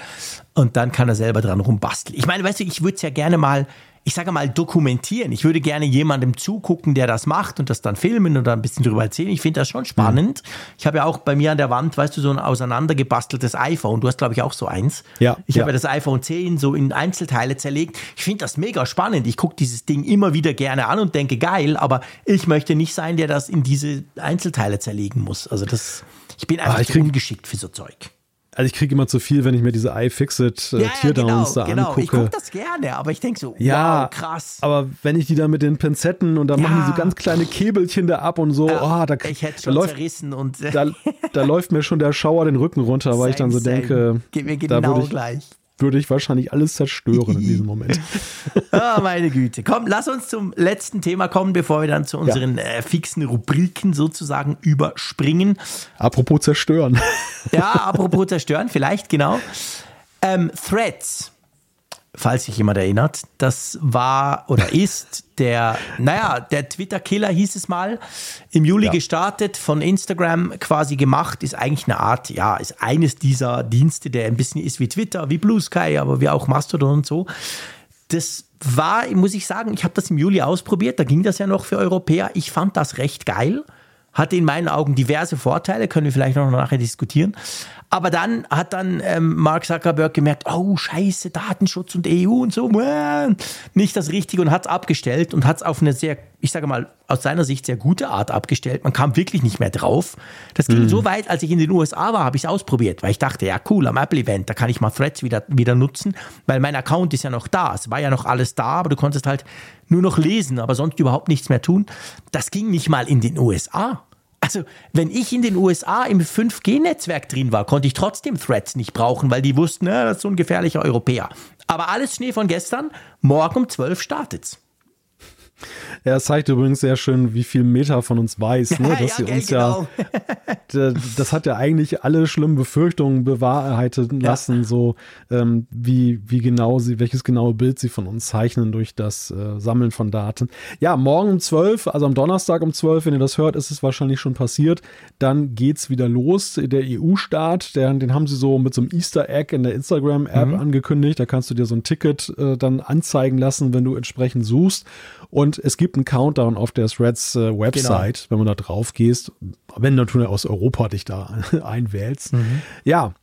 und dann kann er selber dran rumbasteln. Ich meine, weißt du, ich würde es ja gerne mal ich sage mal, dokumentieren. Ich würde gerne jemandem zugucken, der das macht und das dann filmen oder ein bisschen darüber erzählen. Ich finde das schon spannend. Mhm. Ich habe ja auch bei mir an der Wand, weißt du, so ein auseinandergebasteltes iPhone. Du hast, glaube ich, auch so eins. Ja. Ich ja. habe ja das iPhone 10 so in Einzelteile zerlegt. Ich finde das mega spannend. Ich gucke dieses Ding immer wieder gerne an und denke, geil, aber ich möchte nicht sein, der das in diese Einzelteile zerlegen muss. Also das, ich bin einfach ah, zu ungeschickt für so Zeug. Also ich kriege immer zu viel, wenn ich mir diese iFixit äh, ja, Teardowns genau, da genau. angucke. Ich gucke das gerne, aber ich denke so, ja, wow, krass. Aber wenn ich die da mit den Pinzetten und da ja. machen die so ganz kleine Käbelchen da ab und so, ja, oh, da, ich hätte schon da läuft, zerrissen und da, da läuft mir schon der Schauer den Rücken runter, weil same, ich dann so same. denke, geht mir genau ich, gleich würde ich wahrscheinlich alles zerstören in diesem Moment. oh, meine Güte. Komm, lass uns zum letzten Thema kommen, bevor wir dann zu unseren ja. äh, fixen Rubriken sozusagen überspringen. Apropos zerstören. ja, apropos zerstören, vielleicht genau. Ähm, Threads falls sich jemand erinnert. Das war oder ist der, naja, der Twitter-Killer hieß es mal, im Juli ja. gestartet, von Instagram quasi gemacht, ist eigentlich eine Art, ja, ist eines dieser Dienste, der ein bisschen ist wie Twitter, wie Blue Sky, aber wie auch Mastodon und so. Das war, muss ich sagen, ich habe das im Juli ausprobiert, da ging das ja noch für Europäer. Ich fand das recht geil hatte in meinen Augen diverse Vorteile, können wir vielleicht noch nachher diskutieren. Aber dann hat dann ähm, Mark Zuckerberg gemerkt, oh scheiße, Datenschutz und EU und so, äh, nicht das Richtige und hat es abgestellt und hat es auf eine sehr, ich sage mal, aus seiner Sicht sehr gute Art abgestellt. Man kam wirklich nicht mehr drauf. Das ging mhm. so weit, als ich in den USA war, habe ich es ausprobiert, weil ich dachte, ja cool, am Apple-Event, da kann ich mal Threads wieder, wieder nutzen, weil mein Account ist ja noch da. Es war ja noch alles da, aber du konntest halt nur noch lesen, aber sonst überhaupt nichts mehr tun. Das ging nicht mal in den USA. Also, wenn ich in den USA im 5G-Netzwerk drin war, konnte ich trotzdem Threads nicht brauchen, weil die wussten, na, das ist so ein gefährlicher Europäer. Aber alles Schnee von gestern, morgen um 12 startet's. Er zeigt übrigens sehr schön, wie viel Meta von uns weiß, ne? dass ja, sie uns genau. ja, das hat ja eigentlich alle schlimmen Befürchtungen bewahrheiten lassen, ja. so ähm, wie, wie genau sie, welches genaue Bild sie von uns zeichnen durch das äh, Sammeln von Daten. Ja, morgen um 12, also am Donnerstag um 12, wenn ihr das hört, ist es wahrscheinlich schon passiert. Dann geht's wieder los. Der EU-Staat, den haben sie so mit so einem Easter Egg in der Instagram-App mhm. angekündigt. Da kannst du dir so ein Ticket äh, dann anzeigen lassen, wenn du entsprechend suchst. Und es gibt einen Countdown auf der Threads äh, Website, genau. wenn man da drauf gehst, wenn du natürlich aus Europa dich da einwählst. Mhm. Ja,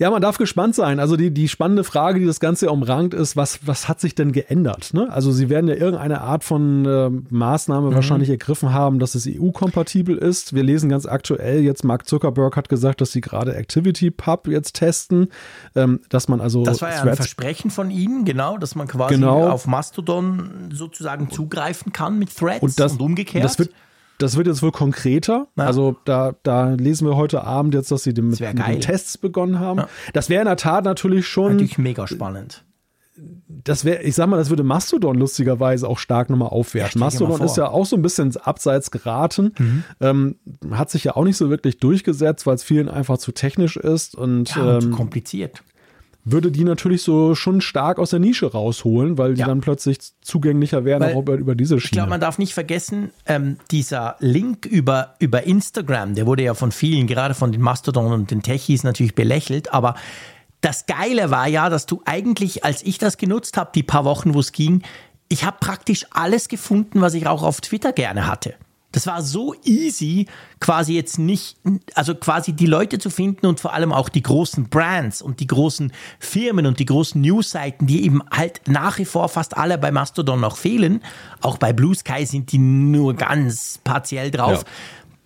ja, man darf gespannt sein. Also die, die spannende Frage, die das Ganze umrankt, ist, was, was hat sich denn geändert? Ne? Also sie werden ja irgendeine Art von äh, Maßnahme mhm. wahrscheinlich ergriffen haben, dass es EU-kompatibel ist. Wir lesen ganz aktuell jetzt, Mark Zuckerberg hat gesagt, dass sie gerade Activity Pub jetzt testen, ähm, dass man also Das war ja ein Versprechen von ihnen, genau, dass man quasi genau. auf Mastodon sozusagen zugreifen kann mit Threads und, das, und umgekehrt. Das wird das wird jetzt wohl konkreter. Ja. Also da, da lesen wir heute Abend jetzt, dass sie mit, mit den Tests begonnen haben. Ja. Das wäre in der Tat natürlich schon. Natürlich mega spannend. Das wäre, ich sag mal, das würde Mastodon lustigerweise auch stark nochmal aufwerten. Ja, Mastodon ist ja auch so ein bisschen abseits geraten. Mhm. Ähm, hat sich ja auch nicht so wirklich durchgesetzt, weil es vielen einfach zu technisch ist und, ja, und ähm, kompliziert. Würde die natürlich so schon stark aus der Nische rausholen, weil die ja. dann plötzlich zugänglicher wären auch über, über diese Schiene. Ich glaube, man darf nicht vergessen, ähm, dieser Link über, über Instagram, der wurde ja von vielen, gerade von den Mastodon und den Techies natürlich belächelt, aber das Geile war ja, dass du eigentlich, als ich das genutzt habe, die paar Wochen, wo es ging, ich habe praktisch alles gefunden, was ich auch auf Twitter gerne hatte. Das war so easy, quasi jetzt nicht, also quasi die Leute zu finden und vor allem auch die großen Brands und die großen Firmen und die großen Newsseiten, die eben halt nach wie vor fast alle bei Mastodon noch fehlen. Auch bei Blue Sky sind die nur ganz partiell drauf. Ja.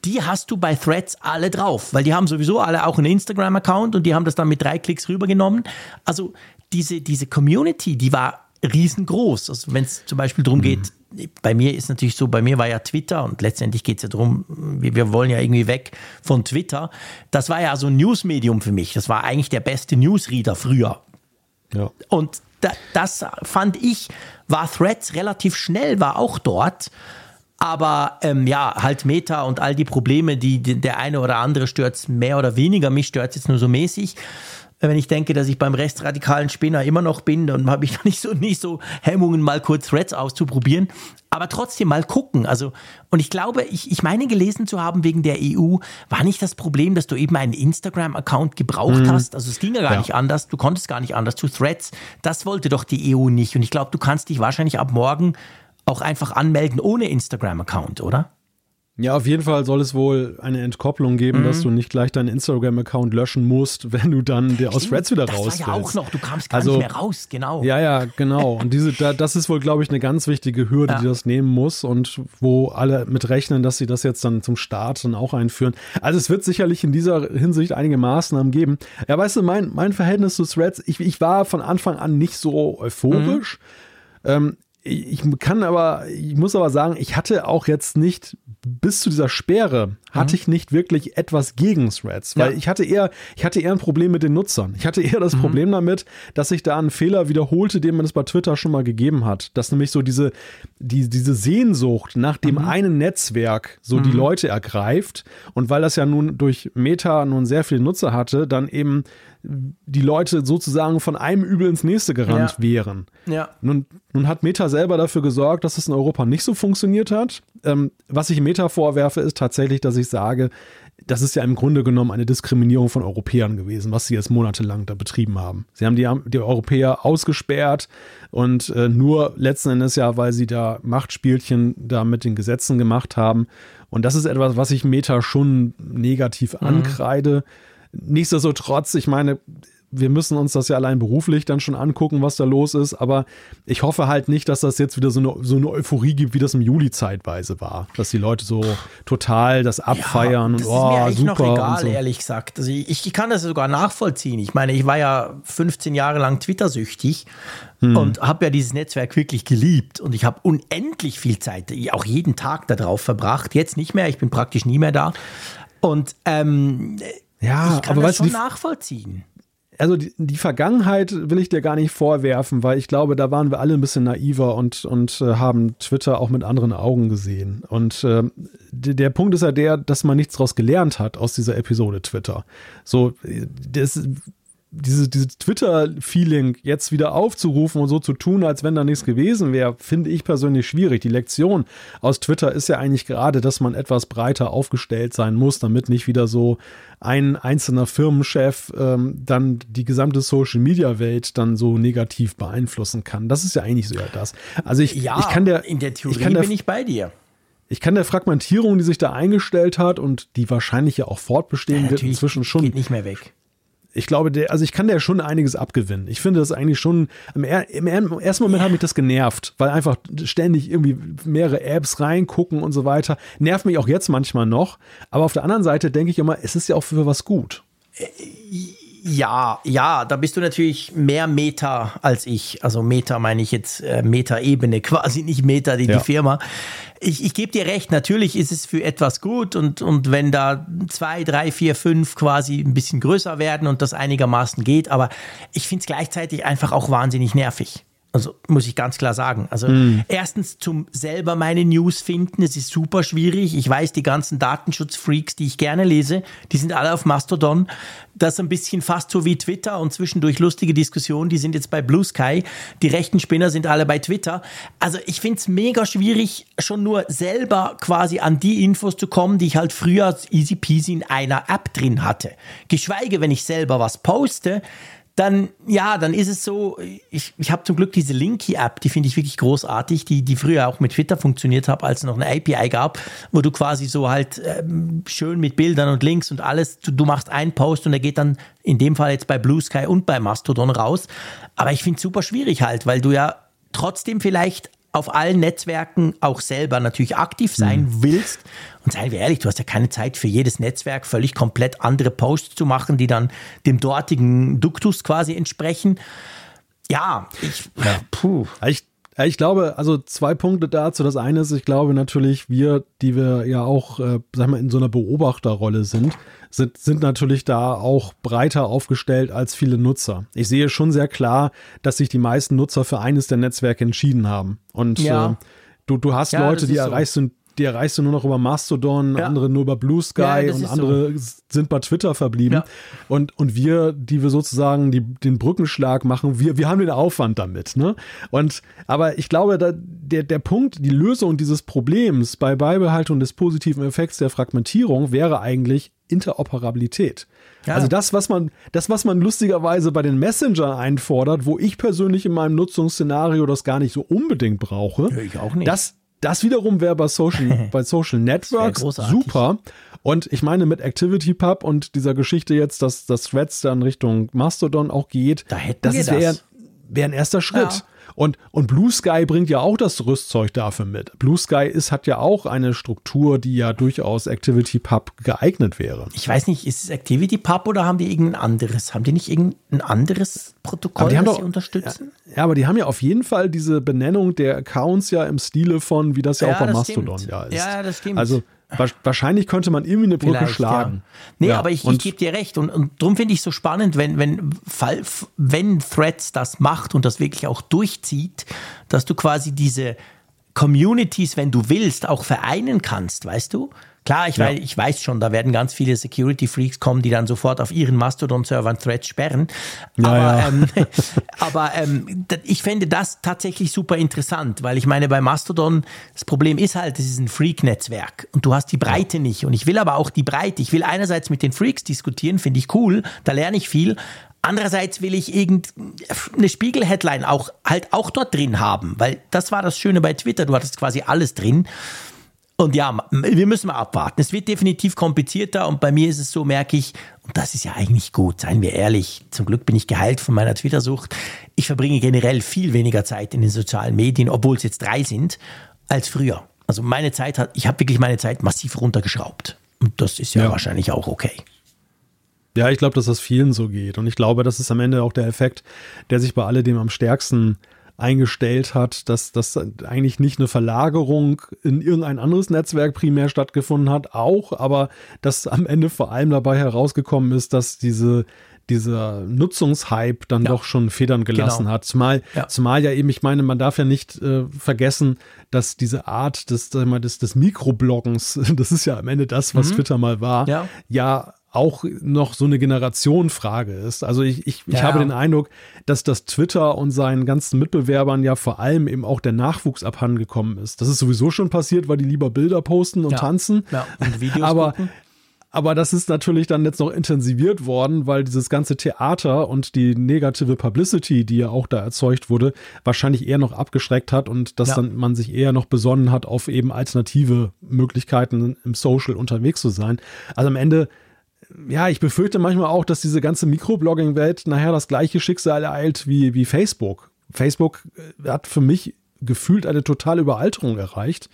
Die hast du bei Threads alle drauf, weil die haben sowieso alle auch einen Instagram-Account und die haben das dann mit drei Klicks rübergenommen. Also diese, diese Community, die war riesengroß. Also wenn es zum Beispiel darum geht, mhm. Bei mir ist natürlich so, bei mir war ja Twitter und letztendlich geht es ja darum, wir, wir, wollen ja irgendwie weg von Twitter. Das war ja so ein Newsmedium für mich. Das war eigentlich der beste Newsreader früher. Ja. Und da, das fand ich, war Threads relativ schnell, war auch dort. Aber ähm, ja, halt Meta und all die Probleme, die, die der eine oder andere stört mehr oder weniger. Mich stört jetzt nur so mäßig wenn ich denke, dass ich beim rechtsradikalen Spinner immer noch bin, dann habe ich nicht so, nicht so Hemmungen, mal kurz Threads auszuprobieren. Aber trotzdem mal gucken. Also, und ich glaube, ich, ich meine gelesen zu haben, wegen der EU war nicht das Problem, dass du eben einen Instagram-Account gebraucht mhm. hast. Also es ging ja gar ja. nicht anders. Du konntest gar nicht anders zu Threads. Das wollte doch die EU nicht. Und ich glaube, du kannst dich wahrscheinlich ab morgen auch einfach anmelden ohne Instagram-Account, oder? Ja, auf jeden Fall soll es wohl eine Entkopplung geben, mhm. dass du nicht gleich deinen Instagram-Account löschen musst, wenn du dann der aus Threads wieder raus Das war ja auch noch, du kamst gar also, nicht mehr raus, genau. Ja, ja, genau. Und diese, da, das ist wohl, glaube ich, eine ganz wichtige Hürde, ja. die das nehmen muss und wo alle mit rechnen, dass sie das jetzt dann zum Start dann auch einführen. Also es wird sicherlich in dieser Hinsicht einige Maßnahmen geben. Ja, weißt du, mein, mein Verhältnis zu Threads, ich, ich war von Anfang an nicht so euphorisch. Mhm. Ähm, ich kann aber, ich muss aber sagen, ich hatte auch jetzt nicht bis zu dieser Sperre hatte mhm. ich nicht wirklich etwas gegen Threads, weil ja. ich hatte eher, ich hatte eher ein Problem mit den Nutzern. Ich hatte eher das mhm. Problem damit, dass sich da einen Fehler wiederholte, den man es bei Twitter schon mal gegeben hat. Dass nämlich so diese, die, diese Sehnsucht nach dem mhm. einen Netzwerk so die mhm. Leute ergreift. Und weil das ja nun durch Meta nun sehr viele Nutzer hatte, dann eben die Leute sozusagen von einem Übel ins nächste gerannt ja. wären. Ja. Nun, nun hat Meta selber dafür gesorgt, dass es in Europa nicht so funktioniert hat. Ähm, was ich Meta vorwerfe, ist tatsächlich, dass ich sage, das ist ja im Grunde genommen eine Diskriminierung von Europäern gewesen, was sie jetzt monatelang da betrieben haben. Sie haben die, die Europäer ausgesperrt und äh, nur letzten Endes ja, weil sie da Machtspielchen da mit den Gesetzen gemacht haben. Und das ist etwas, was ich Meta schon negativ mhm. ankreide. Nichtsdestotrotz, ich meine, wir müssen uns das ja allein beruflich dann schon angucken, was da los ist. Aber ich hoffe halt nicht, dass das jetzt wieder so eine, so eine Euphorie gibt, wie das im Juli zeitweise war. Dass die Leute so total das abfeiern ja, das und oh, ist mir eigentlich super. noch egal, so. ehrlich gesagt. Also ich, ich kann das sogar nachvollziehen. Ich meine, ich war ja 15 Jahre lang Twitter-süchtig hm. und habe ja dieses Netzwerk wirklich geliebt. Und ich habe unendlich viel Zeit, auch jeden Tag darauf verbracht. Jetzt nicht mehr, ich bin praktisch nie mehr da. Und ähm, ja, ich kann aber das schon nachvollziehen also die, die, Vergangenheit will ich dir gar nicht vorwerfen, weil ich glaube, da waren wir alle ein bisschen naiver und, und äh, haben Twitter auch mit anderen Augen gesehen. Und äh, der Punkt ist ja der, dass man nichts daraus gelernt hat aus dieser Episode Twitter. So, das, diese, dieses Twitter-Feeling jetzt wieder aufzurufen und so zu tun, als wenn da nichts gewesen wäre, finde ich persönlich schwierig. Die Lektion aus Twitter ist ja eigentlich gerade, dass man etwas breiter aufgestellt sein muss, damit nicht wieder so ein einzelner Firmenchef ähm, dann die gesamte Social-Media-Welt dann so negativ beeinflussen kann. Das ist ja eigentlich so ja das. Also ich, ja, ich kann der, in der Theorie ich kann der, bin ich bei dir. Ich kann der Fragmentierung, die sich da eingestellt hat und die wahrscheinlich ja auch fortbestehen ja, wird, inzwischen schon. Geht nicht mehr weg ich glaube, der, also ich kann der schon einiges abgewinnen. Ich finde das eigentlich schon, im, im ersten Moment hat mich das genervt, weil einfach ständig irgendwie mehrere Apps reingucken und so weiter. Nervt mich auch jetzt manchmal noch. Aber auf der anderen Seite denke ich immer, es ist ja auch für was gut. Äh, ja, ja, da bist du natürlich mehr Meta als ich. Also Meta meine ich jetzt äh, Meta-Ebene, quasi nicht Meta, die, ja. die Firma. Ich, ich gebe dir recht, natürlich ist es für etwas gut und, und wenn da zwei, drei, vier, fünf quasi ein bisschen größer werden und das einigermaßen geht, aber ich finde es gleichzeitig einfach auch wahnsinnig nervig. Also muss ich ganz klar sagen. Also mm. erstens zum selber meine News finden, es ist super schwierig. Ich weiß, die ganzen Datenschutzfreaks, die ich gerne lese, die sind alle auf Mastodon. Das ist ein bisschen fast so wie Twitter und zwischendurch lustige Diskussionen, die sind jetzt bei Blue Sky. Die rechten Spinner sind alle bei Twitter. Also ich finde es mega schwierig, schon nur selber quasi an die Infos zu kommen, die ich halt früher easy peasy in einer App drin hatte. Geschweige, wenn ich selber was poste, dann, ja, dann ist es so, ich, ich habe zum Glück diese Linky-App, die finde ich wirklich großartig, die, die früher auch mit Twitter funktioniert hat, als es noch eine API gab, wo du quasi so halt ähm, schön mit Bildern und Links und alles, du, du machst einen Post und er geht dann in dem Fall jetzt bei Blue Sky und bei Mastodon raus. Aber ich finde es super schwierig halt, weil du ja trotzdem vielleicht auf allen Netzwerken auch selber natürlich aktiv sein mhm. willst. Und seien wir ehrlich, du hast ja keine Zeit für jedes Netzwerk völlig komplett andere Posts zu machen, die dann dem dortigen Duktus quasi entsprechen. Ja, ich, ja. puh. Ich ich glaube, also zwei Punkte dazu. Das eine ist, ich glaube natürlich, wir, die wir ja auch, äh, sag mal, in so einer Beobachterrolle sind, sind, sind natürlich da auch breiter aufgestellt als viele Nutzer. Ich sehe schon sehr klar, dass sich die meisten Nutzer für eines der Netzwerke entschieden haben. Und ja. äh, du, du hast ja, Leute, die erreichst so die erreichst du nur noch über Mastodon, ja. andere nur über Blue Sky ja, und andere so. sind bei Twitter verblieben. Ja. Und, und wir, die wir sozusagen die, den Brückenschlag machen, wir, wir haben den Aufwand damit. Ne? Und, aber ich glaube, da, der, der Punkt, die Lösung dieses Problems bei Beibehaltung des positiven Effekts der Fragmentierung wäre eigentlich Interoperabilität. Ja. Also das, was man, das, was man lustigerweise bei den Messenger einfordert, wo ich persönlich in meinem Nutzungsszenario das gar nicht so unbedingt brauche. Ich auch nicht. Das, das wiederum wäre bei Social, bei Social Networks super. Und ich meine, mit ActivityPub und dieser Geschichte jetzt, dass das Threads dann Richtung Mastodon auch geht, da das wäre wär ein erster Schritt. Ja. Und, und Blue Sky bringt ja auch das Rüstzeug dafür mit. Blue Sky ist, hat ja auch eine Struktur, die ja durchaus ActivityPub geeignet wäre. Ich weiß nicht, ist es ActivityPub oder haben die irgendein anderes? Haben die nicht irgendein anderes Protokoll, das doch, sie unterstützen? Ja, ja, aber die haben ja auf jeden Fall diese Benennung der Accounts ja im Stile von, wie das ja, ja auch bei Mastodon stimmt. ja ist. Ja, das stimmt. Also Wahrscheinlich könnte man irgendwie eine Brücke Vielleicht, schlagen. Ja. Nee, ja, aber ich, ich gebe dir recht. Und, und darum finde ich es so spannend, wenn, wenn, wenn Threads das macht und das wirklich auch durchzieht, dass du quasi diese Communities, wenn du willst, auch vereinen kannst, weißt du? Klar, ich, ja. weiß, ich weiß schon, da werden ganz viele Security-Freaks kommen, die dann sofort auf ihren Mastodon-Servern Threads sperren. Ja, aber, ja. Ähm, aber ähm, ich fände das tatsächlich super interessant, weil ich meine, bei Mastodon, das Problem ist halt, es ist ein Freak-Netzwerk und du hast die Breite nicht. Und ich will aber auch die Breite. Ich will einerseits mit den Freaks diskutieren, finde ich cool, da lerne ich viel. Andererseits will ich irgendeine Spiegel-Headline auch halt auch dort drin haben, weil das war das Schöne bei Twitter. Du hattest quasi alles drin. Und ja, wir müssen mal abwarten. Es wird definitiv komplizierter und bei mir ist es so, merke ich, und das ist ja eigentlich gut, seien wir ehrlich, zum Glück bin ich geheilt von meiner Twitter-Sucht. Ich verbringe generell viel weniger Zeit in den sozialen Medien, obwohl es jetzt drei sind, als früher. Also meine Zeit hat, ich habe wirklich meine Zeit massiv runtergeschraubt. Und das ist ja, ja. wahrscheinlich auch okay. Ja, ich glaube, dass das vielen so geht. Und ich glaube, das ist am Ende auch der Effekt, der sich bei alledem am stärksten eingestellt hat, dass das eigentlich nicht eine Verlagerung in irgendein anderes Netzwerk primär stattgefunden hat, auch, aber dass am Ende vor allem dabei herausgekommen ist, dass diese dieser Nutzungshype dann ja. doch schon Federn gelassen genau. hat. Zumal, ja. zumal ja eben, ich meine, man darf ja nicht äh, vergessen, dass diese Art des, des, des Mikrobloggens, das ist ja am Ende das, was mhm. Twitter mal war, ja, ja auch noch so eine Generationenfrage ist. Also ich, ich, ich habe den Eindruck, dass das Twitter und seinen ganzen Mitbewerbern ja vor allem eben auch der Nachwuchs abhandengekommen ist. Das ist sowieso schon passiert, weil die lieber Bilder posten und ja. tanzen. Ja, und Videos Aber gucken. Aber das ist natürlich dann jetzt noch intensiviert worden, weil dieses ganze Theater und die negative Publicity, die ja auch da erzeugt wurde, wahrscheinlich eher noch abgeschreckt hat und dass ja. dann man sich eher noch besonnen hat, auf eben alternative Möglichkeiten im Social unterwegs zu sein. Also am Ende ja, ich befürchte manchmal auch, dass diese ganze Mikroblogging-Welt nachher das gleiche Schicksal ereilt wie, wie Facebook. Facebook äh, hat für mich gefühlt eine totale Überalterung erreicht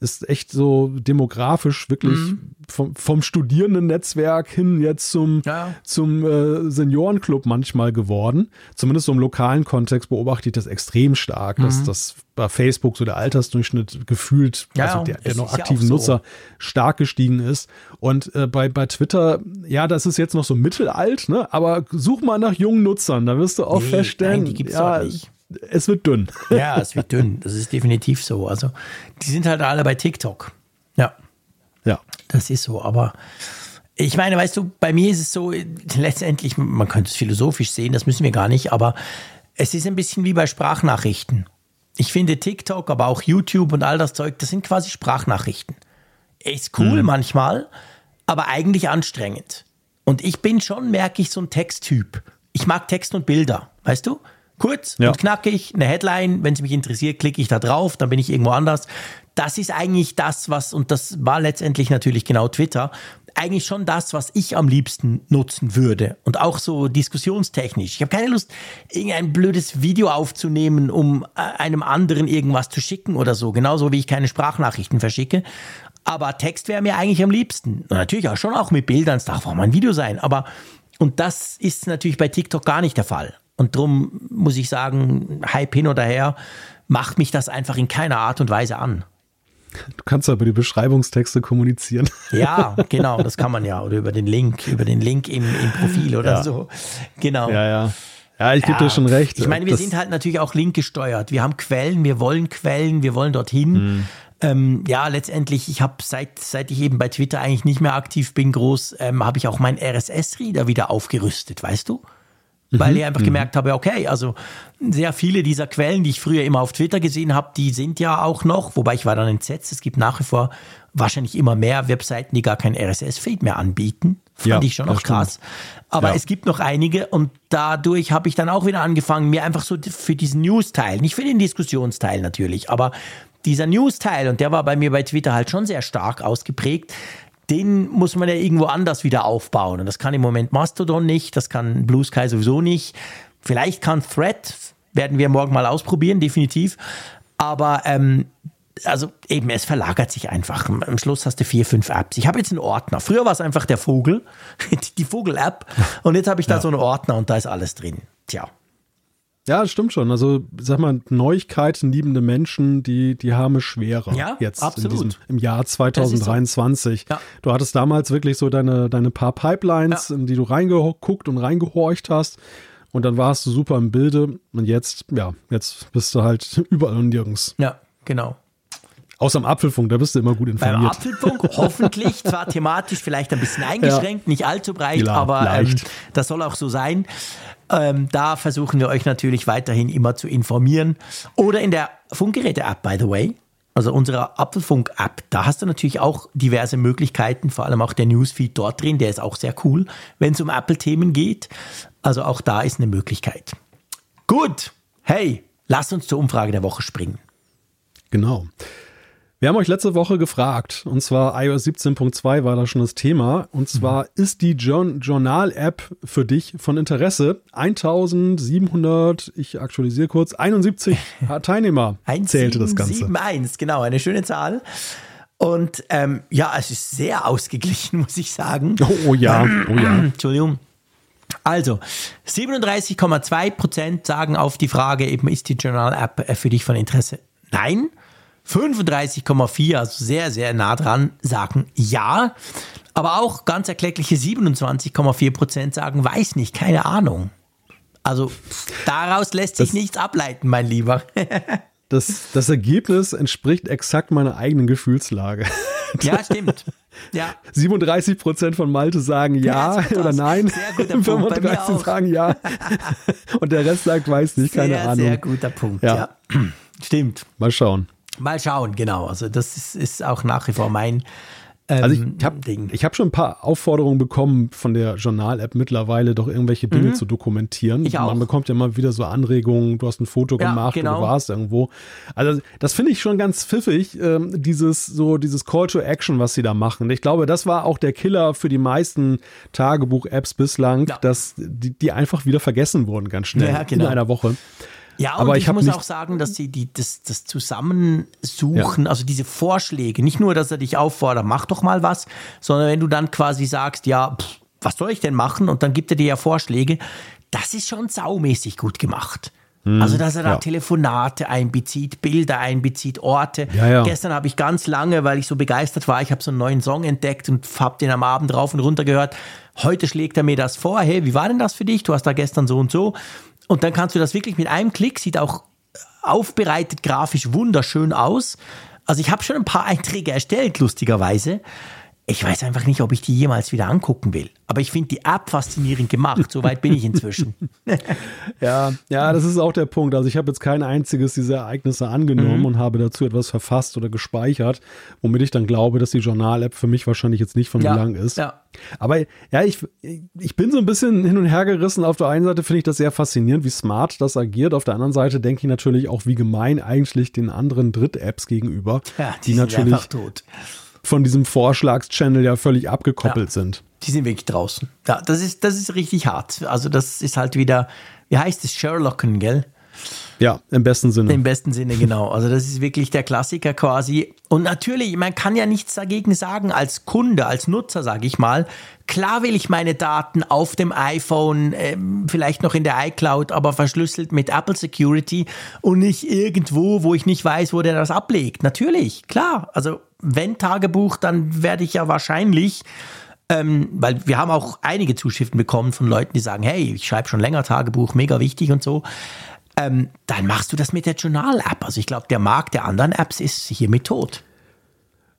ist echt so demografisch wirklich mhm. vom, vom Studierendennetzwerk hin jetzt zum, ja. zum äh, Seniorenclub manchmal geworden. Zumindest so im lokalen Kontext beobachte ich das extrem stark, mhm. dass das bei Facebook so der Altersdurchschnitt gefühlt, ja, also der, der noch aktiven ja so. Nutzer stark gestiegen ist. Und äh, bei, bei Twitter, ja, das ist jetzt noch so mittelalt, ne? aber such mal nach jungen Nutzern, da wirst du auch nee, feststellen, nein, die gibt's ja, nicht es wird dünn. Ja, es wird dünn. Das ist definitiv so. Also, die sind halt alle bei TikTok. Ja. Ja. Das ist so. Aber ich meine, weißt du, bei mir ist es so, letztendlich, man könnte es philosophisch sehen, das müssen wir gar nicht, aber es ist ein bisschen wie bei Sprachnachrichten. Ich finde TikTok, aber auch YouTube und all das Zeug, das sind quasi Sprachnachrichten. Ist cool mhm. manchmal, aber eigentlich anstrengend. Und ich bin schon, merke ich, so ein Texttyp. Ich mag Text und Bilder, weißt du? Kurz ja. und knackig, eine Headline, wenn es mich interessiert, klicke ich da drauf, dann bin ich irgendwo anders. Das ist eigentlich das, was, und das war letztendlich natürlich genau Twitter, eigentlich schon das, was ich am liebsten nutzen würde. Und auch so diskussionstechnisch. Ich habe keine Lust, irgendein blödes Video aufzunehmen, um äh, einem anderen irgendwas zu schicken oder so. Genauso wie ich keine Sprachnachrichten verschicke. Aber Text wäre mir eigentlich am liebsten. Und natürlich auch schon auch mit Bildern, es darf auch mal ein Video sein. Aber, und das ist natürlich bei TikTok gar nicht der Fall. Und darum muss ich sagen, Hype hin oder her, macht mich das einfach in keiner Art und Weise an. Du kannst aber die Beschreibungstexte kommunizieren. Ja, genau, das kann man ja. Oder über den Link, über den Link im, im Profil oder ja. so. Genau. Ja, ja. Ja, ich gebe ja, dir schon recht. Ich meine, wir sind halt natürlich auch linkgesteuert. Wir haben Quellen, wir wollen Quellen, wir wollen dorthin. Mhm. Ähm, ja, letztendlich, ich habe seit, seit ich eben bei Twitter eigentlich nicht mehr aktiv bin, groß, ähm, habe ich auch meinen RSS-Reader wieder aufgerüstet, weißt du? Weil mhm. ich einfach mhm. gemerkt habe, okay, also sehr viele dieser Quellen, die ich früher immer auf Twitter gesehen habe, die sind ja auch noch, wobei ich war dann entsetzt, es gibt nach wie vor wahrscheinlich immer mehr Webseiten, die gar kein RSS-Feed mehr anbieten. Fand ja, ich schon noch krass. Aber ja. es gibt noch einige und dadurch habe ich dann auch wieder angefangen, mir einfach so für diesen News-Teil, nicht für den Diskussionsteil natürlich, aber dieser News-Teil, und der war bei mir bei Twitter halt schon sehr stark ausgeprägt, den muss man ja irgendwo anders wieder aufbauen. Und das kann im Moment Mastodon nicht, das kann Blue Sky sowieso nicht. Vielleicht kann Thread, werden wir morgen mal ausprobieren, definitiv. Aber ähm, also eben, es verlagert sich einfach. Am Schluss hast du vier, fünf Apps. Ich habe jetzt einen Ordner. Früher war es einfach der Vogel, die Vogel-App. Und jetzt habe ich da ja. so einen Ordner und da ist alles drin. Tja. Ja, das stimmt schon. Also, sag mal, Neuigkeiten liebende Menschen, die, die haben es schwerer. Ja, jetzt absolut. Diesem, im Jahr 2023. So. Ja. Du hattest damals wirklich so deine, deine paar Pipelines, ja. in die du reingeguckt und reingehorcht hast. Und dann warst du super im Bilde. Und jetzt, ja, jetzt bist du halt überall und nirgends. Ja, genau. Außer am Apfelfunk, da bist du immer gut informiert. Beim Apfelfunk hoffentlich, zwar thematisch vielleicht ein bisschen eingeschränkt, ja. nicht allzu breit, Klar, aber ähm, das soll auch so sein. Ähm, da versuchen wir euch natürlich weiterhin immer zu informieren. Oder in der Funkgeräte-App, by the way. Also unsere Apfelfunk-App, da hast du natürlich auch diverse Möglichkeiten, vor allem auch der Newsfeed dort drin, der ist auch sehr cool, wenn es um Apple-Themen geht. Also auch da ist eine Möglichkeit. Gut, hey, lass uns zur Umfrage der Woche springen. Genau. Wir haben euch letzte Woche gefragt, und zwar iOS 17.2 war da schon das Thema, und zwar mhm. ist die Journal-App für dich von Interesse? 1700, ich aktualisiere kurz, 71 Teilnehmer zählte das Ganze. 71, genau, eine schöne Zahl. Und ähm, ja, es ist sehr ausgeglichen, muss ich sagen. Oh, oh ja, oh ja. Entschuldigung. Also, 37,2 Prozent sagen auf die Frage eben, ist die Journal-App äh, für dich von Interesse? Nein. 35,4, also sehr, sehr nah dran, sagen ja. Aber auch ganz erkleckliche 27,4 Prozent sagen weiß nicht, keine Ahnung. Also daraus lässt sich das, nichts ableiten, mein Lieber. das, das Ergebnis entspricht exakt meiner eigenen Gefühlslage. Ja, stimmt. Ja. 37 Prozent von Malte sagen ja, ja oder nein. Sehr guter Punkt. 35 sagen ja. Und der Rest sagt weiß nicht, keine sehr, Ahnung. Sehr guter Punkt, ja. ja. Stimmt. Mal schauen. Mal schauen, genau. Also das ist, ist auch nach wie vor mein ähm, also ich habe hab schon ein paar Aufforderungen bekommen von der Journal-App mittlerweile, doch irgendwelche Dinge mhm. zu dokumentieren. Ich auch. Man bekommt ja mal wieder so Anregungen, du hast ein Foto ja, gemacht genau. du warst irgendwo. Also das finde ich schon ganz pfiffig, ähm, dieses so dieses Call to Action, was sie da machen. Ich glaube, das war auch der Killer für die meisten Tagebuch-Apps bislang, ja. dass die, die, einfach wieder vergessen wurden ganz schnell ja, genau. in einer Woche. Ja, aber und ich, ich muss auch sagen, dass sie die, das, das Zusammensuchen, ja. also diese Vorschläge, nicht nur, dass er dich auffordert, mach doch mal was, sondern wenn du dann quasi sagst, ja, pff, was soll ich denn machen? Und dann gibt er dir ja Vorschläge, das ist schon saumäßig gut gemacht. Hm, also, dass er da ja. Telefonate einbezieht, Bilder einbezieht, Orte. Ja, ja. Gestern habe ich ganz lange, weil ich so begeistert war, ich habe so einen neuen Song entdeckt und habe den am Abend rauf und runter gehört. Heute schlägt er mir das vor. Hey, wie war denn das für dich? Du hast da gestern so und so. Und dann kannst du das wirklich mit einem Klick, sieht auch aufbereitet grafisch wunderschön aus. Also ich habe schon ein paar Einträge erstellt, lustigerweise. Ich weiß einfach nicht, ob ich die jemals wieder angucken will. Aber ich finde die App faszinierend gemacht. So weit bin ich inzwischen. ja, ja, das ist auch der Punkt. Also ich habe jetzt kein einziges dieser Ereignisse angenommen mhm. und habe dazu etwas verfasst oder gespeichert, womit ich dann glaube, dass die Journal-App für mich wahrscheinlich jetzt nicht von ja, Belang ist. Ja. Aber ja, ich, ich bin so ein bisschen hin und her gerissen. Auf der einen Seite finde ich das sehr faszinierend, wie smart das agiert. Auf der anderen Seite denke ich natürlich auch, wie gemein eigentlich den anderen Dritt-Apps gegenüber, ja, die, die natürlich einfach tot von diesem Vorschlagschannel ja völlig abgekoppelt ja, sind. Die sind wirklich draußen. Ja, das ist, das ist richtig hart. Also das ist halt wieder, wie heißt es, Sherlocken, gell? Ja, im besten Sinne. Im besten Sinne, genau. Also das ist wirklich der Klassiker quasi. Und natürlich, man kann ja nichts dagegen sagen als Kunde, als Nutzer, sage ich mal. Klar will ich meine Daten auf dem iPhone, ähm, vielleicht noch in der iCloud, aber verschlüsselt mit Apple Security und nicht irgendwo, wo ich nicht weiß, wo der das ablegt. Natürlich, klar. Also wenn Tagebuch, dann werde ich ja wahrscheinlich ähm, weil wir haben auch einige Zuschriften bekommen von Leuten, die sagen, hey, ich schreibe schon länger Tagebuch, mega wichtig und so ähm, dann machst du das mit der Journal-App. Also ich glaube, der Markt der anderen Apps ist hiermit tot.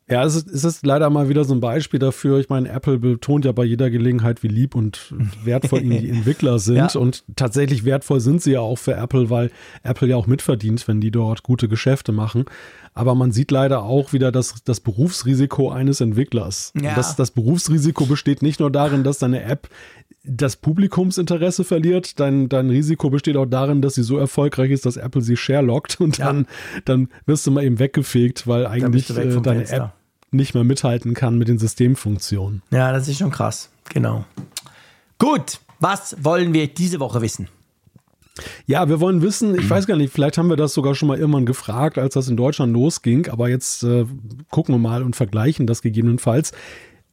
Ja, es ist, es ist leider mal wieder so ein Beispiel dafür. Ich meine, Apple betont ja bei jeder Gelegenheit, wie lieb und wertvoll ihnen die Entwickler sind. Ja. Und tatsächlich wertvoll sind sie ja auch für Apple, weil Apple ja auch mitverdient, wenn die dort gute Geschäfte machen. Aber man sieht leider auch wieder das, das Berufsrisiko eines Entwicklers. Ja. Das, das Berufsrisiko besteht nicht nur darin, dass deine App das Publikumsinteresse verliert. Dein, dein Risiko besteht auch darin, dass sie so erfolgreich ist, dass Apple sie sharelockt und ja. dann, dann wirst du mal eben weggefegt, weil eigentlich äh, deine Fenster. App nicht mehr mithalten kann mit den Systemfunktionen. Ja, das ist schon krass. Genau. Gut, was wollen wir diese Woche wissen? Ja, wir wollen wissen, ich weiß gar nicht, vielleicht haben wir das sogar schon mal irgendwann gefragt, als das in Deutschland losging, aber jetzt äh, gucken wir mal und vergleichen das gegebenenfalls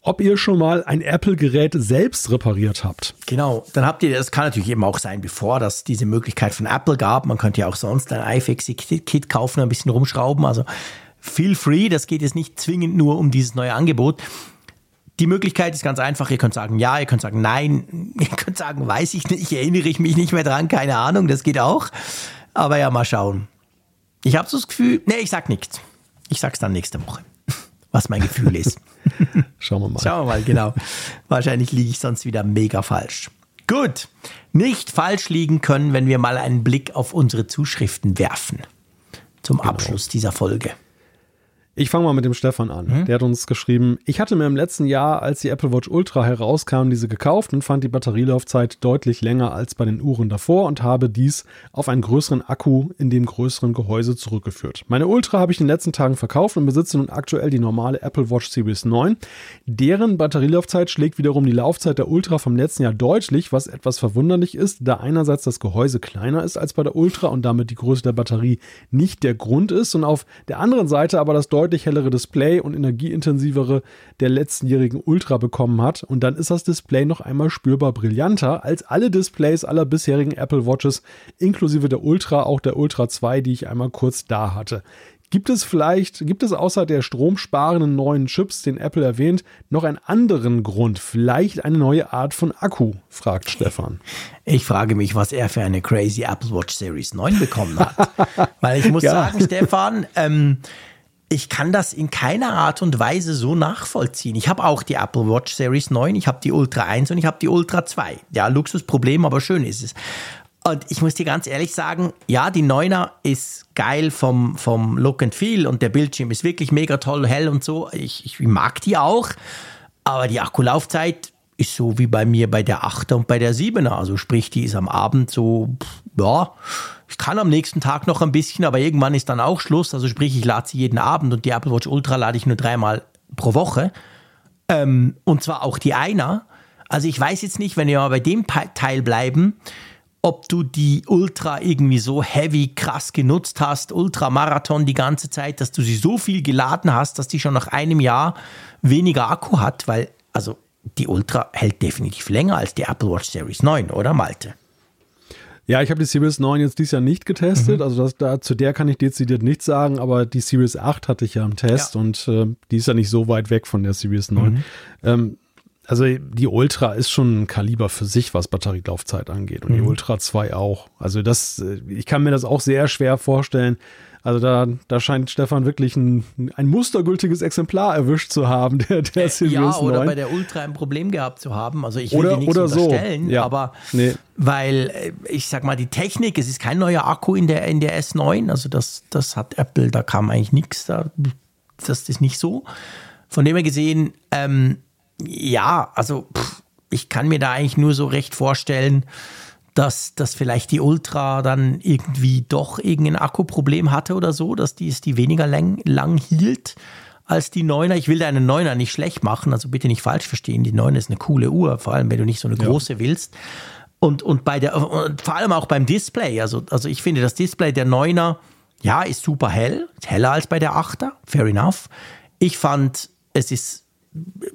ob ihr schon mal ein Apple-Gerät selbst repariert habt. Genau, dann habt ihr, das kann natürlich eben auch sein, bevor das diese Möglichkeit von Apple gab. Man könnte ja auch sonst ein iFixit-Kit kaufen, ein bisschen rumschrauben. Also feel free, das geht jetzt nicht zwingend nur um dieses neue Angebot. Die Möglichkeit ist ganz einfach. Ihr könnt sagen ja, ihr könnt sagen nein, ihr könnt sagen weiß ich nicht, erinnere ich mich nicht mehr dran, keine Ahnung, das geht auch. Aber ja, mal schauen. Ich habe so das Gefühl, nee, ich sag nichts. Ich sag's dann nächste Woche, was mein Gefühl ist. Schauen wir mal. Schauen wir mal, genau. Wahrscheinlich liege ich sonst wieder mega falsch. Gut, nicht falsch liegen können, wenn wir mal einen Blick auf unsere Zuschriften werfen. Zum genau. Abschluss dieser Folge. Ich fange mal mit dem Stefan an. Mhm. Der hat uns geschrieben, ich hatte mir im letzten Jahr, als die Apple Watch Ultra herauskam, diese gekauft und fand die Batterielaufzeit deutlich länger als bei den Uhren davor und habe dies auf einen größeren Akku in dem größeren Gehäuse zurückgeführt. Meine Ultra habe ich in den letzten Tagen verkauft und besitze nun aktuell die normale Apple Watch Series 9. Deren Batterielaufzeit schlägt wiederum die Laufzeit der Ultra vom letzten Jahr deutlich, was etwas verwunderlich ist, da einerseits das Gehäuse kleiner ist als bei der Ultra und damit die Größe der Batterie nicht der Grund ist und auf der anderen Seite aber das deutlich deutlich hellere Display und energieintensivere der letztenjährigen Ultra bekommen hat. Und dann ist das Display noch einmal spürbar brillanter als alle Displays aller bisherigen Apple Watches, inklusive der Ultra, auch der Ultra 2, die ich einmal kurz da hatte. Gibt es vielleicht, gibt es außer der stromsparenden neuen Chips, den Apple erwähnt, noch einen anderen Grund? Vielleicht eine neue Art von Akku? fragt Stefan. Ich frage mich, was er für eine crazy Apple Watch Series 9 bekommen hat. Weil ich muss ja. sagen, Stefan, ähm, ich kann das in keiner Art und Weise so nachvollziehen. Ich habe auch die Apple Watch Series 9, ich habe die Ultra 1 und ich habe die Ultra 2. Ja, Luxusproblem, aber schön ist es. Und ich muss dir ganz ehrlich sagen, ja, die 9er ist geil vom, vom Look and Feel und der Bildschirm ist wirklich mega toll, hell und so. Ich, ich mag die auch. Aber die Akkulaufzeit ist so wie bei mir bei der 8er und bei der 7er. Also sprich, die ist am Abend so, ja, ich kann am nächsten Tag noch ein bisschen, aber irgendwann ist dann auch Schluss. Also sprich, ich lade sie jeden Abend und die Apple Watch Ultra lade ich nur dreimal pro Woche. Ähm, und zwar auch die einer. Also ich weiß jetzt nicht, wenn wir mal bei dem Teil bleiben, ob du die Ultra irgendwie so heavy krass genutzt hast, Ultramarathon die ganze Zeit, dass du sie so viel geladen hast, dass die schon nach einem Jahr weniger Akku hat, weil also die Ultra hält definitiv länger als die Apple Watch Series 9, oder Malte? Ja, ich habe die Series 9 jetzt dieses Jahr nicht getestet. Mhm. Also das, da, zu der kann ich dezidiert nichts sagen, aber die Series 8 hatte ich ja im Test ja. und äh, die ist ja nicht so weit weg von der Series 9. Mhm. Ähm, also die Ultra ist schon ein Kaliber für sich, was Batterielaufzeit angeht. Und mhm. die Ultra 2 auch. Also das, äh, ich kann mir das auch sehr schwer vorstellen. Also da, da scheint Stefan wirklich ein, ein mustergültiges Exemplar erwischt zu haben, der, der Sirius Ja, oder 9. bei der Ultra ein Problem gehabt zu haben. Also ich will oder, dir nichts unterstellen, so. ja. aber nee. weil äh, ich sag mal, die Technik, es ist kein neuer Akku in der, in der S9, also das, das hat Apple, da kam eigentlich nichts, da, das ist nicht so. Von dem her gesehen, ähm, ja, also pff, ich kann mir da eigentlich nur so recht vorstellen, dass, dass vielleicht die Ultra dann irgendwie doch irgendein Akkuproblem hatte oder so, dass die, die weniger lang, lang hielt als die Neuner. Ich will deine Neuner nicht schlecht machen, also bitte nicht falsch verstehen. Die Neuner ist eine coole Uhr, vor allem wenn du nicht so eine große ja. willst. Und, und bei der, und vor allem auch beim Display. Also, also ich finde, das Display der Neuner, ja, ist super hell, heller als bei der Achter, fair enough. Ich fand, es ist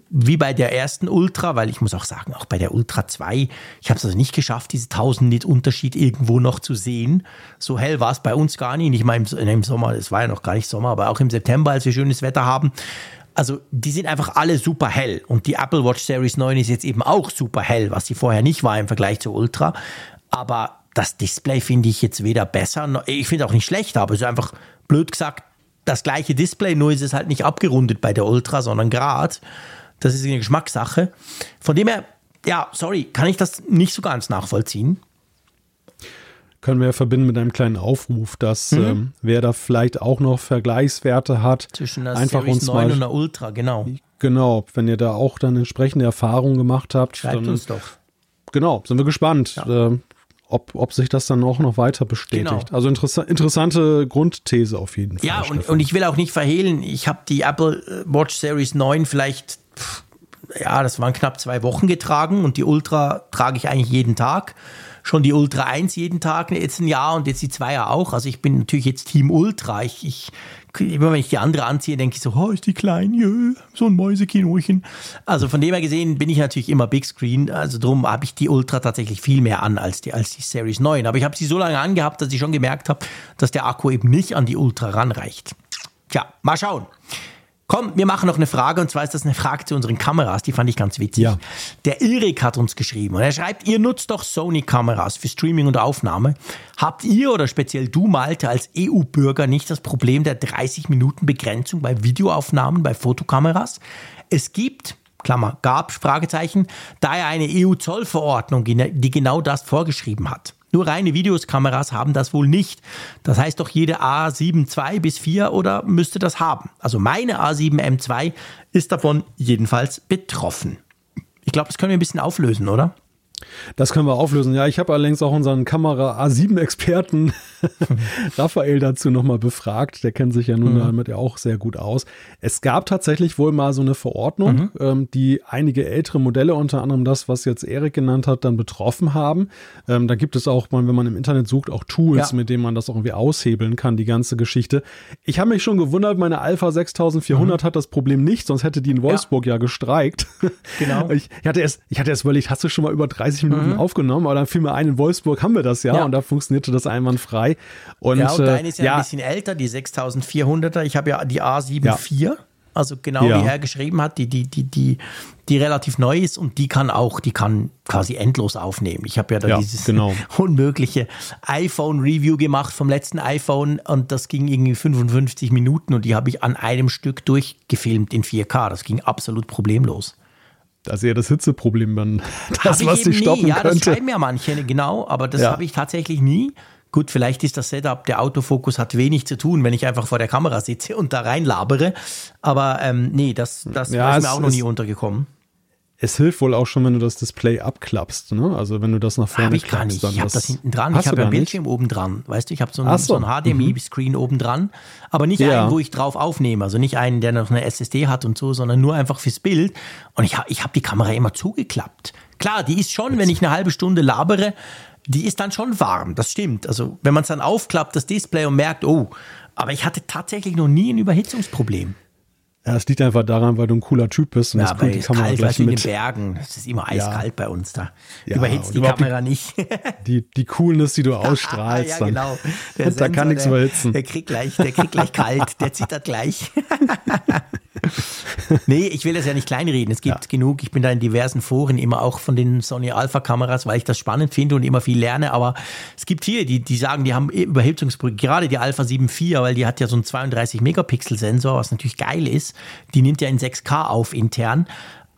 wie bei der ersten Ultra, weil ich muss auch sagen, auch bei der Ultra 2, ich habe es also nicht geschafft, diese 1000 Nit Unterschied irgendwo noch zu sehen. So hell war es bei uns gar nicht. Nicht mal im, Sommer, es war ja noch gar nicht Sommer, aber auch im September, als wir schönes Wetter haben. Also die sind einfach alle super hell und die Apple Watch Series 9 ist jetzt eben auch super hell, was sie vorher nicht war im Vergleich zur Ultra. Aber das Display finde ich jetzt weder besser, ich finde auch nicht schlechter, aber es ist einfach blöd gesagt das gleiche Display, nur ist es halt nicht abgerundet bei der Ultra, sondern gerade. Das ist eine Geschmackssache. Von dem her, ja, sorry, kann ich das nicht so ganz nachvollziehen. Können wir verbinden mit einem kleinen Aufruf, dass mhm. ähm, wer da vielleicht auch noch Vergleichswerte hat, zwischen der einfach Series uns 9 mal, und der Ultra, genau. Genau, wenn ihr da auch dann entsprechende Erfahrungen gemacht habt, Schreibt dann, uns doch. Genau, sind wir gespannt. Ja. Ähm, ob, ob sich das dann auch noch weiter bestätigt. Genau. Also interessa interessante Grundthese auf jeden Fall. Ja, und, und ich will auch nicht verhehlen, ich habe die Apple äh, Watch Series 9 vielleicht, ja, das waren knapp zwei Wochen getragen und die Ultra trage ich eigentlich jeden Tag. Schon die Ultra 1 jeden Tag, jetzt ein Jahr und jetzt die 2er auch. Also ich bin natürlich jetzt Team Ultra. Ich, ich immer wenn ich die andere anziehe, denke ich so, oh, ist die klein, jö, so ein Mäusekinochen. Also von dem her gesehen bin ich natürlich immer Big Screen. Also darum habe ich die Ultra tatsächlich viel mehr an als die, als die Series 9. Aber ich habe sie so lange angehabt, dass ich schon gemerkt habe, dass der Akku eben nicht an die Ultra ranreicht. Tja, mal schauen. Komm, wir machen noch eine Frage und zwar ist das eine Frage zu unseren Kameras, die fand ich ganz witzig. Ja. Der Erik hat uns geschrieben und er schreibt, ihr nutzt doch Sony-Kameras für Streaming und Aufnahme. Habt ihr oder speziell du, Malte, als EU-Bürger nicht das Problem der 30-Minuten-Begrenzung bei Videoaufnahmen bei Fotokameras? Es gibt, Klammer, gab, Fragezeichen, daher eine EU-Zollverordnung, die genau das vorgeschrieben hat. Nur reine Videoskameras haben das wohl nicht. Das heißt doch jede A7 II bis 4 oder müsste das haben. Also meine A7 M2 ist davon jedenfalls betroffen. Ich glaube, das können wir ein bisschen auflösen, oder? Das können wir auflösen. Ja, ich habe allerdings auch unseren Kamera A7-Experten Raphael dazu nochmal befragt. Der kennt sich ja nun mhm. damit ja auch sehr gut aus. Es gab tatsächlich wohl mal so eine Verordnung, mhm. ähm, die einige ältere Modelle, unter anderem das, was jetzt Erik genannt hat, dann betroffen haben. Ähm, da gibt es auch, wenn man im Internet sucht, auch Tools, ja. mit denen man das auch irgendwie aushebeln kann, die ganze Geschichte. Ich habe mich schon gewundert, meine Alpha 6400 mhm. hat das Problem nicht, sonst hätte die in Wolfsburg ja, ja gestreikt. Genau. ich, ich, hatte erst, ich hatte erst überlegt, hast du schon mal über 30 Minuten mhm. aufgenommen, aber dann fiel mir ein, in Wolfsburg haben wir das ja, ja. und da funktionierte das einwandfrei. Und, ja, und deine ist ja, ja, ein bisschen älter, die 6400er. Ich habe ja die A74. Ja. Also genau ja. wie er geschrieben hat, die, die, die, die, die relativ neu ist und die kann auch, die kann quasi endlos aufnehmen. Ich habe ja da ja, dieses genau. unmögliche iPhone-Review gemacht vom letzten iPhone und das ging irgendwie 55 Minuten und die habe ich an einem Stück durchgefilmt in 4K. Das ging absolut problemlos. Das ist ja das Hitzeproblem dann, das, was sie stoppen nie. Ja, könnte. das schreiben ja manche, genau, aber das ja. habe ich tatsächlich nie. Gut, vielleicht ist das Setup, der Autofokus hat wenig zu tun, wenn ich einfach vor der Kamera sitze und da reinlabere. Aber ähm, nee, das, das ja, ist mir auch noch nie untergekommen. Es hilft wohl auch schon, wenn du das Display abklappst, ne? Also wenn du das nach vorne hab ich gar nicht. Ich habe das hinten dran. Ich habe ja ein Bildschirm oben dran. Weißt du, ich habe so, ein, so. so ein HDMI-Screen mhm. oben dran, aber nicht ja. einen, wo ich drauf aufnehme. Also nicht einen, der noch eine SSD hat und so, sondern nur einfach fürs Bild. Und ich habe ich hab die Kamera immer zugeklappt. Klar, die ist schon, Jetzt. wenn ich eine halbe Stunde labere, die ist dann schon warm, das stimmt. Also wenn man es dann aufklappt, das Display und merkt, oh, aber ich hatte tatsächlich noch nie ein Überhitzungsproblem. Ja, es liegt einfach daran, weil du ein cooler Typ bist und ja, das die Kamera kalt, gleich mit. in den Bergen. Es ist immer eiskalt ja. bei uns da. Ja, Überhitzt die Kamera die, nicht. die, die Coolness, die du ausstrahlst. ja, genau. Der Sensor, da kann nichts überhitzen. Der kriegt gleich, der kriegt gleich kalt, der zittert gleich. nee, ich will das ja nicht kleinreden. Es gibt ja. genug. Ich bin da in diversen Foren immer auch von den Sony Alpha Kameras, weil ich das spannend finde und immer viel lerne. Aber es gibt hier, die, die sagen, die haben Überhitzungsbrücke. Gerade die Alpha 7 IV, weil die hat ja so einen 32 Megapixel Sensor, was natürlich geil ist. Die nimmt ja in 6K auf intern.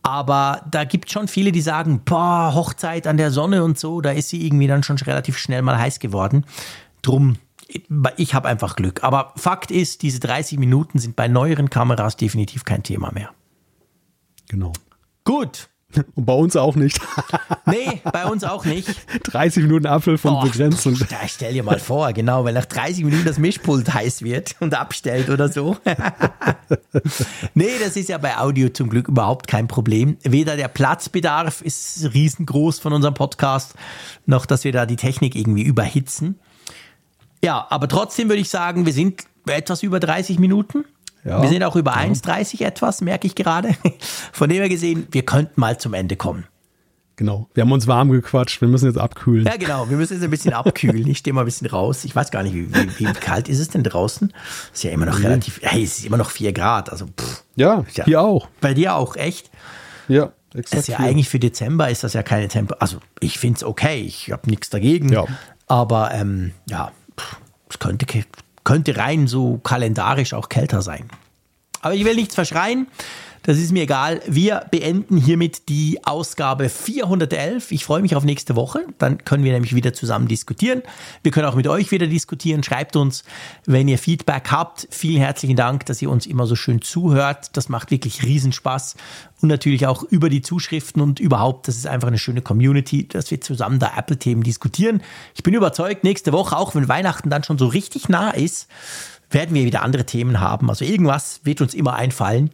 Aber da gibt es schon viele, die sagen, boah, Hochzeit an der Sonne und so, da ist sie irgendwie dann schon relativ schnell mal heiß geworden. Drum, ich habe einfach Glück. Aber Fakt ist, diese 30 Minuten sind bei neueren Kameras definitiv kein Thema mehr. Genau. Gut. Und bei uns auch nicht. nee, bei uns auch nicht. 30 Minuten Apfel von oh, Begrenzung. Da stell dir mal vor, genau, weil nach 30 Minuten das Mischpult heiß wird und abstellt oder so. nee, das ist ja bei Audio zum Glück überhaupt kein Problem. Weder der Platzbedarf ist riesengroß von unserem Podcast, noch dass wir da die Technik irgendwie überhitzen. Ja, aber trotzdem würde ich sagen, wir sind etwas über 30 Minuten. Ja, wir sind auch über ja. 1,30 etwas, merke ich gerade. Von dem her gesehen, wir könnten mal zum Ende kommen. Genau. Wir haben uns warm gequatscht. Wir müssen jetzt abkühlen. Ja, genau. Wir müssen jetzt ein bisschen abkühlen. Ich stehe mal ein bisschen raus. Ich weiß gar nicht, wie, wie, wie kalt ist es denn draußen? Ist ja immer noch relativ. Hey, es ist immer noch 4 Grad. Also, pff, ja, ja, hier auch. Bei dir auch, echt? Ja, exakt. Das ist ja hier. eigentlich für Dezember ist das ja keine Tempo. Also, ich finde es okay. Ich habe nichts dagegen. Ja. Aber, ähm, ja, es könnte, könnte rein so kalendarisch auch kälter sein. Aber ich will nichts verschreien. Das ist mir egal. Wir beenden hiermit die Ausgabe 411. Ich freue mich auf nächste Woche. Dann können wir nämlich wieder zusammen diskutieren. Wir können auch mit euch wieder diskutieren. Schreibt uns, wenn ihr Feedback habt. Vielen herzlichen Dank, dass ihr uns immer so schön zuhört. Das macht wirklich Riesenspaß. Und natürlich auch über die Zuschriften und überhaupt, das ist einfach eine schöne Community, dass wir zusammen da Apple-Themen diskutieren. Ich bin überzeugt, nächste Woche, auch wenn Weihnachten dann schon so richtig nah ist, werden wir wieder andere Themen haben. Also irgendwas wird uns immer einfallen,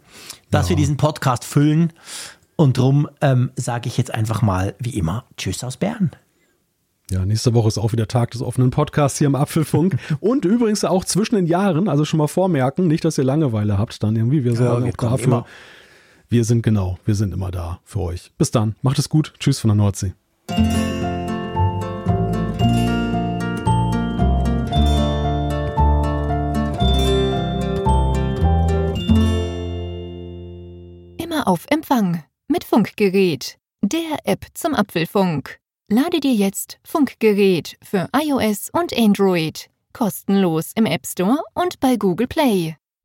dass ja. wir diesen Podcast füllen. Und drum ähm, sage ich jetzt einfach mal wie immer Tschüss aus Bern. Ja, nächste Woche ist auch wieder Tag des offenen Podcasts hier im Apfelfunk. Und übrigens auch zwischen den Jahren, also schon mal vormerken, nicht, dass ihr Langeweile habt, dann irgendwie. Wir sorgen ja, auch dafür. Immer. Wir sind genau, wir sind immer da für euch. Bis dann, macht es gut. Tschüss von der Nordsee. auf Empfang mit Funkgerät, der App zum Apfelfunk. Lade dir jetzt Funkgerät für iOS und Android kostenlos im App Store und bei Google Play.